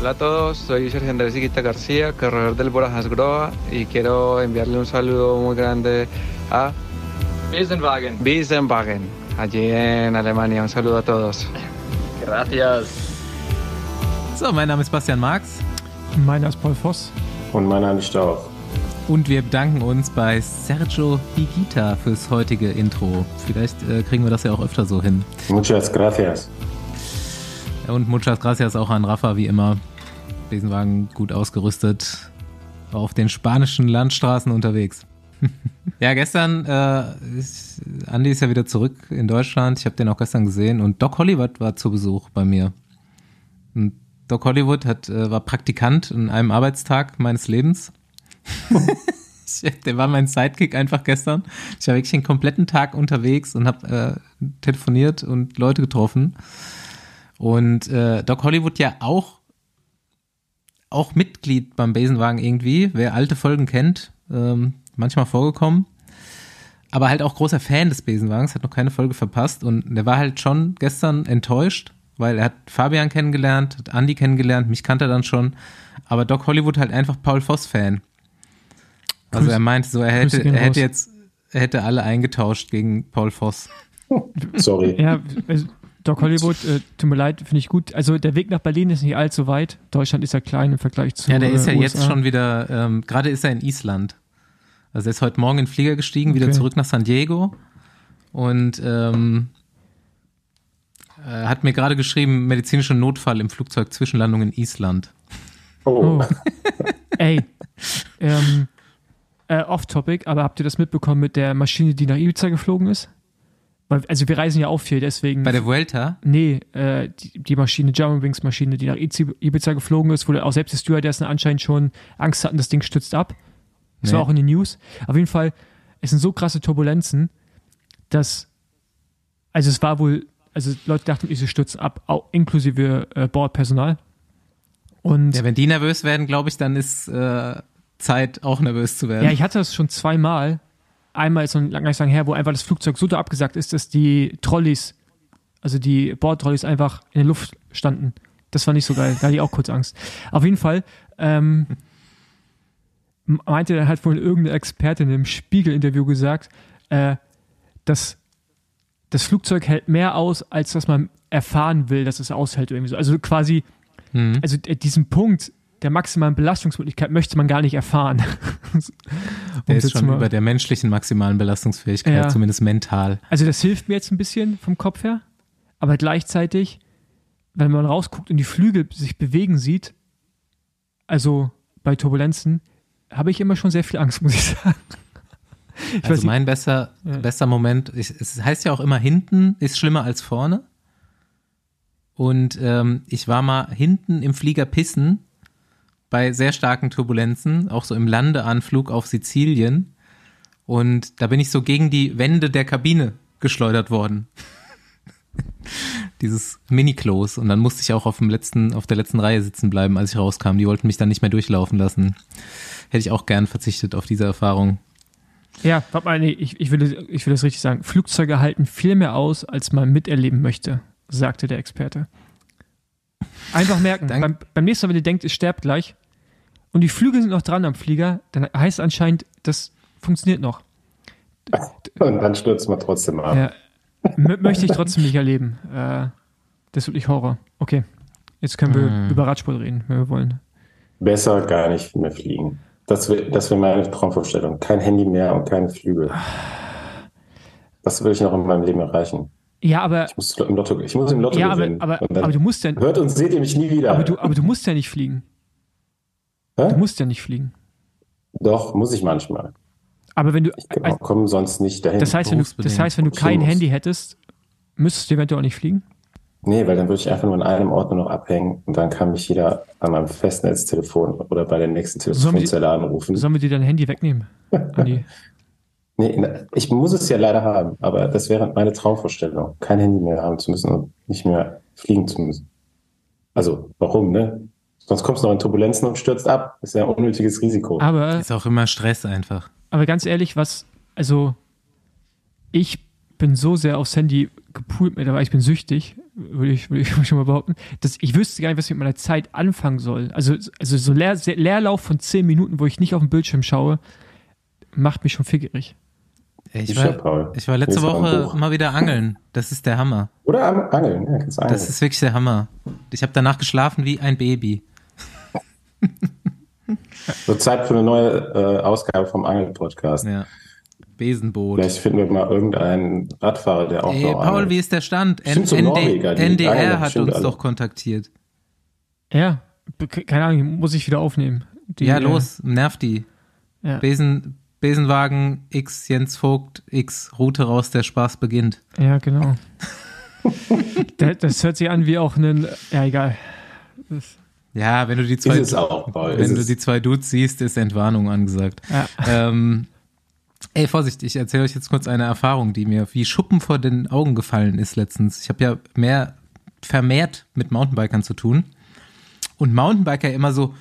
Hola a todos, soy Sergio Andrés Iquita García, corredor del Bora Groa y quiero enviarle un saludo muy grande a Wiesenwagen. Wiesenwagen, allí en Alemania. Un saludo a todos. Gracias. So, mein Name ist Bastian Marx. Meiner ist Paul Voss. Und mein Name ist Stauch. Und wir bedanken uns bei Sergio Higita fürs heutige Intro. Vielleicht äh, kriegen wir das ja auch öfter so hin. Muchas gracias. Und muchas gracias auch an Rafa, wie immer. Besenwagen gut ausgerüstet, auf den spanischen Landstraßen unterwegs. ja, gestern, äh, ist, Andi ist ja wieder zurück in Deutschland. Ich habe den auch gestern gesehen und Doc Hollywood war zu Besuch bei mir. Und Doc Hollywood hat, äh, war Praktikant in einem Arbeitstag meines Lebens. der war mein Sidekick einfach gestern. Ich war wirklich den kompletten Tag unterwegs und habe äh, telefoniert und Leute getroffen. Und äh, Doc Hollywood ja auch auch Mitglied beim Besenwagen irgendwie. Wer alte Folgen kennt, ähm, manchmal vorgekommen. Aber halt auch großer Fan des Besenwagens, hat noch keine Folge verpasst. Und der war halt schon gestern enttäuscht, weil er hat Fabian kennengelernt, hat Andy kennengelernt, mich kannte er dann schon. Aber Doc Hollywood halt einfach Paul Voss-Fan. Also er meinte so, er hätte, er hätte jetzt, er hätte alle eingetauscht gegen Paul Voss. Sorry. Ja, also Doc Hollywood, äh, tut mir leid, finde ich gut. Also der Weg nach Berlin ist nicht allzu weit. Deutschland ist ja klein im Vergleich zu. Ja, der ist ja äh, jetzt USA. schon wieder, ähm, gerade ist er in Island. Also er ist heute Morgen in den Flieger gestiegen, wieder Okay. zurück nach San Diego und ähm, äh, hat mir gerade geschrieben, medizinischer Notfall im Flugzeug Zwischenlandung in Island. Oh. Oh. Ey, ähm, äh, off-topic, aber habt ihr das mitbekommen mit der Maschine, die nach Ibiza geflogen ist? Also wir reisen ja auch viel, deswegen. Bei der Vuelta? Nee, äh, die, die Maschine, Germanwings Maschine, die nach Ibiza geflogen ist, wo auch selbst die Stewardessen anscheinend schon Angst hatten, das Ding stützt ab. Das Nee. war auch in den News. Auf jeden Fall, es sind so krasse Turbulenzen, dass, also es war wohl, also Leute dachten, sie stürzen ab, auch inklusive äh, Bordpersonal. Und Ja, wenn die nervös werden, glaube ich, dann ist äh, Zeit, auch nervös zu werden. Ja, ich hatte das schon zweimal. Einmal ist so ein langes lang her, wo einfach das Flugzeug so da abgesagt ist, dass die Trolleys, also die Bordtrolleys einfach in der Luft standen. Das war nicht so geil. Da hatte ich auch kurz Angst. Auf jeden Fall ähm, meinte dann halt wohl irgendeine Expertin im Spiegel-Interview gesagt, äh, dass das Flugzeug hält mehr aus, als dass man erfahren will, dass es aushält. Irgendwie so. Also quasi, Mhm. also äh, diesen Punkt der maximalen Belastungsmöglichkeit möchte man gar nicht erfahren. der ist schon über der menschlichen maximalen Belastungsfähigkeit, Ja. zumindest mental. Also das hilft mir jetzt ein bisschen vom Kopf her, aber gleichzeitig, wenn man rausguckt und die Flügel sich bewegen sieht, also bei Turbulenzen, habe ich immer schon sehr viel Angst, muss ich sagen. Ich Also mein besser, Ja. bester Moment, ich, es heißt ja auch immer, hinten ist schlimmer als vorne. Und ähm, ich war mal hinten im Flieger pissen bei sehr starken Turbulenzen, auch so im Landeanflug auf Sizilien. Und da bin ich so gegen die Wände der Kabine geschleudert worden. Dieses Mini-Klos. Und dann musste ich auch auf, dem letzten, auf der letzten Reihe sitzen bleiben, als ich rauskam. Die wollten mich dann nicht mehr durchlaufen lassen. Hätte ich auch gern verzichtet auf diese Erfahrung. Ja, warte mal, nee, ich, ich, will, ich will das richtig sagen. Flugzeuge halten viel mehr aus, als man miterleben möchte, sagte der Experte. Einfach merken, Dank- beim, beim nächsten Mal, wenn ihr denkt, es sterbt gleich und die Flügel sind noch dran am Flieger, dann heißt es anscheinend, das funktioniert noch. Und dann stürzt man trotzdem ab. Ja, möchte ich trotzdem nicht erleben. Äh, das ist wirklich Horror. Okay, jetzt können wir Mm. über Radsport reden, wenn wir wollen. Besser gar nicht mehr fliegen. Das wäre das wär meine Traumvorstellung. Kein Handy mehr und keine Flügel. Das will ich noch in meinem Leben erreichen. Ja, aber, Ich muss im Lotto, ich muss im Lotto ja, aber, gewinnen. aber, aber du musst ja, hört und seht ihr mich nie wieder. aber du, aber du musst ja nicht fliegen. Hä? Du musst ja nicht fliegen. Doch, muss ich manchmal. Aber wenn du, Ich komme sonst nicht dahin. das heißt, wenn du, das heißt, wenn du kein. Handy hättest, müsstest du eventuell auch nicht fliegen. Nee, weil dann würde ich einfach nur an einem Ort nur noch abhängen und dann kann mich jeder an meinem Festnetztelefon oder bei der nächsten Telefonzelle anrufen. Sollen wir dir dein Handy wegnehmen? Andi? Nee, ich muss es ja leider haben, aber das wäre meine Traumvorstellung, kein Handy mehr haben zu müssen und nicht mehr fliegen zu müssen. Also, warum, ne? Sonst kommst du noch in Turbulenzen und stürzt ab. Das ist ja ein unnötiges Risiko. Aber, Ist auch immer Stress einfach. aber ganz ehrlich, was, also, ich bin so sehr aufs Handy gepoolt mittlerweile, ich bin süchtig. würde ich, würde ich schon mal behaupten. Das, ich wüsste gar nicht, was ich mit meiner Zeit anfangen soll. Also, also so Leer, Leerlauf von 10 Minuten, wo ich nicht auf den Bildschirm schaue, macht mich schon fickerig. Ich war, ich war letzte Woche mal wieder angeln. Das ist der Hammer. Oder Angeln, ja, kannst angeln. Das ist wirklich der Hammer. Ich habe danach geschlafen wie ein Baby. so Zeit für eine neue äh, Ausgabe vom Angel-Podcast. Ja. Besenboot. Vielleicht finden wir mal irgendeinen Radfahrer, der auch Ey, noch Paul, angelt. wie ist der Stand? Stimmt, so Norweger, NDR hat uns alle. doch kontaktiert. Ja, keine Ahnung, muss ich wieder aufnehmen. Die, ja, äh, los, nerv die. Ja, Besen, Besenwagen X Jens Vogt X Route raus, der Spaß beginnt. ja genau. das, hört sich an wie auch ein. Ja, egal. Das, Ja, wenn du die zwei, Ist es auch, Paul. wenn ist du es. die zwei Dudes siehst, ist Entwarnung angesagt. ja. ähm, ey, Vorsicht, ich erzähle euch jetzt kurz eine Erfahrung, die mir wie Schuppen vor den Augen gefallen ist letztens. Ich habe ja mehr vermehrt mit Mountainbikern zu tun. Und Mountainbiker immer so,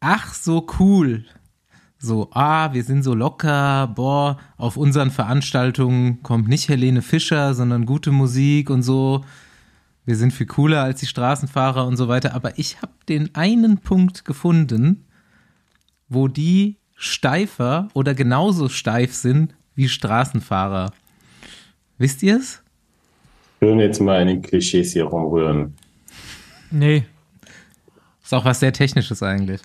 ach so cool. So, ah, wir sind so locker, boah, auf unseren Veranstaltungen kommt nicht Helene Fischer, sondern gute Musik und so. Wir sind viel cooler als die Straßenfahrer und so weiter. Aber ich habe den einen Punkt gefunden, wo die steifer oder genauso steif sind wie Straßenfahrer. Wisst ihr es? Schön jetzt mal in den Klischees hier rumrühren. Nee. Ist auch was sehr Technisches eigentlich.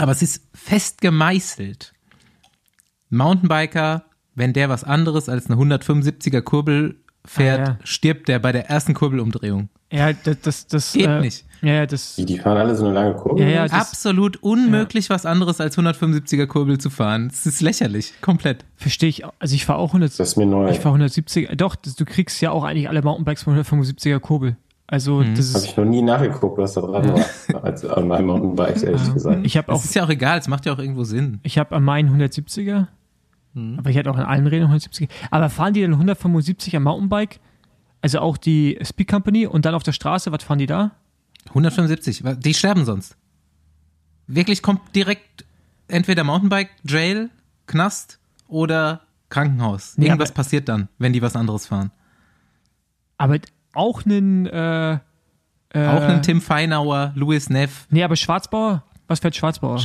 Aber es ist fest gemeißelt. Mountainbiker, wenn der was anderes als eine 175er Kurbel fährt, Ah, ja. stirbt der bei der ersten Kurbelumdrehung. Ja, das. das, das Geht äh, nicht. Ja, ja, das. Die, die fahren alle so eine lange Kurve. Ja, ja, das Absolut unmöglich, was anderes als 175er Kurbel zu fahren. Es ist lächerlich, komplett. verstehe ich. Also, ich fahre auch 100. Das ist mir neu. Ich fahre 170er. Doch, das, du kriegst ja auch eigentlich alle Mountainbikes von 175er Kurbel. Also, das Habe ich noch nie nachgeguckt, was da dran war. Als an meinem Mountainbike, ehrlich gesagt. Ich habe auch Es ist ja auch egal, es macht ja auch irgendwo Sinn. Ich habe an meinen 170er, aber ich hatte auch an allen Rädern 170er. Aber fahren die dann 175 am Mountainbike? Also auch die Speed Company und dann auf der Straße, was fahren die da? 175, die sterben sonst. Wirklich kommt direkt entweder Mountainbike, Jail, Knast oder Krankenhaus. Irgendwas aber- passiert dann, wenn die was anderes fahren. Aber auch einen, äh, äh, Auch einen Tim Feinauer, Louis Neff, Nee, aber Schwarzbauer? Was fährt Schwarzbauer?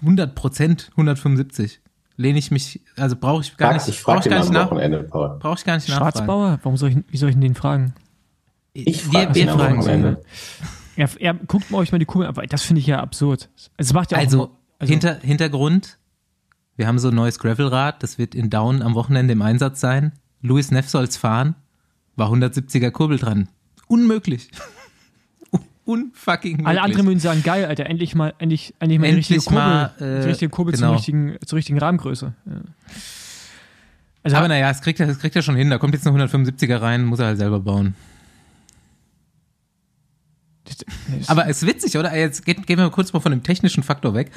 100 Prozent, 175. Lehne ich mich, also brauche ich gar Frag, nicht, ich brauche frage ich gar nicht am nach, brauche ich gar nicht nachfragen. Schwarzbauer? Warum soll ich, wie soll ich denn den fragen? Ich wir, frage wir am fragen Wochenende. Ja, ja guckt mal euch mal die an, weil das finde ich ja absurd. Es macht ja auch Also, also Hinter, Hintergrund, wir haben so ein neues Gravelrad, das wird in Down am Wochenende im Einsatz sein. Louis Neff soll's fahren, war 170er Kurbel dran. Unmöglich. Unfucking möglich. alle anderen würden sagen, geil, Alter, endlich mal, endlich, endlich mal die richtige Kurbel, mal, äh, die richtige Kurbel genau. zum richtigen, zur richtigen Rahmengröße. Ja. Also, Aber naja, es kriegt, er, es kriegt er schon hin. Da kommt jetzt eine 175er rein, muss er halt selber bauen. Aber es ist witzig, oder? Jetzt gehen wir kurz mal von dem technischen Faktor weg.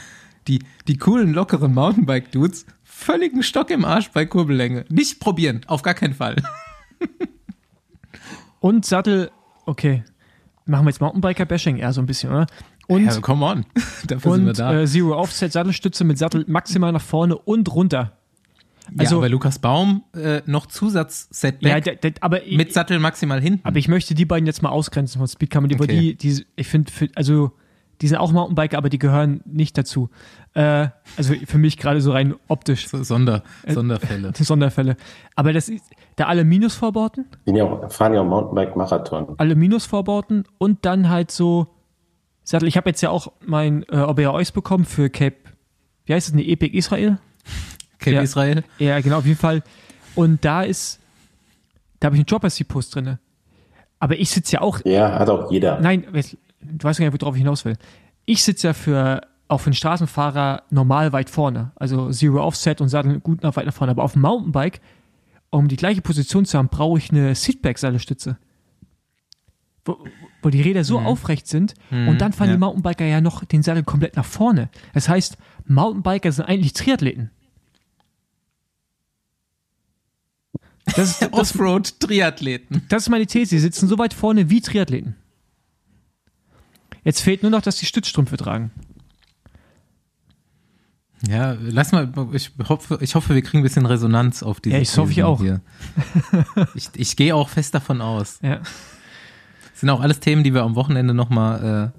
Die, die coolen, lockeren Mountainbike-Dudes, völligen Stock im Arsch bei Kurbellänge. Nicht probieren, auf gar keinen Fall. Und Sattel, okay. Machen wir jetzt Mountainbiker-Bashing eher so ein bisschen, oder? Und, ja, come on. Dafür sind wir und da. äh, Zero Offset, Sattelstütze mit Sattel maximal nach vorne und runter. also- ja, aber Lukas Baum äh, noch Zusatz-Setback Ja, aber, mit Sattel maximal hinten. aber ich möchte die beiden jetzt mal ausgrenzen von Speed Company, weil Okay. die, die, ich finde, also, die sind auch Mountainbiker, aber die gehören nicht dazu. Äh, also für mich gerade so rein optisch. so, Sonder, Äh, Sonderfälle. Sonderfälle. Aber das ist, da alle Minusvorbauten, Bin ja auch, fahren ja auch Mountainbike-Marathon. alle Minusvorbauten und dann halt so Sattel. Ich habe jetzt ja auch mein äh, OBA-Eus bekommen für Cape, wie heißt es, eine Epic Israel? Cape Ja. Israel. Ja, genau, auf jeden Fall. Und da ist, da habe ich einen Dropper-Post drin. Aber ich sitze ja auch, Ja, hat auch jeder. nein, du weißt gar nicht, worauf ich hinaus will. Ich sitze ja für, auch für einen Straßenfahrer normal weit vorne. Also Zero Offset und Sattel gut nach weit nach vorne. Aber auf dem Mountainbike, um die gleiche Position zu haben, brauche ich eine Seatback-Sattelstütze. Wo, wo die Räder so aufrecht sind und dann fahren ja. die Mountainbiker ja noch den Sattel komplett nach vorne. Das heißt, Mountainbiker sind eigentlich Triathleten. Das, ist- Offroad-Triathleten. das ist meine These. Sie sitzen so weit vorne wie Triathleten. Jetzt fehlt nur noch, dass die Stützstrümpfe tragen. Ja, lass mal, ich hoffe, ich hoffe, wir kriegen ein bisschen Resonanz auf diese Ja, ich hoffe ich auch. Hier. Ich, ich gehe auch fest davon aus. Ja. Das sind auch alles Themen, die wir am Wochenende nochmal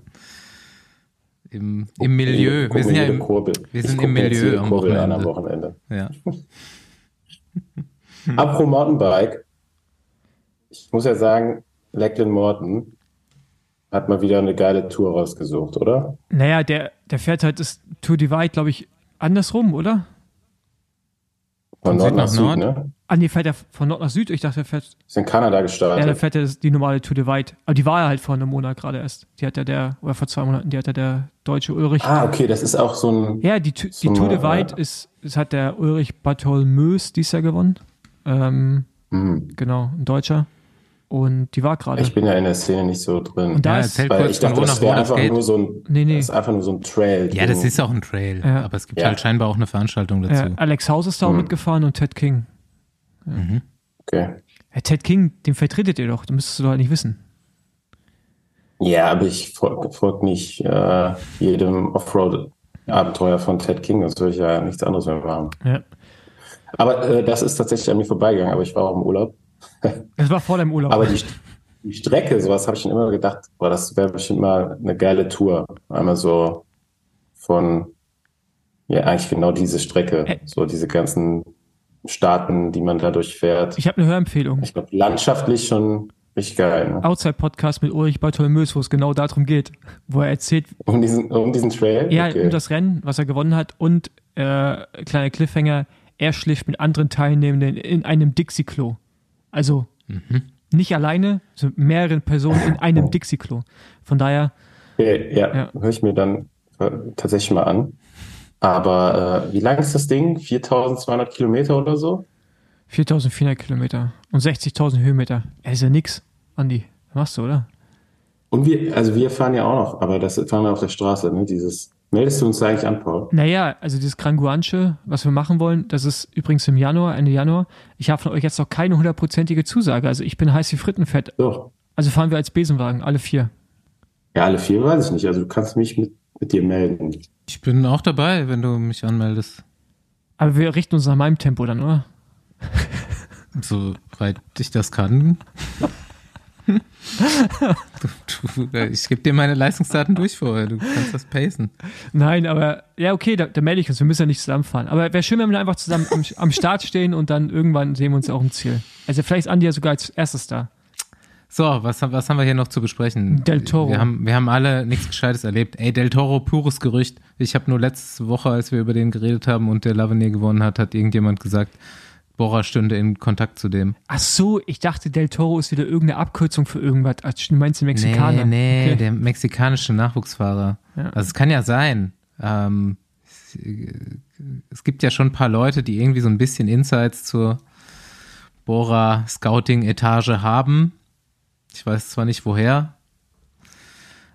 äh, im, im Milieu, wir sind ja im, wir sind im Milieu am an am Wochenende. Wochenende. ja. Apro Mountainbike. Ich muss ja sagen, Lachlan Morton hat mal wieder eine geile Tour rausgesucht, oder? Naja, der, der fährt halt das Tour Divide, glaube ich, andersrum, oder? Von Von Nord Süd nach nach Süd, Nord? ne? Ah, nee, fährt er von Nord nach Süd? Ich dachte, er fährt, Ist in Kanada ja, der gestartet. fährt er die normale Tour Divide. Aber die war ja halt vor einem Monat gerade erst. Die hat ja der, oder vor zwei Monaten, die hat ja der deutsche Ulrich. ah, okay, das ist auch so ein. Ja, die, die So, Tour Divide ja. ist, das hat der Ulrich Bartholmös dies Jahr gewonnen. Ähm, Hm. genau, ein Deutscher. Und die war gerade. Ich bin ja in der Szene nicht so drin. Und da ja, ist- erzähl weil kurz ich dachte, das wäre einfach geht. nur so ein. Nee, nee. Das ist einfach nur so ein Trail. Ja, das ist auch ein Trail, Ja. aber es gibt Ja. halt scheinbar auch eine Veranstaltung dazu. Ja, Alex Haus ist da auch Hm. mitgefahren und Ted King. Mhm. Okay. Ted King, den vertretet ihr doch. Das müsstest du doch halt nicht wissen. Ja, aber ich folge folg nicht äh, jedem Offroad-Abenteuer von Ted King. Das würde ich ja nichts anderes mehr machen. Ja. Aber äh, das ist tatsächlich an mir vorbeigegangen. Aber ich war auch im Urlaub. Das war vor deinem Urlaub. Aber die, die Strecke, sowas habe ich schon immer gedacht, boah, das wäre bestimmt mal eine geile Tour. Einmal so von, ja, eigentlich genau diese Strecke. Ä- So diese ganzen Staaten, die man da durchfährt. ich habe eine Hörempfehlung. Ich glaube, landschaftlich schon richtig geil. Ne? Outside Podcast mit Ulrich Bartholmös, wo es genau darum geht, wo er erzählt, Um diesen, um diesen Trail? ja, Okay. um das Rennen, was er gewonnen hat und äh, kleiner Cliffhanger, er schläft mit anderen Teilnehmenden in einem Dixie-Klo. Also nicht alleine, sondern mehreren Personen in einem Dixie-Klo. Von daher, Okay, ja, Ja. höre ich mir dann äh, tatsächlich mal an. Aber äh, wie lang ist das Ding? 4200 Kilometer oder so? 4400 Kilometer und 60.000 Höhenmeter. Er ist ja nix, Andi. Machst du, oder? Und wir, also wir fahren ja auch noch, aber das fahren wir auf der Straße, ne? Dieses, meldest du uns da eigentlich an, Paul? Naja, also dieses Granguanche, was wir machen wollen, das ist übrigens im Januar, Ende Januar. Ich habe von euch jetzt noch keine hundertprozentige Zusage. Also ich bin heiß wie Frittenfett. Doch. Also fahren wir als Besenwagen, alle vier. Ja, alle vier weiß ich nicht. Also du kannst mich mit, mit dir melden. Ich bin auch dabei, wenn du mich anmeldest. Aber wir richten uns nach meinem Tempo dann, oder? Soweit ich das kann. du, du, ich gebe dir meine Leistungsdaten durch vorher. Du kannst das pacen. Nein, aber ja, okay, da, da melde ich uns. Wir müssen ja nicht zusammenfahren. Aber wäre schön, wenn wir einfach zusammen am, am Start stehen und dann irgendwann sehen wir uns auch im Ziel. Also vielleicht ist Andi ja sogar als erstes da. So, was, haben- was haben wir hier noch zu besprechen? Del Toro. Wir haben, wir haben alle nichts Gescheites erlebt. Ey, Del Toro, pures Gerücht. Ich habe nur letzte Woche, als wir über den geredet haben und der Lavenier gewonnen hat, hat irgendjemand gesagt, Bora stünde in Kontakt zu dem. Ach so, ich dachte, Del Toro ist wieder irgendeine Abkürzung für irgendwas. Ach, du meinst den Mexikaner? Nee, nee, Okay. der mexikanische Nachwuchsfahrer. Ja. Also es kann ja sein. Ähm, es, es gibt ja schon ein paar Leute, die irgendwie so ein bisschen Insights zur Bora Scouting Etage haben. Ich weiß zwar nicht woher,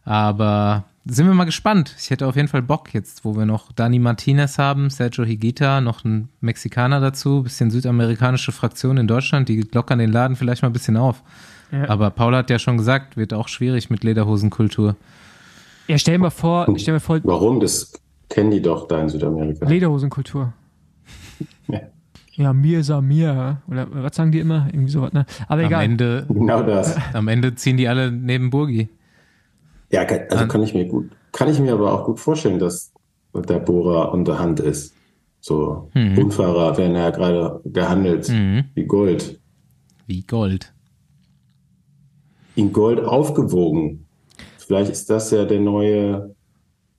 aber sind wir mal gespannt. Ich hätte auf jeden Fall Bock jetzt, wo wir noch Dani Martinez haben, Sergio Higuita, noch ein Mexikaner dazu, bisschen südamerikanische Fraktion in Deutschland, die lockern den Laden vielleicht mal ein bisschen auf. Ja. Aber Paula hat ja schon gesagt, wird auch schwierig mit Lederhosenkultur. Ja, stell dir mal vor, stell dir mal vor, Warum? Das kennen die doch da in Südamerika. Lederhosenkultur. Ja. Ja, mir sa mir. Oder was sagen die immer? Irgendwie sowas, ne? Aber Am egal. Ende, Genau das. am Ende ziehen die alle neben Burgi. Ja, kann- also kann ich mir gut, kann ich mir aber auch gut vorstellen, dass der Bohrer unter Hand ist. So Mhm. Unfahrer werden ja gerade gehandelt Mhm. wie Gold. Wie Gold. In Gold aufgewogen. Vielleicht ist das ja der neue,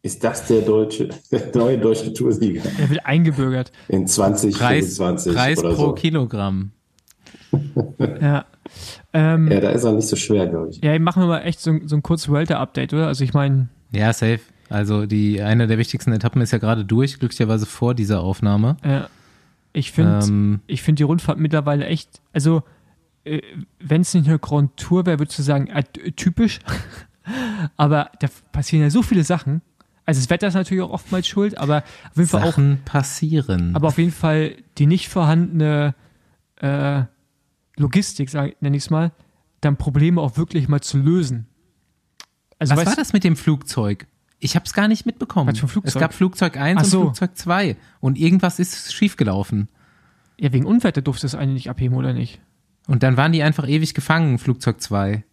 ist das der deutsche, der neue deutsche Toursieger Er wird eingebürgert. in Preis, 2025 Preis oder pro so. Kilogramm. Ja. Ähm, Ja, da ist er nicht so schwer, glaube ich. ja, machen wir mal echt so, ein- so ein kurzes Welter-Update, oder? Also ich meine, Ja, safe. Also die eine der wichtigsten Etappen ist ja gerade durch, glücklicherweise vor dieser Aufnahme. äh, ich finde Ähm, ich finde die Rundfahrt mittlerweile echt, also äh, wenn es nicht eine Grand Tour wäre, würdest du sagen, äh, typisch. aber da passieren ja so viele Sachen. Also das Wetter ist natürlich auch oftmals schuld, aber auf jeden Fall auch Sachen passieren. aber auf jeden Fall die nicht vorhandene äh, Logistik, nenne ich es mal, dann Probleme auch wirklich mal zu lösen. Also Was weißt, war das mit dem Flugzeug? Ich habe es gar nicht mitbekommen. Es gab Flugzeug 1 Ach und so. Flugzeug 2 und irgendwas ist schiefgelaufen. Ja, wegen Unwetter durfte es eine nicht abheben, oder nicht? Und dann waren die einfach ewig gefangen, Flugzeug 2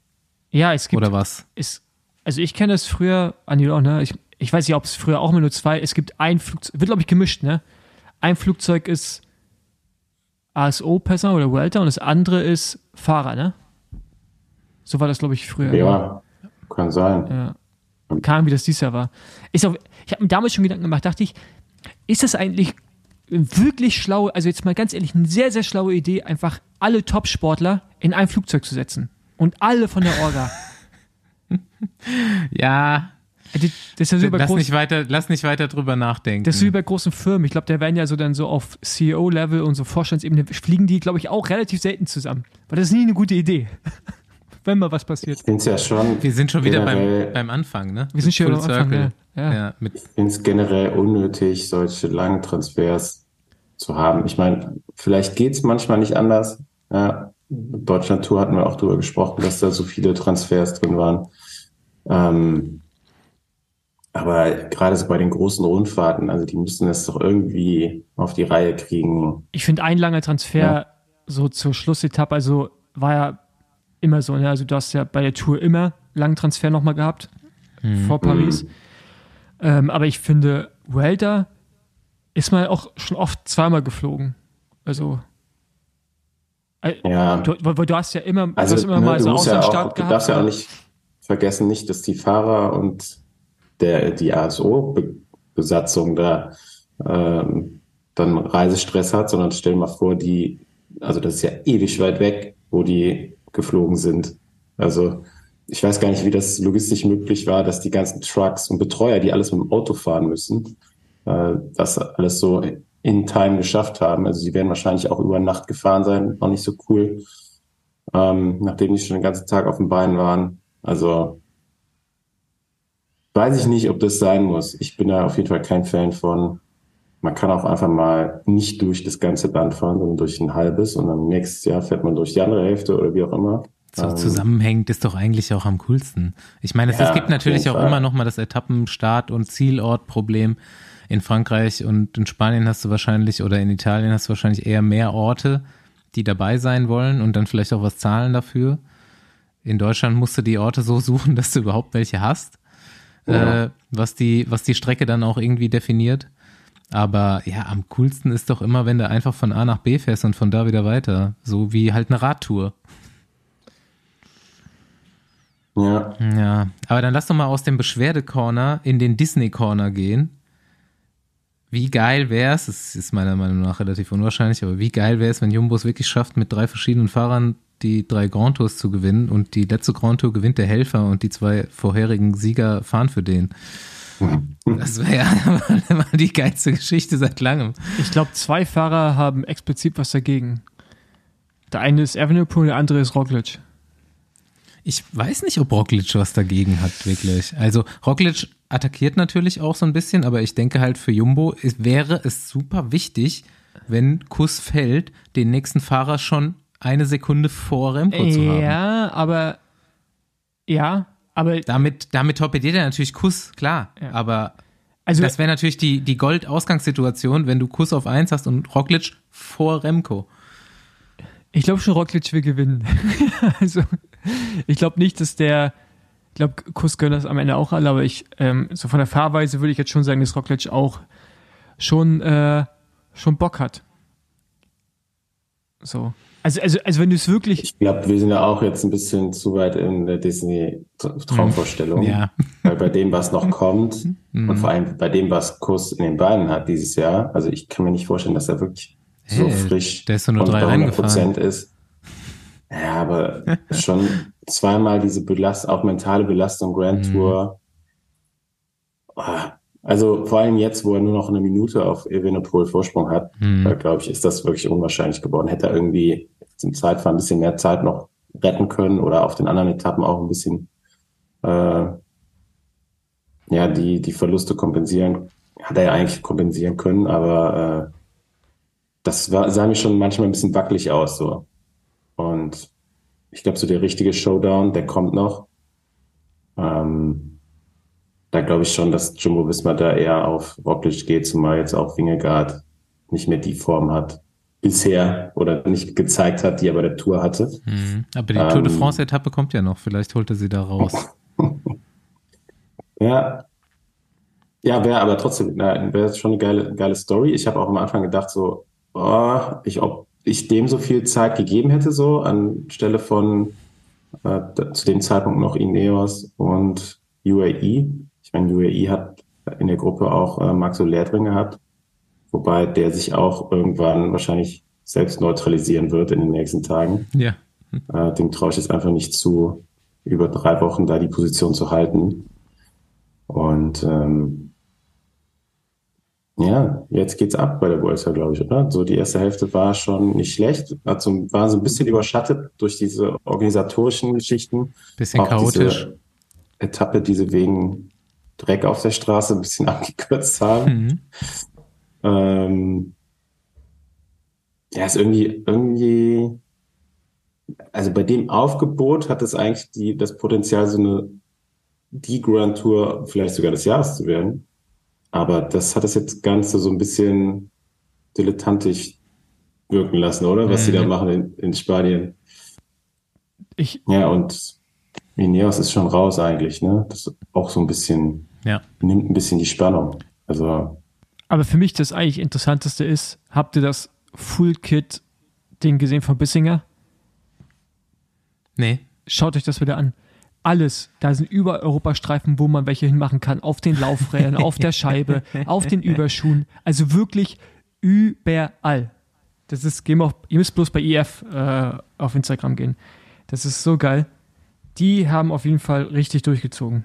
Ja, es gibt. oder was? Es, also ich kenne es früher, Andi auch, ne? Ich, ich weiß nicht, ob es früher auch immer nur zwei. Es gibt ein Flugzeug, wird glaube ich gemischt, ne? Ein Flugzeug ist ASO-Person oder Welter und das andere ist Fahrer, ne? So war das, glaube ich, früher. Ja, kann sein. Ja. Ahnung, wie das dieses Jahr war. Ist auch, ich habe mir damals schon Gedanken gemacht, dachte ich, ist das eigentlich wirklich schlau, also jetzt mal ganz ehrlich, eine sehr, sehr schlaue Idee, einfach alle Top-Sportler in ein Flugzeug zu setzen. Und alle von der Orga. Ja, Das ist bei lass großen, nicht, weiter, lass nicht weiter drüber nachdenken. das ist wie bei großen Firmen. Ich glaube, da werden ja so dann so auf CEO-Level und so Vorstandsebene fliegen die, glaube ich, auch relativ selten zusammen. Weil das ist nie eine gute Idee. Wenn mal was passiert. Ich finde es ja schon. Wir sind schon wieder beim, beim Anfang, ne? Wir sind schon Full am Anfang, Circle. ja. Ja. Ja, mit Ich finde es generell unnötig, solche langen Transfers zu haben. Ich meine, vielleicht geht es manchmal nicht anders. Ja, Deutschland-Tour hatten wir auch darüber gesprochen, dass da so viele Transfers drin waren. Ähm, aber gerade so bei den großen Rundfahrten, also die müssen das doch irgendwie auf die Reihe kriegen. Ich finde ein langer Transfer Ja. so zur Schlussetappe, also war ja immer so, ne? Also du hast ja bei der Tour immer langen Transfer nochmal gehabt vor Paris. Ähm, aber ich finde, Welter ist mal auch schon oft zweimal geflogen. Also äh, Ja, du, du hast ja immer, du also hast immer ne, mal du so musst ja auch, Außenstart du gehabt. darfst ja auch nicht vergessen, nicht, dass die Fahrer und der, die ASO-Besatzung da ähm, dann Reisestress hat, sondern stell dir mal vor, die, also das ist ja ewig weit weg, wo die geflogen sind. Also ich weiß gar nicht, wie das logistisch möglich war, dass die ganzen Trucks und Betreuer, die alles mit dem Auto fahren müssen, äh, das alles so in Time geschafft haben. Also sie werden wahrscheinlich auch über Nacht gefahren sein, auch nicht so cool, ähm, nachdem die schon den ganzen Tag auf dem Bein waren. Also weiß ich nicht, ob das sein muss. Ich bin da auf jeden Fall kein Fan von. Man kann auch einfach mal nicht durch das ganze Land fahren, sondern durch ein halbes und dann nächstes Jahr fährt man durch die andere Hälfte oder wie auch immer. so Ähm, zusammenhängt, ist doch eigentlich auch am coolsten. Ich meine, es, Ja, gibt natürlich auch Fall. immer noch mal das Etappenstart- und Zielortproblem. In Frankreich und in Spanien hast du wahrscheinlich oder in Italien hast du wahrscheinlich eher mehr Orte, die dabei sein wollen und dann vielleicht auch was zahlen dafür. In Deutschland musst du die Orte so suchen, dass du überhaupt welche hast, Ja. äh, was, die, was die Strecke dann auch irgendwie definiert. Aber ja, am coolsten ist doch immer, wenn du einfach von A nach B fährst und von da wieder weiter. So wie halt eine Radtour. Ja, Ja, aber dann lass doch mal aus dem Beschwerde-Corner in den Disney-Corner gehen. Wie geil wäre es, es ist meiner Meinung nach relativ unwahrscheinlich, aber wie geil wäre es, wenn Jumbo es wirklich schafft, mit drei verschiedenen Fahrern die drei Grand Tours zu gewinnen und die letzte Grand Tour gewinnt der Helfer und die zwei vorherigen Sieger fahren für den. Das wäre ja mal die geilste Geschichte seit langem. Ich glaube, zwei Fahrer haben explizit was dagegen. Der eine ist Evenepoel, der andere ist Roglic. Ich weiß nicht, ob Roglic was dagegen hat, wirklich. Also Roglic attackiert natürlich auch so ein bisschen, aber ich denke halt für Jumbo ist, wäre es super wichtig, wenn Kuss fällt, den nächsten Fahrer schon eine Sekunde vor Remco zu haben. Ja, aber ja, aber Damit, damit torpediert er natürlich Kuss, klar. Ja. Aber also das wäre natürlich die, die Gold-Ausgangssituation, wenn du Kuss auf eins hast und Roglic vor Remco. ich glaube schon, Roglic will gewinnen. also ich glaube nicht, dass der, ich glaube, Kuss können das am Ende auch alle, aber ich ähm, so von der Fahrweise würde ich jetzt schon sagen, dass Roglic auch schon äh, schon Bock hat. So. Also, also, also wenn du es wirklich, ich glaube, wir sind ja auch jetzt ein bisschen zu weit in der Disney-Traumvorstellung. Ja. Weil bei dem, was noch kommt und vor allem bei dem, was Kuss in den Beinen hat dieses Jahr, also ich kann mir nicht vorstellen, dass er wirklich so Hey, frisch der ist nur und drei bei Rennen 100 Prozent ist. Ja, aber schon zweimal diese Belast auch mentale Belastung Grand Mhm. Tour. Also vor allem jetzt, wo er nur noch eine Minute auf Evenepoel Vorsprung hat, Hm. da glaube ich, ist das wirklich unwahrscheinlich geworden. Hätte er irgendwie zum Zeitfahren ein bisschen mehr Zeit noch retten können oder auf den anderen Etappen auch ein bisschen äh, ja, die, die Verluste kompensieren. Hat er ja eigentlich kompensieren können, aber äh, das war, sah mir schon manchmal ein bisschen wackelig aus. so. Und ich glaube, so der richtige Showdown, der kommt noch. Ähm, da glaube ich schon, dass Jumbo Wismar da eher auf Roglic geht, zumal jetzt auch Wingegaard nicht mehr die Form hat bisher oder nicht gezeigt hat, die er bei der Tour hatte. Mhm. Aber die Tour de Ähm. France-Etappe kommt ja noch. Vielleicht holt er sie da raus. Ja, ja, wäre aber trotzdem, wäre schon eine geile, geile Story. Ich habe auch am Anfang gedacht, so, oh, ich, ob ich dem so viel Zeit gegeben hätte, so anstelle von äh, zu dem Zeitpunkt noch Ineos und UAE. Ich meine, UAE hat in der Gruppe auch äh, Max Soler drin gehabt, wobei der sich auch irgendwann wahrscheinlich selbst neutralisieren wird in den nächsten Tagen. ja. Äh, dem traue ich jetzt einfach nicht zu, über drei Wochen da die Position zu halten. Und ähm, ja, jetzt geht's ab bei der Vuelta, glaube ich, oder? So die erste Hälfte war schon nicht schlecht, hat so, war so ein bisschen überschattet durch diese organisatorischen Geschichten. Bisschen Auch chaotisch. Diese Etappe, die sie wegen Dreck auf der Straße ein bisschen abgekürzt haben. Mhm. Ähm, ja, ist irgendwie, irgendwie, also bei dem Aufgebot hat es eigentlich die, das Potenzial, so eine, die Grand Tour vielleicht sogar des Jahres zu werden. Aber das hat das jetzt Ganze so ein bisschen dilettantisch wirken lassen, oder? Was sie da Mhm. machen in, in Spanien. Ich, Ja, und Ineos ist schon raus eigentlich, ne? Das ist auch so ein bisschen, Ja. nimmt ein bisschen die Spannung. Also, aber für mich das eigentlich Interessanteste ist, habt ihr das Full-Kit-Ding gesehen von Bissinger? Nee. Schaut euch das wieder an. Alles, da sind überall Europastreifen, wo man welche hinmachen kann. Auf den Laufrädern, auf der Scheibe, auf den Überschuhen. Also wirklich überall. Das ist, gehen wir auch, ihr müsst bloß bei IF äh, auf Instagram gehen. Das ist so geil. Die haben auf jeden Fall richtig durchgezogen.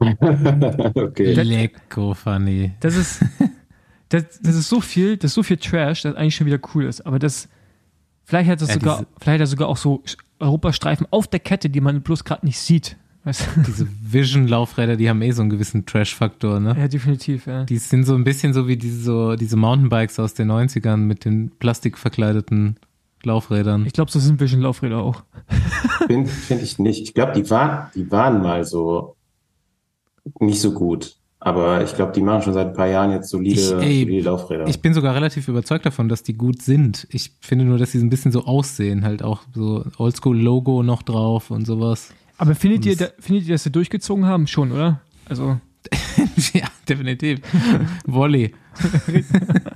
okay. Lecko funny. Das ist, das, das ist so viel, das ist so viel Trash, das eigentlich schon wieder cool ist. Aber das, vielleicht hat das Ja, sogar, diese- vielleicht hat er sogar auch so Europastreifen auf der Kette, die man bloß gerade nicht sieht. Weißt du? Diese Vision-Laufräder, die haben eh so einen gewissen Trash-Faktor, ne? Ja, definitiv, ja. Die sind so ein bisschen so wie diese, so, diese Mountainbikes aus den 90ern mit den plastikverkleideten Laufrädern. Ich glaube, so sind Vision-Laufräder auch. Finde find ich nicht. Ich glaube, die, war, die waren mal so nicht so gut. Aber ich glaube, die machen schon seit ein paar Jahren jetzt solide, Ich, ey, solide Laufräder. Ich bin sogar relativ überzeugt davon, dass die gut sind. Ich finde nur, dass sie so ein bisschen so aussehen, halt auch so Oldschool-Logo noch drauf und sowas. Aber findet Und ihr, da, findet ihr, dass sie durchgezogen haben? Schon, oder? Also, ja, definitiv. Volley.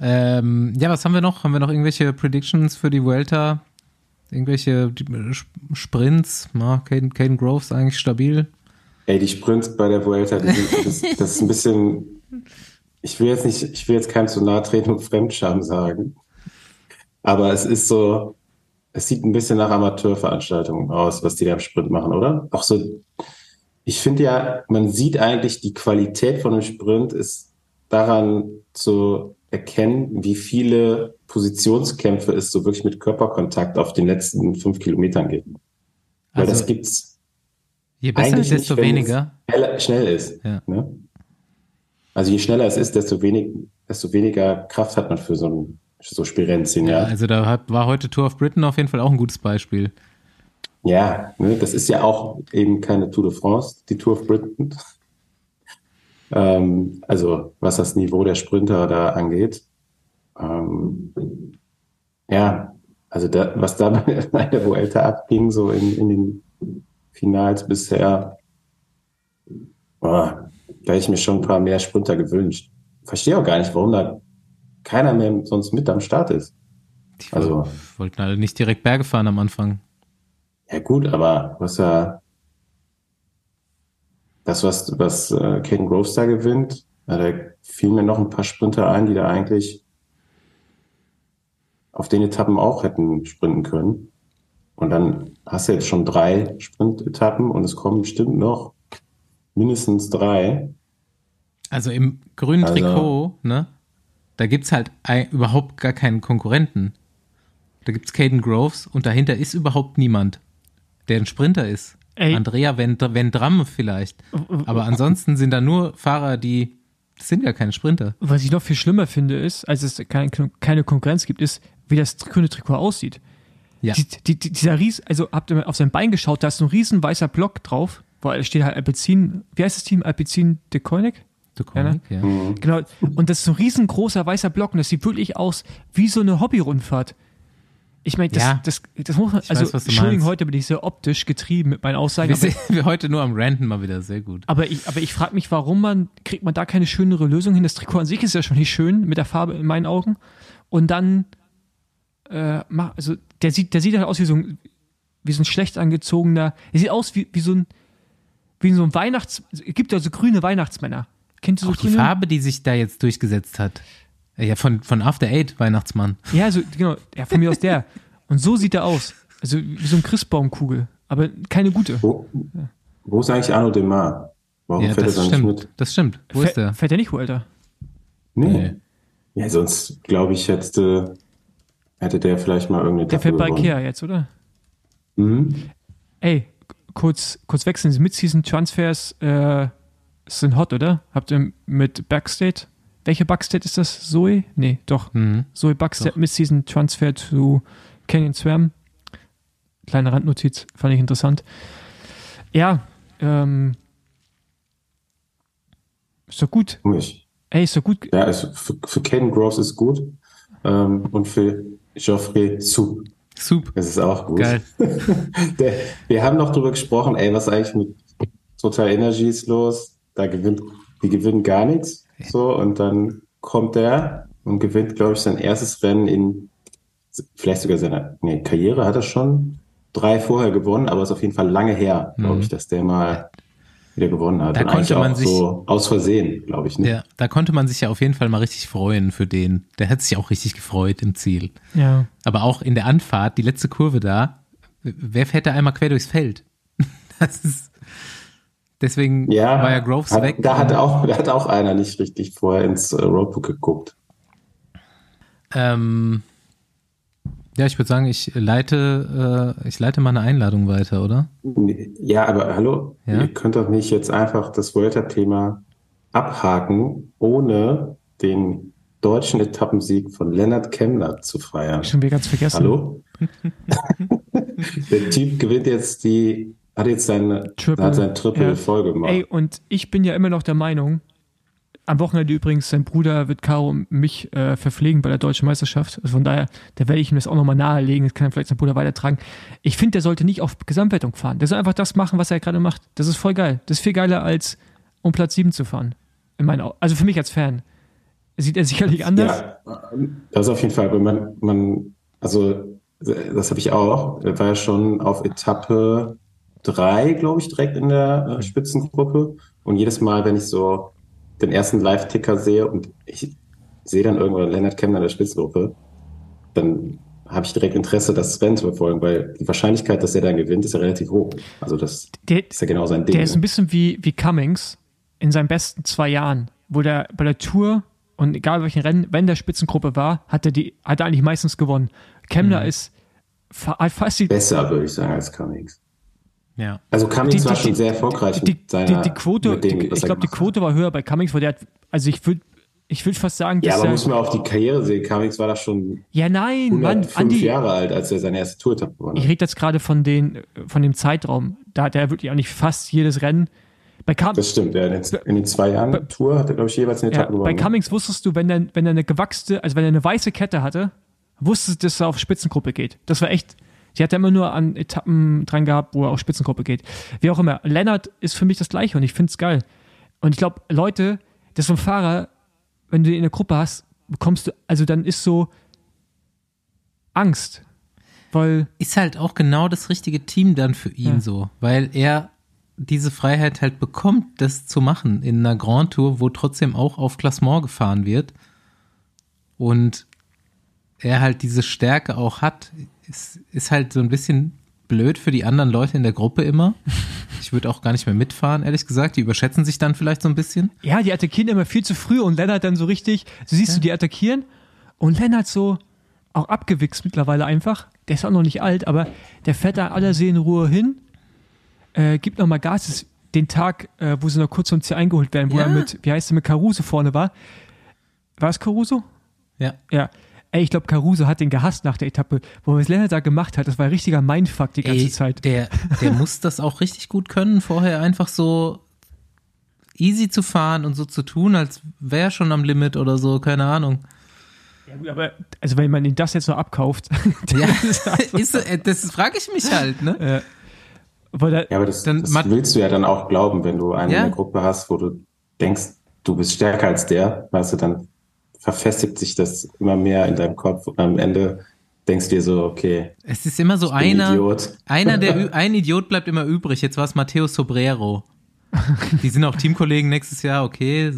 ähm, ja, was haben wir noch? Haben wir noch irgendwelche Predictions für die Vuelta? Irgendwelche Sprints? Na, Caden, Caden Groves eigentlich stabil. Ey, die Sprints bei der Vuelta, sind, das, das ist ein bisschen. Ich will jetzt nicht, ich will jetzt keinem zu nahe treten und Fremdscham sagen. Aber es ist so, es sieht ein bisschen nach Amateurveranstaltungen aus, was die da im Sprint machen, oder? Auch so, ich finde ja, man sieht eigentlich, die Qualität von einem Sprint ist daran zu erkennen, wie viele Positionskämpfe es so wirklich mit Körperkontakt auf den letzten fünf Kilometern gibt. Weil Also, das gibt's je besser, eigentlich desto nicht, weniger. es schnell, schnell ist. Ja. Ne? Also je schneller es ist, desto, wenig, desto weniger Kraft hat man für so, ein, so Spirenzien. Ja, Ja, also da hat, war heute Tour of Britain auf jeden Fall auch ein gutes Beispiel. ja ne? das ist ja auch eben keine Tour de France, die Tour of Britain. Ähm, also was das Niveau der Sprinter da angeht. Ähm, ja, also da, was da bei der Vuelta abging, so in, in den Finals bisher, boah, da hätte ich mir schon ein paar mehr Sprinter gewünscht. Verstehe auch gar nicht, warum da keiner mehr sonst mit am Start ist. Die Also- woll- wollten alle nicht direkt Berge fahren am Anfang. Ja gut, aber was ja das, was, was äh, Caden Groves da gewinnt, ja, da fielen mir noch ein paar Sprinter ein, die da eigentlich auf den Etappen auch hätten sprinten können. Und dann hast du jetzt schon drei Sprintetappen und es kommen bestimmt noch mindestens drei. Also im grünen Also- Trikot, ne? Da gibt's halt ein, überhaupt gar keinen Konkurrenten. Da gibt's Caden Groves und dahinter ist überhaupt niemand, der ein Sprinter ist. Ey. Andrea Vend Vendramme vielleicht. Aber ansonsten sind da nur Fahrer, die das sind gar keine Sprinter. was ich noch viel schlimmer finde, ist, als es kein, keine Konkurrenz gibt, ist, wie das grüne Trikot aussieht. Ja. Die, die, die, dieser Ries, also habt ihr mal auf sein Bein geschaut, da ist so ein riesen weißer Block drauf. weil es steht halt Alpecin, wie heißt das Team? Alpecin de Koenig? Du Koenig, ja. Mhm. Genau. Und das ist so ein riesengroßer weißer Block und das sieht wirklich aus wie so eine Hobby-Rundfahrt. Ich meine, das, Ja. das, das muss man, also weiß, Entschuldigung, meinst. heute bin ich sehr optisch getrieben mit meinen Aussagen, Wir sind wir heute nur am Ranten mal wieder, sehr gut. aber ich, aber ich frage mich, warum man, kriegt man da keine schönere Lösung hin? Das Trikot an sich ist ja schon nicht schön mit der Farbe in meinen Augen. Und dann, äh, mach, also der sieht, der sieht halt aus wie so ein, wie so ein schlecht angezogener, der sieht aus wie, wie so ein, wie so ein Weihnachts, es gibt ja so grüne Weihnachtsmänner. Kennt ihr so Auch die grüne? Farbe, die sich da jetzt durchgesetzt hat. Ja, von, von After Eight, Weihnachtsmann. Ja, so, genau, ja, von mir aus der. Und so sieht er aus. Also wie so ein Christbaumkugel, aber keine gute. Wo, wo ist eigentlich Arno Demar? Warum Ja, fährt das er da nicht stimmt. mit? Das stimmt. Wo ist der? Fährt er nicht, wo, Alter? Nee. Nee. Ja, sonst glaube ich, hätte, hätte der vielleicht mal irgendeine Der fährt bei gewonnen. Ikea jetzt, oder? Mhm. Ey, kurz, kurz wechseln. Die Mid-Season-Transfers äh, sind hot, oder? Habt ihr mit Backstate? Welche Backstate ist das? Zoe? Nee, doch. Mhm. Zoe Backstate Doch. Mid-Season-Transfer zu Canyon Swam. Kleine Randnotiz, fand ich interessant. Ja, ähm, ist doch gut. Ich, Ey, ist doch gut. ja, also für, für Caden Groves ist gut. Ähm, und für Geoffrey Soup Soup. ist es auch gut. Geil. Der, wir haben noch drüber gesprochen, ey, was eigentlich mit Total Energy ist los? Da gewinnt, die gewinnen gar nichts. So, und dann kommt der und gewinnt, glaube ich, sein erstes Rennen in vielleicht sogar seiner nee, Karriere hat er schon drei vorher gewonnen, aber es ist auf jeden Fall lange her, glaube Mhm. ich, dass der mal wieder gewonnen hat. Da und konnte man auch sich- so aus Versehen, glaube ich. Ne? Ja, da konnte man sich ja auf jeden Fall mal richtig freuen für den. Der hat sich auch richtig gefreut im Ziel. Ja. Aber auch in der Anfahrt, die letzte Kurve da, wer fährt da einmal quer durchs Feld? Das ist, deswegen Ja, war ja Groves hat, weg. Da hat auch, da hat auch einer nicht richtig vorher ins äh, Roadbook geguckt. Ähm, ja, ich würde sagen, ich leite, äh, ich leite mal eine Einladung weiter, oder? Ja, aber hallo, Ja? ihr könnt doch nicht jetzt einfach das Vuelta-Thema abhaken, ohne den deutschen Etappensieg von Lennart Kemmler zu feiern. Schon wieder ganz vergessen. Hallo? Der Typ gewinnt jetzt die, hat jetzt seine, Triple, hat sein Triple ja. voll gemacht. Ey, und ich bin ja immer noch der Meinung, am Wochenende übrigens, sein Bruder wird Caro mich äh, verpflegen bei der deutschen Meisterschaft. Also von daher, da werde ich ihm das auch nochmal nahelegen. Das kann er vielleicht sein Bruder weitertragen. Ich finde, der sollte nicht auf Gesamtwertung fahren. Der soll einfach das machen, was er gerade macht. Das ist voll geil. Das ist viel geiler, als um Platz 7 zu fahren. In meinen Au- also für mich als Fan. Sieht er sicherlich anders. Ja, das ist auf jeden Fall, aber man, man, also das habe ich auch. Er war ja schon auf Etappe drei, glaube ich, direkt in der äh, Spitzengruppe. Und jedes Mal, wenn ich so den ersten Live-Ticker sehe und ich sehe dann irgendwann Lennart Kemmler in der Spitzengruppe, dann habe ich direkt Interesse, das Rennen zu verfolgen, weil die Wahrscheinlichkeit, dass er dann gewinnt, ist ja relativ hoch. Also das Der, ist ja genau sein Ding. Der ist ein ne? bisschen wie, wie Cummings in seinen besten zwei Jahren, wo der bei der Tour und egal welchen Rennen, wenn der Spitzengruppe war, hat er die, hat er eigentlich meistens gewonnen. Kemmler ist fa- hat fast die, Besser, würde ich sagen, als Cummings. Ja. Also Cummings Die- war die- schon die- sehr erfolgreich die, mit seiner, die, Quote, mit dem, ich glaube, die. Quote war höher bei Cummings, weil der hat, also ich würde ich würd fast sagen, Ja, dass aber er, muss man auf die Karriere sehen. Cummings war da schon ja nein, Mann, 105 Andi, Jahre alt, als er seine erste Tour gewonnen ich hat. rede jetzt gerade von den, von dem Zeitraum, da hat er wirklich eigentlich fast jedes Rennen, bei Cam Das stimmt, ja. In den, in den zwei Jahren Bei- Tour hat er, glaube ich, jeweils eine Ja, Etappe bei gewonnen. Cummings wusstest du, wenn er, wenn er eine gewachste, also wenn er eine weiße Kette hatte, wusstest du, dass er auf Spitzengruppe geht. Das war echt, die hat er immer nur an Etappen dran gehabt, wo er auf Spitzengruppe geht. Wie auch immer. Lennart ist für mich das Gleiche und ich finde es geil. Und ich glaube, Leute, das ist so ein Fahrer, wenn du ihn in der Gruppe hast, bekommst du, also dann ist so Angst. Weil, Ist halt auch genau das richtige Team dann für ihn Ja. so, weil er diese Freiheit halt bekommt, das zu machen in einer Grand Tour, wo trotzdem auch auf Klassement gefahren wird. Und er halt diese Stärke auch hat, ist, ist halt so ein bisschen blöd für die anderen Leute in der Gruppe immer. Ich würde auch gar nicht mehr mitfahren, ehrlich gesagt. Die überschätzen sich dann vielleicht so ein bisschen. ja, die attackieren immer viel zu früh und Lennart dann so richtig, so siehst du, die attackieren und Lennart so auch abgewichst mittlerweile einfach. Der ist auch noch nicht alt, aber der fährt da aller Seelenruhe hin, äh, gibt nochmal Gas. Ist den Tag, äh, wo sie noch kurz vom Ziel eingeholt werden, wo Ja. er mit, wie heißt er, mit Caruso vorne war. War es Caruso? Ja. Ja. Ey, ich glaube, Caruso hat den gehasst nach der Etappe. Wo was Lennart da gemacht hat, das war ein richtiger Mindfuck die ganze Ey, Zeit. Der, der muss das auch richtig gut können, vorher einfach so easy zu fahren und so zu tun, als wäre er schon am Limit oder so, keine Ahnung. Ja, gut, aber also wenn man ihn das jetzt so abkauft, Ja, ist also- ist, äh, das frage ich mich halt, ne? weil er, Ja, aber das, Dann das willst du ja dann auch glauben, wenn du einen Ja. in der Gruppe hast, wo du denkst, du bist stärker als der, weißt du, dann verfestigt sich das immer mehr in deinem Kopf und am Ende denkst du dir so, okay, Es ist immer so ich bin einer, Idiot. einer der, ein Idiot bleibt immer übrig. Jetzt war es Matteo Sobrero. Die sind auch Teamkollegen nächstes Jahr, okay.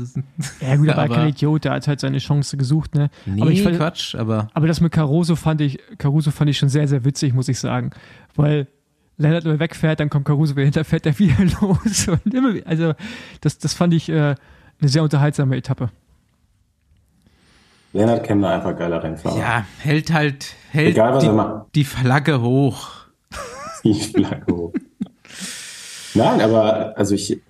Ja gut, aber, Aber- kein Idiot, der hat halt seine Chance gesucht, ne? Nee, aber ich fand, Quatsch, aber Aber das mit Caruso fand ich, Caruso fand ich schon sehr, sehr witzig, muss ich sagen. Weil Lennart nur wegfährt, dann kommt Caruso wieder hinter, fährt er wieder los. Und immer, also, das, das fand ich äh, eine sehr unterhaltsame Etappe. Lennart Kemner einfach geiler Rennfahrer. ja, hält halt, hält Egal, was die, er macht. die Flagge hoch. Die Flagge hoch. Nein, aber also ich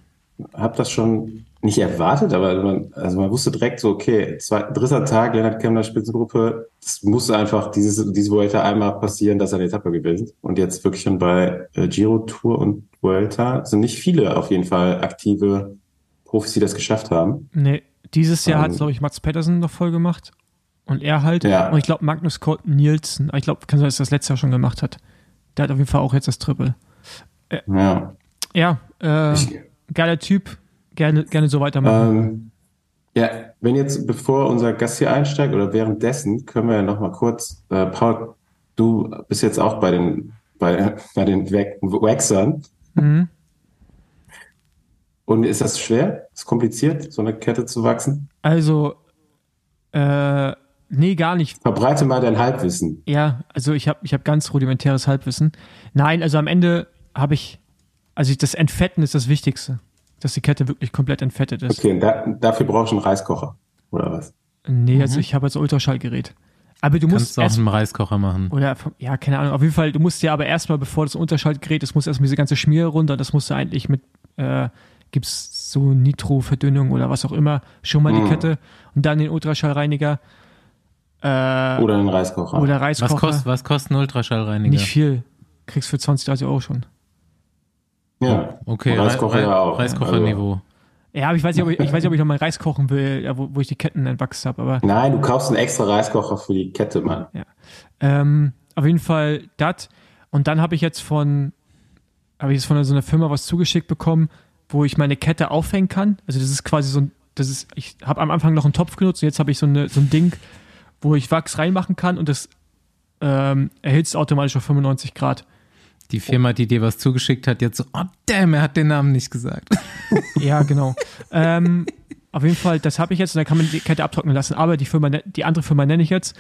habe das schon nicht erwartet, aber man, also man wusste direkt so, okay, zwei, dritter Tag, Lennart Kemner Spitzengruppe, es muss einfach dieses, diese Vuelta einmal passieren, dass er eine Etappe gewinnt. Und jetzt wirklich schon bei äh, Giro Tour und Vuelta sind nicht viele auf jeden Fall aktive Profis, die das geschafft haben. Nee, dieses Jahr Ähm, hat, glaube ich, Mats Pedersen noch voll gemacht. Und er halt. Ja. Und ich glaube, Magnus Kort Nielsen. Ich glaube, kann sein, dass er das letztes Jahr schon gemacht hat. Der hat auf jeden Fall auch jetzt das Triple. Ja. Ja, äh, Ich, geiler Typ. Gerne, gerne so weitermachen. Ähm, ja, wenn jetzt, bevor unser Gast hier einsteigt oder währenddessen, können wir ja noch mal kurz, äh, Paul, du bist jetzt auch bei den, bei, bei den Wa- Waxern. Mhm. Und ist das schwer? Ist kompliziert, so eine Kette zu wachsen? Also, äh, nee, gar nicht. Verbreite mal dein Halbwissen. Ja, also ich habe ich hab ganz rudimentäres Halbwissen. Nein, also am Ende habe ich, also ich, das Entfetten ist das Wichtigste, dass die Kette wirklich komplett entfettet ist. Okay, und da, dafür brauchst du einen Reiskocher, oder was? Nee, also ich habe jetzt Ultraschallgerät. Aber du Kannst musst du auch erst, einen Reiskocher machen. oder ja, keine Ahnung, auf jeden Fall, du musst ja aber erstmal, bevor das Ultraschallgerät ist, muss erstmal diese ganze Schmiere runter, das musst du eigentlich mit, äh, gibt's so Nitro-Verdünnung oder was auch immer, schon mal die Mhm. Kette und dann den Ultraschallreiniger äh, Oder einen Reiskocher. oder Was Reiskocher. kostet, was kostet ein Ultraschallreiniger? Nicht viel. Kriegst für 20, 30 Euro schon. ja, Okay, Reiskocher Rei- ja auch. Reiskocherniveau. Ja, aber ich weiß nicht, ob ich, ich weiß nicht, ob ich noch mal Reis kochen will, ja, wo, wo ich die Ketten entwachsen habe, aber Nein, du kaufst einen extra Reiskocher für die Kette, Mann. ähm, auf jeden Fall das. Und dann habe ich jetzt von, habe ich jetzt von so einer Firma was zugeschickt bekommen, wo ich meine Kette aufhängen kann. Also das ist quasi so ein, das ist, ich habe am Anfang noch einen Topf genutzt und jetzt habe ich so, eine, so ein Ding, wo ich Wachs reinmachen kann und das ähm, erhitzt automatisch auf 95 Grad. Die Firma, die dir was zugeschickt hat, jetzt so, oh damn, er hat den Namen nicht gesagt. Ja, genau. ähm, auf jeden Fall, das habe ich jetzt und dann kann man die Kette abtrocknen lassen. Aber die Firma, die andere Firma nenne ich jetzt.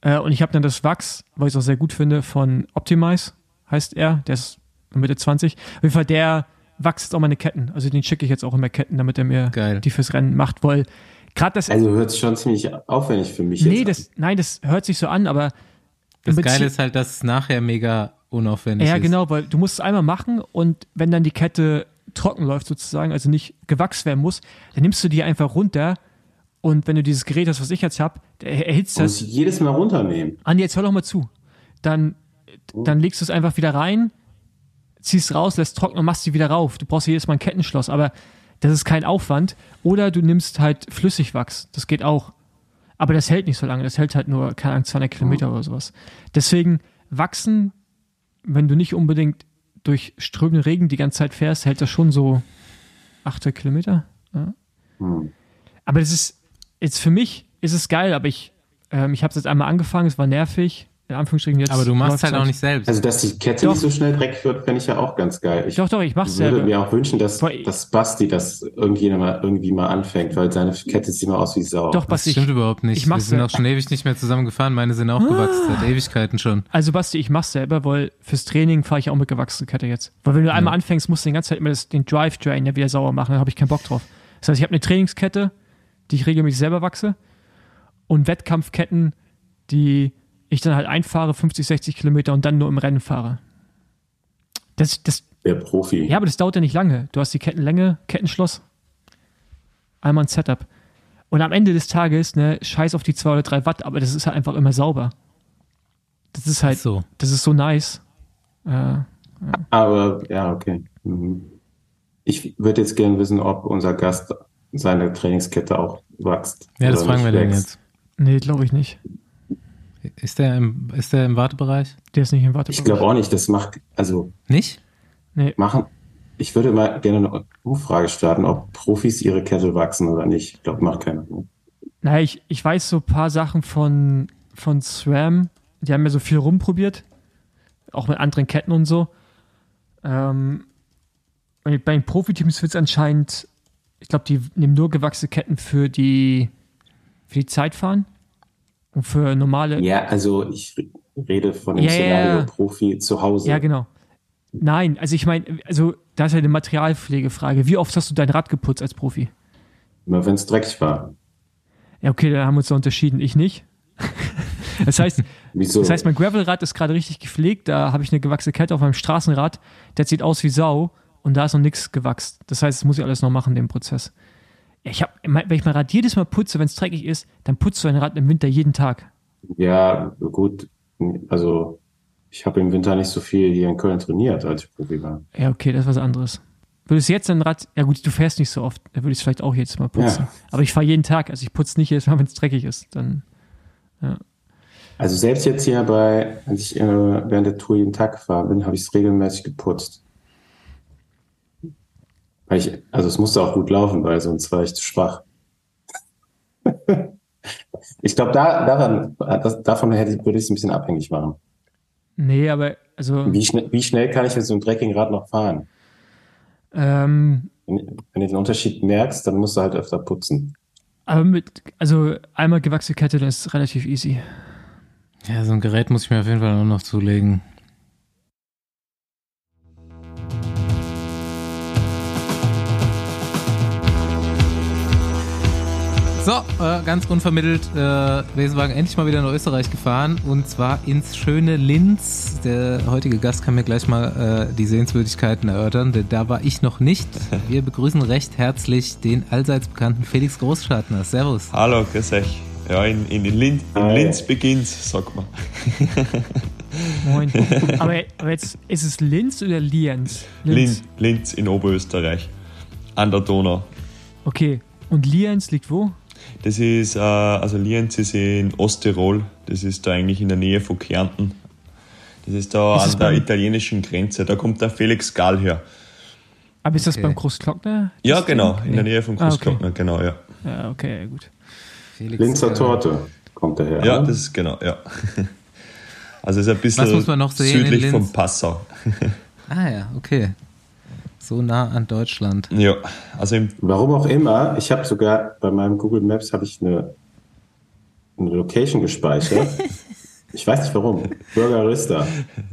Äh, und ich habe dann das Wachs, weil ich es auch sehr gut finde, von Optimize, heißt er. Der ist Mitte 20. Auf jeden Fall, der wachst jetzt auch meine Ketten. Also den schicke ich jetzt auch immer Ketten, damit er mir Geil. die fürs Rennen macht. Weil gerade das. Also hört sich schon ziemlich aufwendig für mich nee, jetzt das, nein, das hört sich so an, aber. Das Geile ist halt, dass es nachher mega unaufwendig Ja, ist. genau, weil du musst es einmal machen und wenn dann die Kette trocken läuft sozusagen, also nicht gewachst werden muss, dann nimmst du die einfach runter und wenn du dieses Gerät hast, was ich jetzt habe, erhitzt an. Muss das. ich jedes Mal runternehmen. Andi, jetzt hör doch mal zu. Dann, dann legst du es einfach wieder rein, ziehst raus, lässt trocknen und machst sie wieder rauf. Du brauchst jedes Mal ein Kettenschloss, aber das ist kein Aufwand. Oder du nimmst halt Flüssigwachs, das geht auch. Aber das hält nicht so lange, das hält halt nur, keine Ahnung, 200 Kilometer oder sowas. Deswegen wachsen, wenn du nicht unbedingt durch strömenden Regen die ganze Zeit fährst, hält das schon so 8 Kilometer. Ja. Hm. Aber das ist, jetzt für mich ist es geil, aber ich, ähm, ich habe es jetzt einmal angefangen, es war nervig, in Anführungsstrichen jetzt. Aber du machst halt auch nicht selbst. Also, dass die Kette Doch. nicht so schnell dreckig wird, fände ich ja auch ganz geil. Ich Doch, doch, ich mach's würde selber. mir auch wünschen, dass, dass Basti das irgendwie mal, irgendwie mal anfängt, weil seine Kette sieht immer aus wie Sau. Doch, das Basti, stimmt ich, überhaupt nicht. ich Wir mach's sind ja- auch schon ewig nicht mehr zusammengefahren. Meine sind auch gewachsen, seit Ewigkeiten schon. also Basti, ich mach's selber, weil fürs Training fahre ich auch mit gewachsener Kette jetzt. Weil wenn du einmal anfängst, musst du die ganze Zeit immer das, den Drive Drain ja wieder sauer machen, dann habe ich keinen Bock drauf. Das heißt, ich habe eine Trainingskette, die ich regelmäßig selber wachse und Wettkampfketten, die ich dann halt einfahre, 50, 60 Kilometer und dann nur im Rennen fahre. Das, das, Der Profi. Ja, aber das dauert ja nicht lange. Du hast die Kettenlänge, Kettenschloss, einmal ein Setup. Und am Ende des Tages, ne, scheiß auf die zwei oder drei Watt, aber das ist halt einfach immer sauber. Das ist halt, so. das ist so nice. Äh, Aber ja, okay. Mhm. Ich würde jetzt gerne wissen, ob unser Gast seine Trainingskette auch wächst. Ja, das fragen wir wächst. jetzt. nee, glaube ich nicht. Ist der im, ist der im Wartebereich? Der ist nicht im Ich Wartebereich. glaube auch nicht, das macht, also Nicht? Nee. machen, ich würde mal gerne eine Umfrage starten, ob Profis ihre Kette wachsen oder nicht. Ich glaube, macht keiner. Ne? Naja, ich, ich weiß so ein paar Sachen von, von SRAM. Die haben ja so viel rumprobiert. Auch mit anderen Ketten und so. Ähm, bei bei den Profiteams wird es anscheinend, ich glaube, die nehmen nur gewachsene Ketten für die, für die Zeitfahren. Und für normale. Ja, also ich rede von dem Ja, Szenario ja. Profi zu Hause. Ja, genau. Nein, also ich meine, also da ist ja eine Materialpflegefrage. Wie oft hast du dein Rad geputzt als Profi? Immer wenn es dreckig war. Ja, okay, da haben wir uns da unterschieden. Ich nicht. Das heißt, Wieso? Das heißt, mein Gravelrad ist gerade richtig gepflegt. Da habe ich eine gewachsene Kette auf meinem Straßenrad. Der sieht aus wie Sau und da ist noch nichts gewachst. Das heißt, das muss ich alles noch machen, den Prozess. Ja, Ich hab, wenn ich mein Rad jedes Mal putze, wenn es dreckig ist, dann putzt du ein Rad im Winter jeden Tag. ja, gut. Also ich habe im Winter nicht so viel hier in Köln trainiert, als ich Profi war. Ja, okay, das ist was anderes. Würdest du jetzt dein Rad, ja gut, du fährst nicht so oft, dann würde ich es vielleicht auch jedes Mal putzen. Ja. Aber ich fahre jeden Tag, also ich putze nicht jedes Mal, wenn es dreckig ist. Dann, Also selbst jetzt hier bei, als ich äh, während der Tour jeden Tag gefahren bin, habe ich es regelmäßig geputzt. Ich, also es musste auch gut laufen, weil sonst war ich zu schwach. ich glaube, da, daran, das, davon hätte ich, würde ich es ein bisschen abhängig machen. nee, aber also, Wie schnell, wie schnell kann ich mit so einem Trekkingrad noch fahren? ähm, Wenn, wenn du den Unterschied merkst, dann musst du halt öfter putzen. aber mit, also einmal gewachsene Kette, das ist relativ easy. Ja, so ein Gerät muss ich mir auf jeden Fall auch noch zulegen. So, äh, ganz unvermittelt, äh, Wesenwagen endlich mal wieder nach Österreich gefahren und zwar ins schöne Linz. Der heutige Gast kann mir gleich mal äh, die Sehenswürdigkeiten erörtern, denn da war ich noch nicht. Wir begrüßen recht herzlich den allseits bekannten Felix Großschartner. Servus. Hallo, grüß euch. Ja, in, in, in, Linz, in. Linz beginnt's, sagt man. Moin. aber, aber jetzt, ist es Linz oder Lienz? Linz, Linz in Oberösterreich. An der Donau. Okay. Und Lienz liegt wo? Das ist, äh, also Lienz ist in Osttirol. Das ist da eigentlich in der Nähe von Kärnten. Das ist da Ist an der italienischen Grenze. Da kommt der Felix Gall her. Aber ist das Okay. beim Großglockner? Ja, Das genau. In der Nähe von Ah, okay. Großglockner, genau, ja. Ja, okay, gut. Felix, Linzer äh, Torte kommt daher. Ja, ne? das ist genau, ja. Also es ist ein bisschen Was muss man noch sehen in südlich von Passau. Ah ja, okay. So nah an Deutschland. Ja, also Warum auch immer, ich habe sogar bei meinem Google Maps habe ich eine, eine Location gespeichert. ich weiß nicht warum. Burgerista.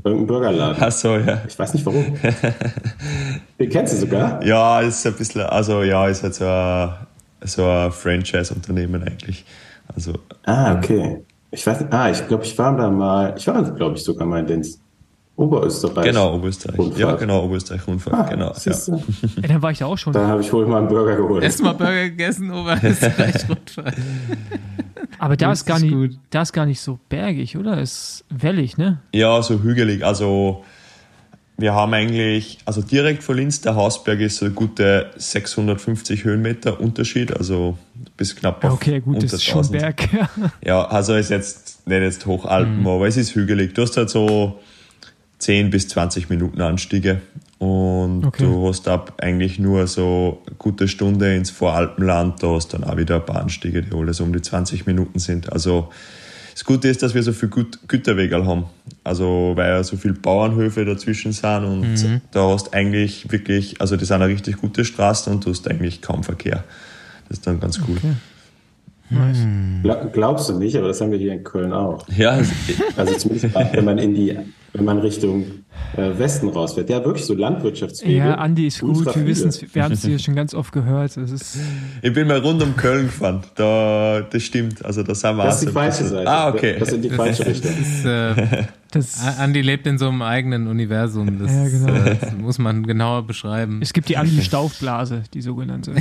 Irgendein Burgerladen. Ach so, ja. Ich weiß nicht warum. Den kennst du sogar? Ja, ist ein bisschen, also ja, ist halt so ein, so ein Franchise-Unternehmen eigentlich. Also, Ah, okay. Ich weiß nicht. Ah, ich glaube, ich war da mal. Ich war, glaube ich, sogar mal in den Oberösterreich. genau, Oberösterreich. Rundfahrt. Ja, genau, Oberösterreich-Rundfahrt, Ah, genau. Ja. dann war ich da auch schon. Da habe ich wohl mal einen Burger geholt. Erstmal Burger gegessen, Oberösterreich Rundfahrt. Aber da ist, gar nicht, gut. da ist gar nicht so bergig, oder? Ist wellig, ne? ja, so hügelig. Also, wir haben eigentlich, also direkt vor Linz, der Hausberg ist so gute 650 Höhenmeter Unterschied, also bis knapp auf okay, gut, das ist schon 1000. Berg. Ja, also ist jetzt nicht jetzt Hochalpen, Mhm. aber es ist hügelig. Du hast halt so 10 bis 20 Minuten Anstiege und Okay. du hast ab eigentlich nur so eine gute Stunde ins Voralpenland, da hast dann auch wieder ein paar Anstiege, die alle so um die 20 Minuten sind. Also das Gute ist, dass wir so viel Gut Güterwege haben. Also weil ja so viele Bauernhöfe dazwischen sind und Mhm. da hast eigentlich wirklich, also das sind eine richtig gute Straßen und du hast eigentlich kaum Verkehr. Das ist dann ganz cool. Okay. Nice. Gla- Glaubst du nicht, aber das haben wir hier in Köln auch. Ja, Also zumindest wenn man in die, wenn man Richtung äh, Westen rausfährt. Ja, wirklich so Landwirtschaftswege. Ja, Andi ist gut. Wir wissen es, wir haben es hier schon ganz oft gehört. Es ist, Ich bin mal rund um Köln gefahren. Da, das stimmt. Also da sind wir Das ist die falsche Seite. Ah, okay. Das ist in die falsche Richtung. ist, äh, das, Andi lebt in so einem eigenen Universum. Das, Ja, genau. äh, das muss man genauer beschreiben. es gibt die Andi-Staufblase, die sogenannte.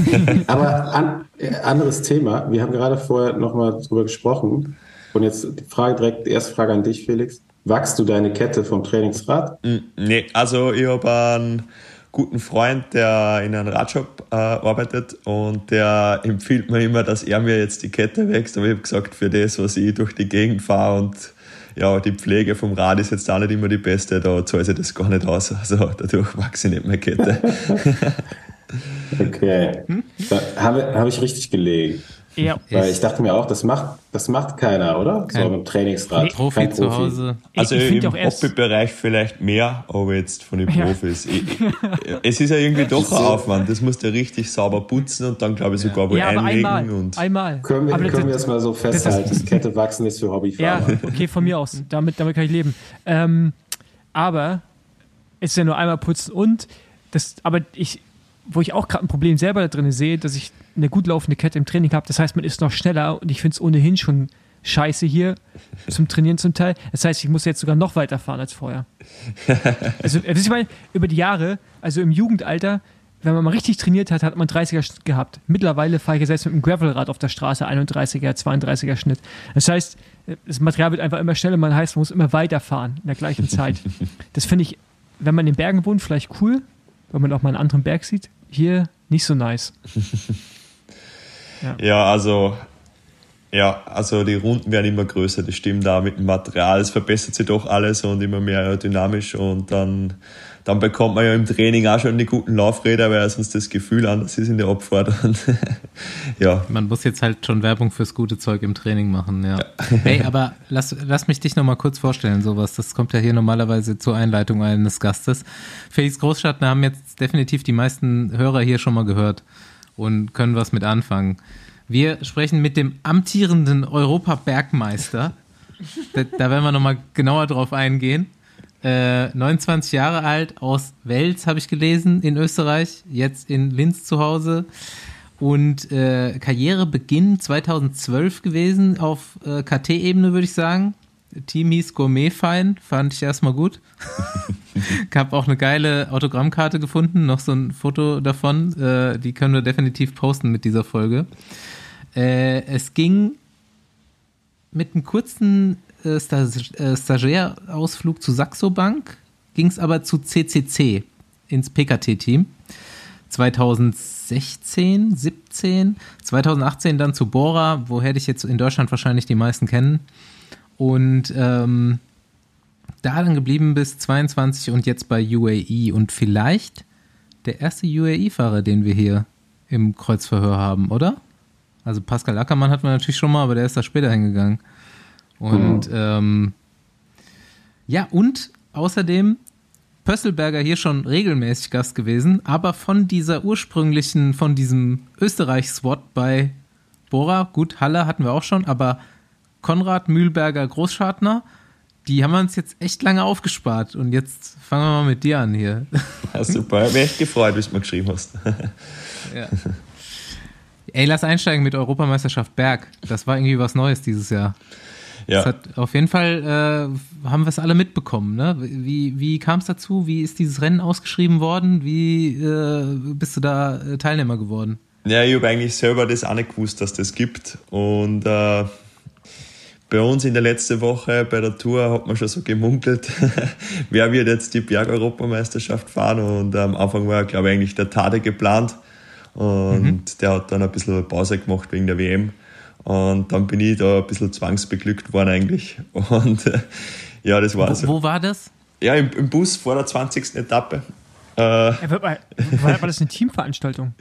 Aber an, äh, anderes Thema. Wir haben gerade vorher nochmal drüber gesprochen. Und jetzt die Frage direkt, die erste Frage an dich, Felix. Wachst du deine Kette vom Trainingsrad? Nee, also ich habe einen guten Freund, der in einem Radshop äh, arbeitet und der empfiehlt mir immer, dass er mir jetzt die Kette wächst. Aber ich habe gesagt, für das, was ich durch die Gegend fahre und ja, die Pflege vom Rad ist jetzt auch nicht immer die beste, da zahle ich das gar nicht aus. Also dadurch wachse ich nicht mehr Kette. Okay. Da habe, habe ich richtig gelegen. Ja, Weil ich dachte mir auch, das macht, das macht keiner, oder? Kein so mit dem Trainingsrad. Profi Kein zu Hause. Also ich im Hobbybereich vielleicht mehr, aber jetzt von den Ja. Profis. Ich, es ist ja irgendwie doch ein Aufwand. Das musst du richtig sauber putzen und dann glaube ich sogar wohl ja, einlegen. einmal, und einmal. Können wir, aber können wir das, das mal so festhalten? Das Kette wachsen ist für ja, Hobbyfahrer. okay, von mir aus. Damit, damit kann ich leben. Ähm, aber es ist ja nur einmal putzen und das, aber ich, wo ich auch gerade ein Problem selber da drin sehe, dass ich eine gut laufende Kette im Training habe. Das heißt, man ist noch schneller und ich finde es ohnehin schon scheiße hier zum Trainieren zum Teil. Das heißt, ich muss jetzt sogar noch weiter fahren als vorher. Also, äh, ihr, mal, über die Jahre, also im Jugendalter, wenn man mal richtig trainiert hat, hat man 30er Schnitt gehabt. Mittlerweile fahre ich selbst mit dem Gravelrad auf der Straße 31er, 32er Schnitt. Das heißt, das Material wird einfach immer schneller, man heißt, man muss immer weiterfahren in der gleichen Zeit. Das finde ich, wenn man in den Bergen wohnt, vielleicht cool, weil man auch mal einen anderen Berg sieht. Hier nicht so nice. Ja, also, ja, also die Runden werden immer größer, das stimmt da mit dem Material. Es verbessert sich doch alles und immer mehr aerodynamisch und dann, dann bekommt man ja im Training auch schon die guten Laufräder, weil sonst das Gefühl anders ist in der Abfahrt. Ja, Man muss jetzt halt schon Werbung fürs gute Zeug im Training machen, ja. Hey, aber lass, lass mich dich nochmal kurz vorstellen, sowas. Das kommt ja hier normalerweise zur Einleitung eines Gastes. Felix Großstadtner haben jetzt definitiv die meisten Hörer hier schon mal gehört und können was mit anfangen. Wir sprechen mit dem amtierenden Europabergmeister. Da, da werden wir nochmal genauer drauf eingehen. Äh, 29 Jahre alt, aus Wels habe ich gelesen, in Österreich, jetzt in Linz zu Hause. Und äh, Karrierebeginn 2012 gewesen auf äh, KT-Ebene, würde ich sagen. Hieß Gourmetfein, fand ich erstmal gut. ich habe auch eine geile Autogrammkarte gefunden, noch so ein Foto davon. Äh, die können wir definitiv posten mit dieser Folge. Äh, es ging mit einem kurzen äh, äh, Stagiairausflug zu Saxo Bank, ging es aber zu CCC ins PKT-Team. 2016, 17, 2018 dann zu Bora, woher dich jetzt in Deutschland wahrscheinlich die meisten kennen. Und ähm, da dann geblieben bis 22 und jetzt bei UAE und vielleicht der erste UAE-Fahrer, den wir hier im Kreuzverhör haben, oder? Also Pascal Ackermann hat man natürlich schon mal, aber der ist da später hingegangen. Und ähm, ja, und außerdem Pösselberger hier schon regelmäßig Gast gewesen, aber von dieser ursprünglichen, von diesem Österreich-SWAT bei Bora, gut, Halle hatten wir auch schon, aber Konrad Mühlberger Großschartner, die haben wir uns jetzt echt lange aufgespart und jetzt fangen wir mal mit dir an hier. ja, super. Habe mich echt gefreut, wie du mir geschrieben hast. Ja. Ey, lass einsteigen mit Europameisterschaft Berg. Das war irgendwie was Neues dieses Jahr. Das Ja, hat auf jeden Fall äh, haben wir es alle mitbekommen. Ne? Wie, wie kam es dazu? Wie ist dieses Rennen ausgeschrieben worden? Wie äh, bist du da äh, Teilnehmer geworden? ja ich habe eigentlich selber das auch nicht gewusst, dass das gibt. Und äh, bei uns in der letzten Woche bei der Tour hat man schon so gemunkelt, wer wird jetzt die Berg-Europameisterschaft fahren. Und am Anfang war, glaube ich, eigentlich der Tade geplant. Und der hat dann ein bisschen Pause gemacht wegen der WM. Und dann bin ich da ein bisschen zwangsbeglückt worden eigentlich. Und äh, ja, das war Wo, so. wo war das? Ja, im, im Bus vor der 20. Etappe. Äh, war, war, war das eine Teamveranstaltung?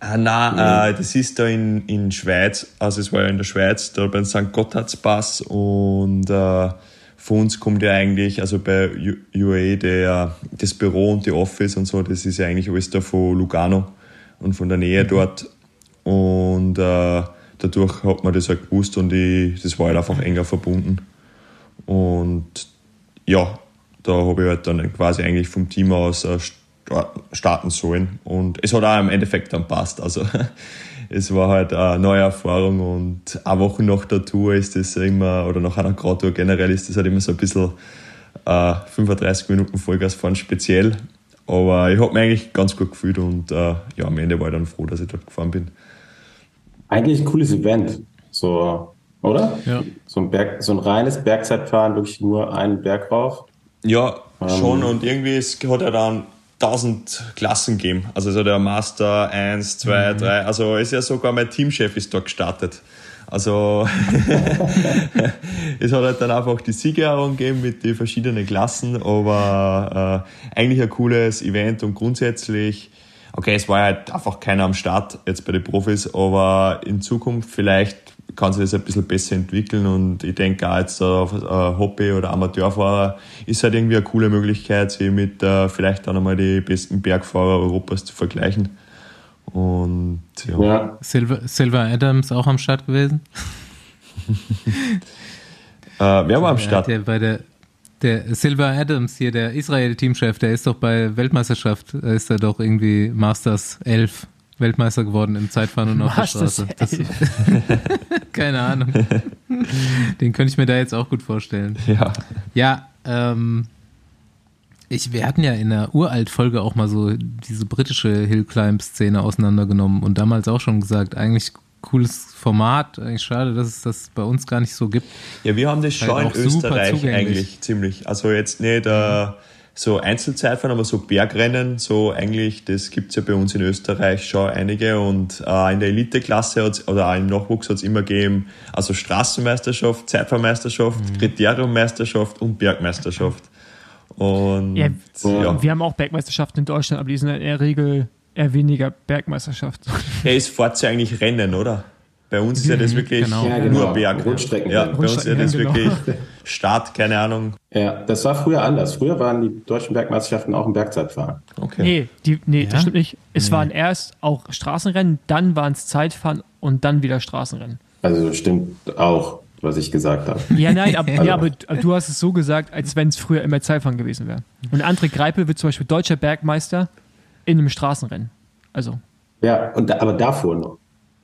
Ah, nein, äh, das ist da in, in Schweiz, also es war ja in der Schweiz, da beim St. Gotthardpass. Und äh, von uns kommt ja eigentlich, also bei UAE, der, das Büro und die Office und so, das ist ja eigentlich alles da von Lugano und von der Nähe dort. Und äh, dadurch hat man das halt gewusst und ich, das war halt einfach enger verbunden. Und ja, da habe ich halt dann quasi eigentlich vom Team aus starten sollen. Und es hat auch im Endeffekt dann passt. Also es war halt eine neue Erfahrung und eine Woche nach der Tour ist das immer, oder nach einer Grad-Tour generell ist das halt immer so ein bisschen äh, 35 Minuten Vollgas fahren speziell. Aber ich habe mich eigentlich ganz gut gefühlt und äh, ja, am Ende war ich dann froh, dass ich dort gefahren bin. Eigentlich ein cooles Event, so, oder? Ja. So ein, Berg, so ein reines Bergzeitfahren, wirklich nur einen Berg rauf. Ja, Ähm. schon. Und irgendwie es hat er dann 1000 Klassen gegeben. Also so der Master 1, 2, 3. Also ist ja sogar mein Teamchef ist da gestartet. Also es hat halt dann einfach die Siegerehrung gegeben mit den verschiedenen Klassen, aber äh, eigentlich ein cooles Event und grundsätzlich, okay, es war halt einfach keiner am Start jetzt bei den Profis, aber in Zukunft vielleicht kann sich das ein bisschen besser entwickeln und ich denke auch jetzt auf äh, Hobby- oder Amateurfahrer ist halt irgendwie eine coole Möglichkeit, sich mit äh, vielleicht dann einmal die besten Bergfahrer Europas zu vergleichen. Und ja. Ja, Silver, Silver Adams auch am Start gewesen. Äh, wer war am Start? der bei der der Silver Adams hier, der Israel-Teamchef, der ist doch bei Weltmeisterschaft, da ist er doch irgendwie Masters 11 Weltmeister geworden im Zeitfahren und auf der Straße. Das, keine Ahnung. Den könnte ich mir da jetzt auch gut vorstellen. Ja. Ja, ähm, ich, wir hatten ja in der Uralt-Folge auch mal so diese britische Hill-Climb-Szene auseinandergenommen und damals auch schon gesagt, eigentlich cooles Format, eigentlich schade, dass es das bei uns gar nicht so gibt. Ja, wir haben das Halt schon in super Österreich eigentlich ziemlich. Also jetzt nicht äh, so Einzelzeitfahren, aber so Bergrennen, so eigentlich, das gibt's ja bei uns in Österreich schon einige und äh, in der Eliteklasse hat's, oder auch im Nachwuchs hat's immer gegeben, also Straßenmeisterschaft, Zeitfahrmeisterschaft, Mhm. Kriteriummeisterschaft und Bergmeisterschaft. Und Ja, ja, Wir haben auch Bergmeisterschaften in Deutschland, aber die sind in der Regel eher weniger Bergmeisterschaft. Ja, ist ja eigentlich Rennen, oder? Bei uns ist ja das wirklich genau. Ja, nur genau. Berg. Rundstrecken. Ja, bei uns ist ja das wirklich Start, keine Ahnung. ja, das war früher anders. Früher waren die deutschen Bergmeisterschaften auch im Bergzeitfahren. Okay. Nee, die, nee Ja? das stimmt nicht. Es waren erst auch Straßenrennen, dann waren es Zeitfahren und dann wieder Straßenrennen. Also stimmt auch, was ich gesagt habe. Ja, nein, aber, Also- ja, aber aber du hast es so gesagt, als wenn es früher immer Zeitfahren gewesen wäre. Und André Greipel wird zum Beispiel deutscher Bergmeister in einem Straßenrennen. Also, Ja, und da, aber davor noch.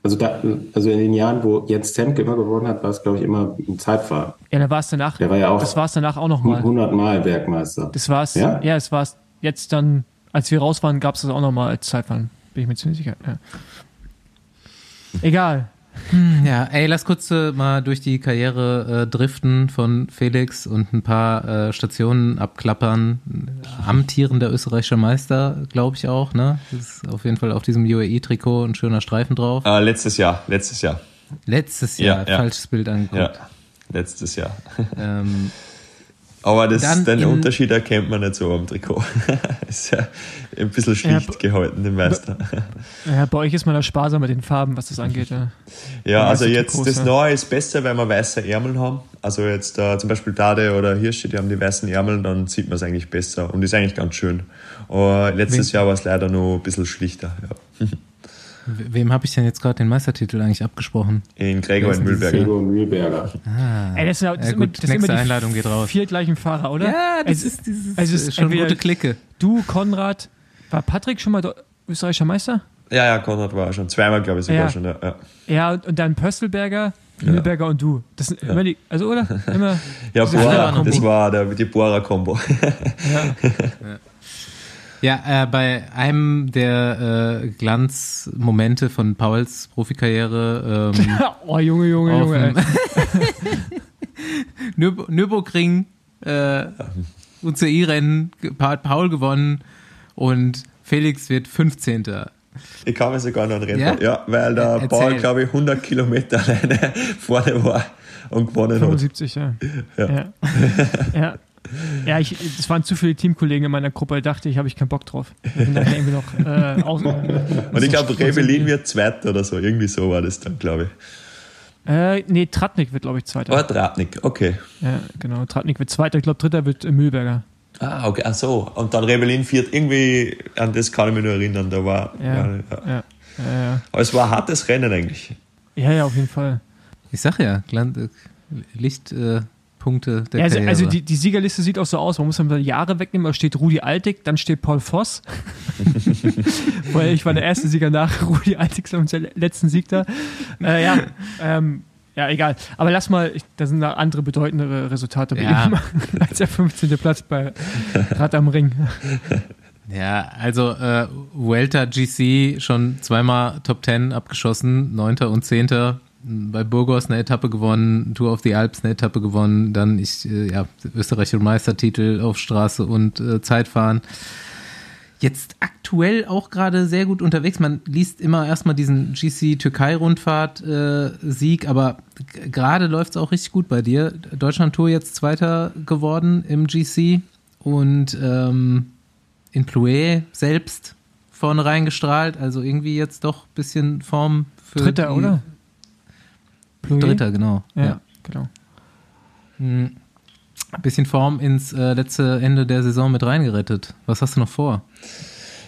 Also, da, also in den Jahren, wo Jens Zemke immer gewonnen hat, war es, glaube ich, immer ein Zeitfahren. ja, da war es danach. Der war ja auch das war es danach auch nochmal. 100 Mal Bergmeister. Das war es. Ja? Ja? es war es. Jetzt dann, als wir raus waren, gab es das auch nochmal als Zeitfahren. Bin ich mir ziemlich sicher. Ja. Egal. Ja, ey, lass kurz äh, mal durch die Karriere äh, driften von Felix und ein paar äh, Stationen abklappern. Amtierender österreichischer Meister, glaube ich auch, ne? Das ist auf jeden Fall auf diesem UAE-Trikot ein schöner Streifen drauf. Äh, letztes Jahr, letztes Jahr. Letztes Jahr, Ja, ja. falsches Bild angeguckt. Ja, letztes Jahr. Ähm, Aber das, Dann den Unterschied erkennt man nicht so am Trikot. ist ja ein bisschen schlicht Ja, gehalten, den Meister. Ja, bei euch ist man da sparsam mit den Farben, was das angeht. Ja. Ja, also jetzt Trikots, das. Neue ist besser, weil wir weiße Ärmel haben. Also jetzt äh, zum Beispiel Dade oder Hirsche, die haben die weißen Ärmel, dann sieht man es eigentlich besser und ist eigentlich ganz schön. Aber letztes Wen- Jahr war es leider nur ein bisschen schlichter. Ja. we- wem habe ich denn jetzt gerade den Meistertitel eigentlich abgesprochen? In Gregor Wer ist in denn dieses Mühlberg. Gregor Mühlberger. Ey, das sind, ja- das Ja, gut, das nächste die Einladung geht raus. vier gleichen Fahrer, oder? Ja, das Also- ist, dieses, also es ist ist schon eine gute Clique. Du, Konrad, war Patrick schon mal österreichischer Meister? Ja, ja, Konrad war schon zweimal, glaube ich, sogar Ja. schon. Ja, ja. Ja, und, dann Pöstelberger, Mühlberger und du. Das sind immer die, also oder? Immer. ja Kombi. das war der, die Bora-Kombo. Ja, äh, bei einem der äh, Glanzmomente von Pauls Profikarriere ähm, oh, Junge, Junge, Junge. Nürb Nürburgring äh, UCI-Rennen hat Paul gewonnen und Felix wird 15. Ich kann mich sogar noch erinnern. Ja? Ja, weil der Erzähl. Paul, glaube ich, 100 Kilometer alleine vorne war und gewonnen hat. 75, ja. Ja. Ja. ja. Ja, ich, es waren zu viele Teamkollegen in meiner Gruppe, da dachte ich, habe ich keinen Bock drauf. Ich noch äh, aus, Und ich glaube, Revelin wird Zweiter oder so. Irgendwie so war das dann, glaube ich. Äh, nee, Tratnik wird, glaube ich, Zweiter. Oh, Tratnik, okay. Ja, genau. Tratnik wird Zweiter. Ich glaube, Dritter wird Mühlberger. Ah, okay, ach so. Und dann Rebellin viert irgendwie, an das kann ich mich nur erinnern, da war, Ja. ja. ja. Ja, ja, ja. Aber es war ein hartes Rennen eigentlich. ja, ja auf jeden Fall. Ich sag ja, Licht äh, Punkte der Ja, also, Karriere. also die, die Siegerliste sieht auch so aus, man muss dann Jahre wegnehmen, da steht Rudi Altig, dann steht Paul Voss. Weil ich war der erste Sieger nach Rudi Altig, unser letzten Sieg da. Äh, ja, ähm, ja, egal. Aber lass mal, ich, da sind da andere bedeutendere Resultate bei Ja. ihm als der 15. Platz bei Rad am Ring. Ja, also äh, Vuelta GC schon zweimal Top 10 abgeschossen, 9. und 10. Bei Burgos eine Etappe gewonnen, Tour of the Alps eine Etappe gewonnen, dann ich, äh, ja, österreichische Meistertitel auf Straße und äh, Zeitfahren. Jetzt aktuell auch gerade sehr gut unterwegs. Man liest immer erstmal diesen GC Türkei-Rundfahrt-Sieg, aber gerade läuft es auch richtig gut bei dir. Deutschland-Tour jetzt Zweiter geworden im GC und ähm, in Plouet selbst vorne reingestrahlt. Also irgendwie jetzt doch ein bisschen Form für Dritter, oder? Plouet? Dritter, genau. Ja, Ja. genau. Hm. Ein bisschen Form ins äh, letzte Ende der Saison mit reingerettet. Was hast du noch vor?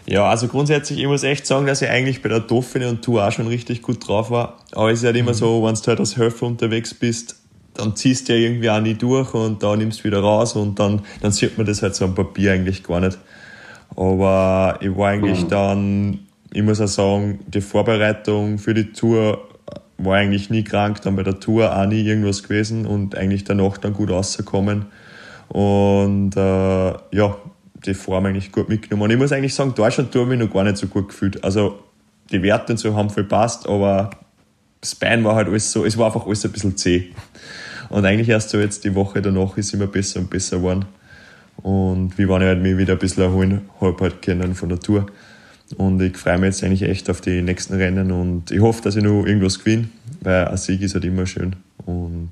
Ja, also grundsätzlich, ich muss echt sagen, dass ich eigentlich bei der Dauphine und Tour auch schon richtig gut drauf war. Aber es ist halt immer so, wenn du halt als Helfer unterwegs bist, dann ziehst du ja irgendwie auch nie durch und da nimmst du wieder raus und dann, dann sieht man das halt so am Papier eigentlich gar nicht. Aber ich war eigentlich dann, ich muss auch sagen, die Vorbereitung für die Tour war eigentlich nie krank, dann bei der Tour auch nie irgendwas gewesen und eigentlich danach dann gut rausgekommen. Und äh, ja, die Form eigentlich gut mitgenommen. Und ich muss eigentlich sagen, Deutschland tut mich noch gar nicht so gut gefühlt. Also die Werte und so haben viel passt, aber das Bein war halt alles so, es war einfach alles ein bisschen zäh. Und eigentlich erst so jetzt die Woche danach ist immer besser und besser geworden. Und wir waren halt mich wieder ein bisschen erholen, halb halt können von der Tour. Und ich freue mich jetzt eigentlich echt auf die nächsten Rennen und ich hoffe, dass ich noch irgendwas gewinne, weil ein Sieg ist halt immer schön. Und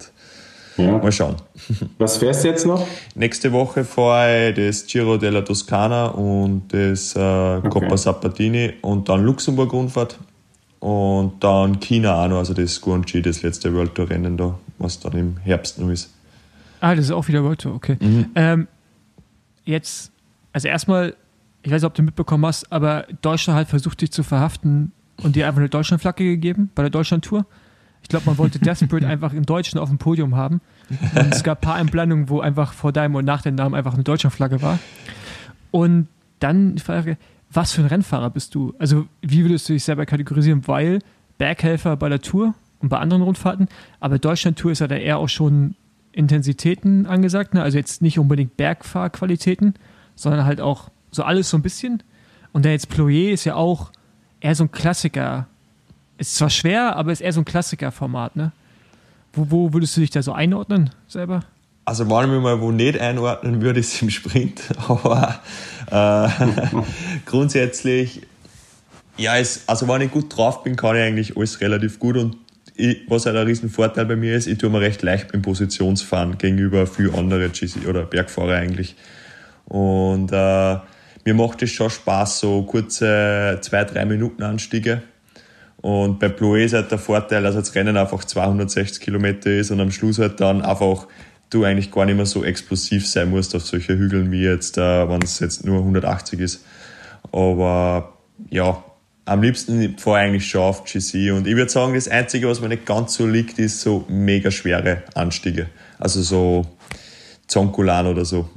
Ja. mal schauen. Was fährst du jetzt noch? Nächste Woche fahre ich das Giro della Toscana und das äh, Coppa Sabatini und dann Luxemburg-Rundfahrt und dann China auch noch, also das Guangxi, das letzte World Tour Rennen da, was dann im Herbst noch ist. Ah, das ist auch wieder World Tour, okay. Ähm, jetzt, also erstmal, ich weiß nicht, ob du mitbekommen hast, aber Deutschland hat versucht, dich zu verhaften und dir einfach eine Deutschlandflagge gegeben bei der Deutschland-Tour. Ich glaube, man wollte Desperate einfach im Deutschen auf dem Podium haben. Und es gab ein paar Einblendungen, wo einfach vor deinem und nach deinem Namen einfach eine Deutschlandflagge war. Und dann die Frage, was für ein Rennfahrer bist du? Also, wie würdest du dich selber kategorisieren? Weil Berghelfer bei der Tour und bei anderen Rundfahrten, aber Deutschland-Tour ist ja da eher auch schon Intensitäten angesagt, ne? also jetzt nicht unbedingt Bergfahrqualitäten, sondern halt auch so alles so ein bisschen. Und dann jetzt Ployer ist ja auch eher so ein Klassiker. Ist zwar schwer, aber ist eher so ein Klassiker-Format, ne? Wo, wo würdest du dich da so einordnen selber? Also wenn ich mal wo nicht einordnen würde, ist im Sprint, aber äh, grundsätzlich, ja, es, also wenn ich gut drauf bin, kann ich eigentlich alles relativ gut und ich, was halt ein riesen Vorteil bei mir ist, ich tue mir recht leicht beim Positionsfahren gegenüber viel andere GC oder Bergfahrer eigentlich. Und äh, mir macht es schon Spaß, so kurze zwei, drei Minuten Anstiege. Und bei Ploé ist halt der Vorteil, dass das Rennen einfach 260 Kilometer ist und am Schluss halt dann einfach du eigentlich gar nicht mehr so explosiv sein musst auf solche Hügeln wie jetzt, äh, wenn es jetzt nur 180 ist. Aber ja, am liebsten fahre ich eigentlich schon auf GC. Und ich würde sagen, das Einzige, was mir nicht ganz so liegt, ist so mega schwere Anstiege. Also so Zonkulan oder so.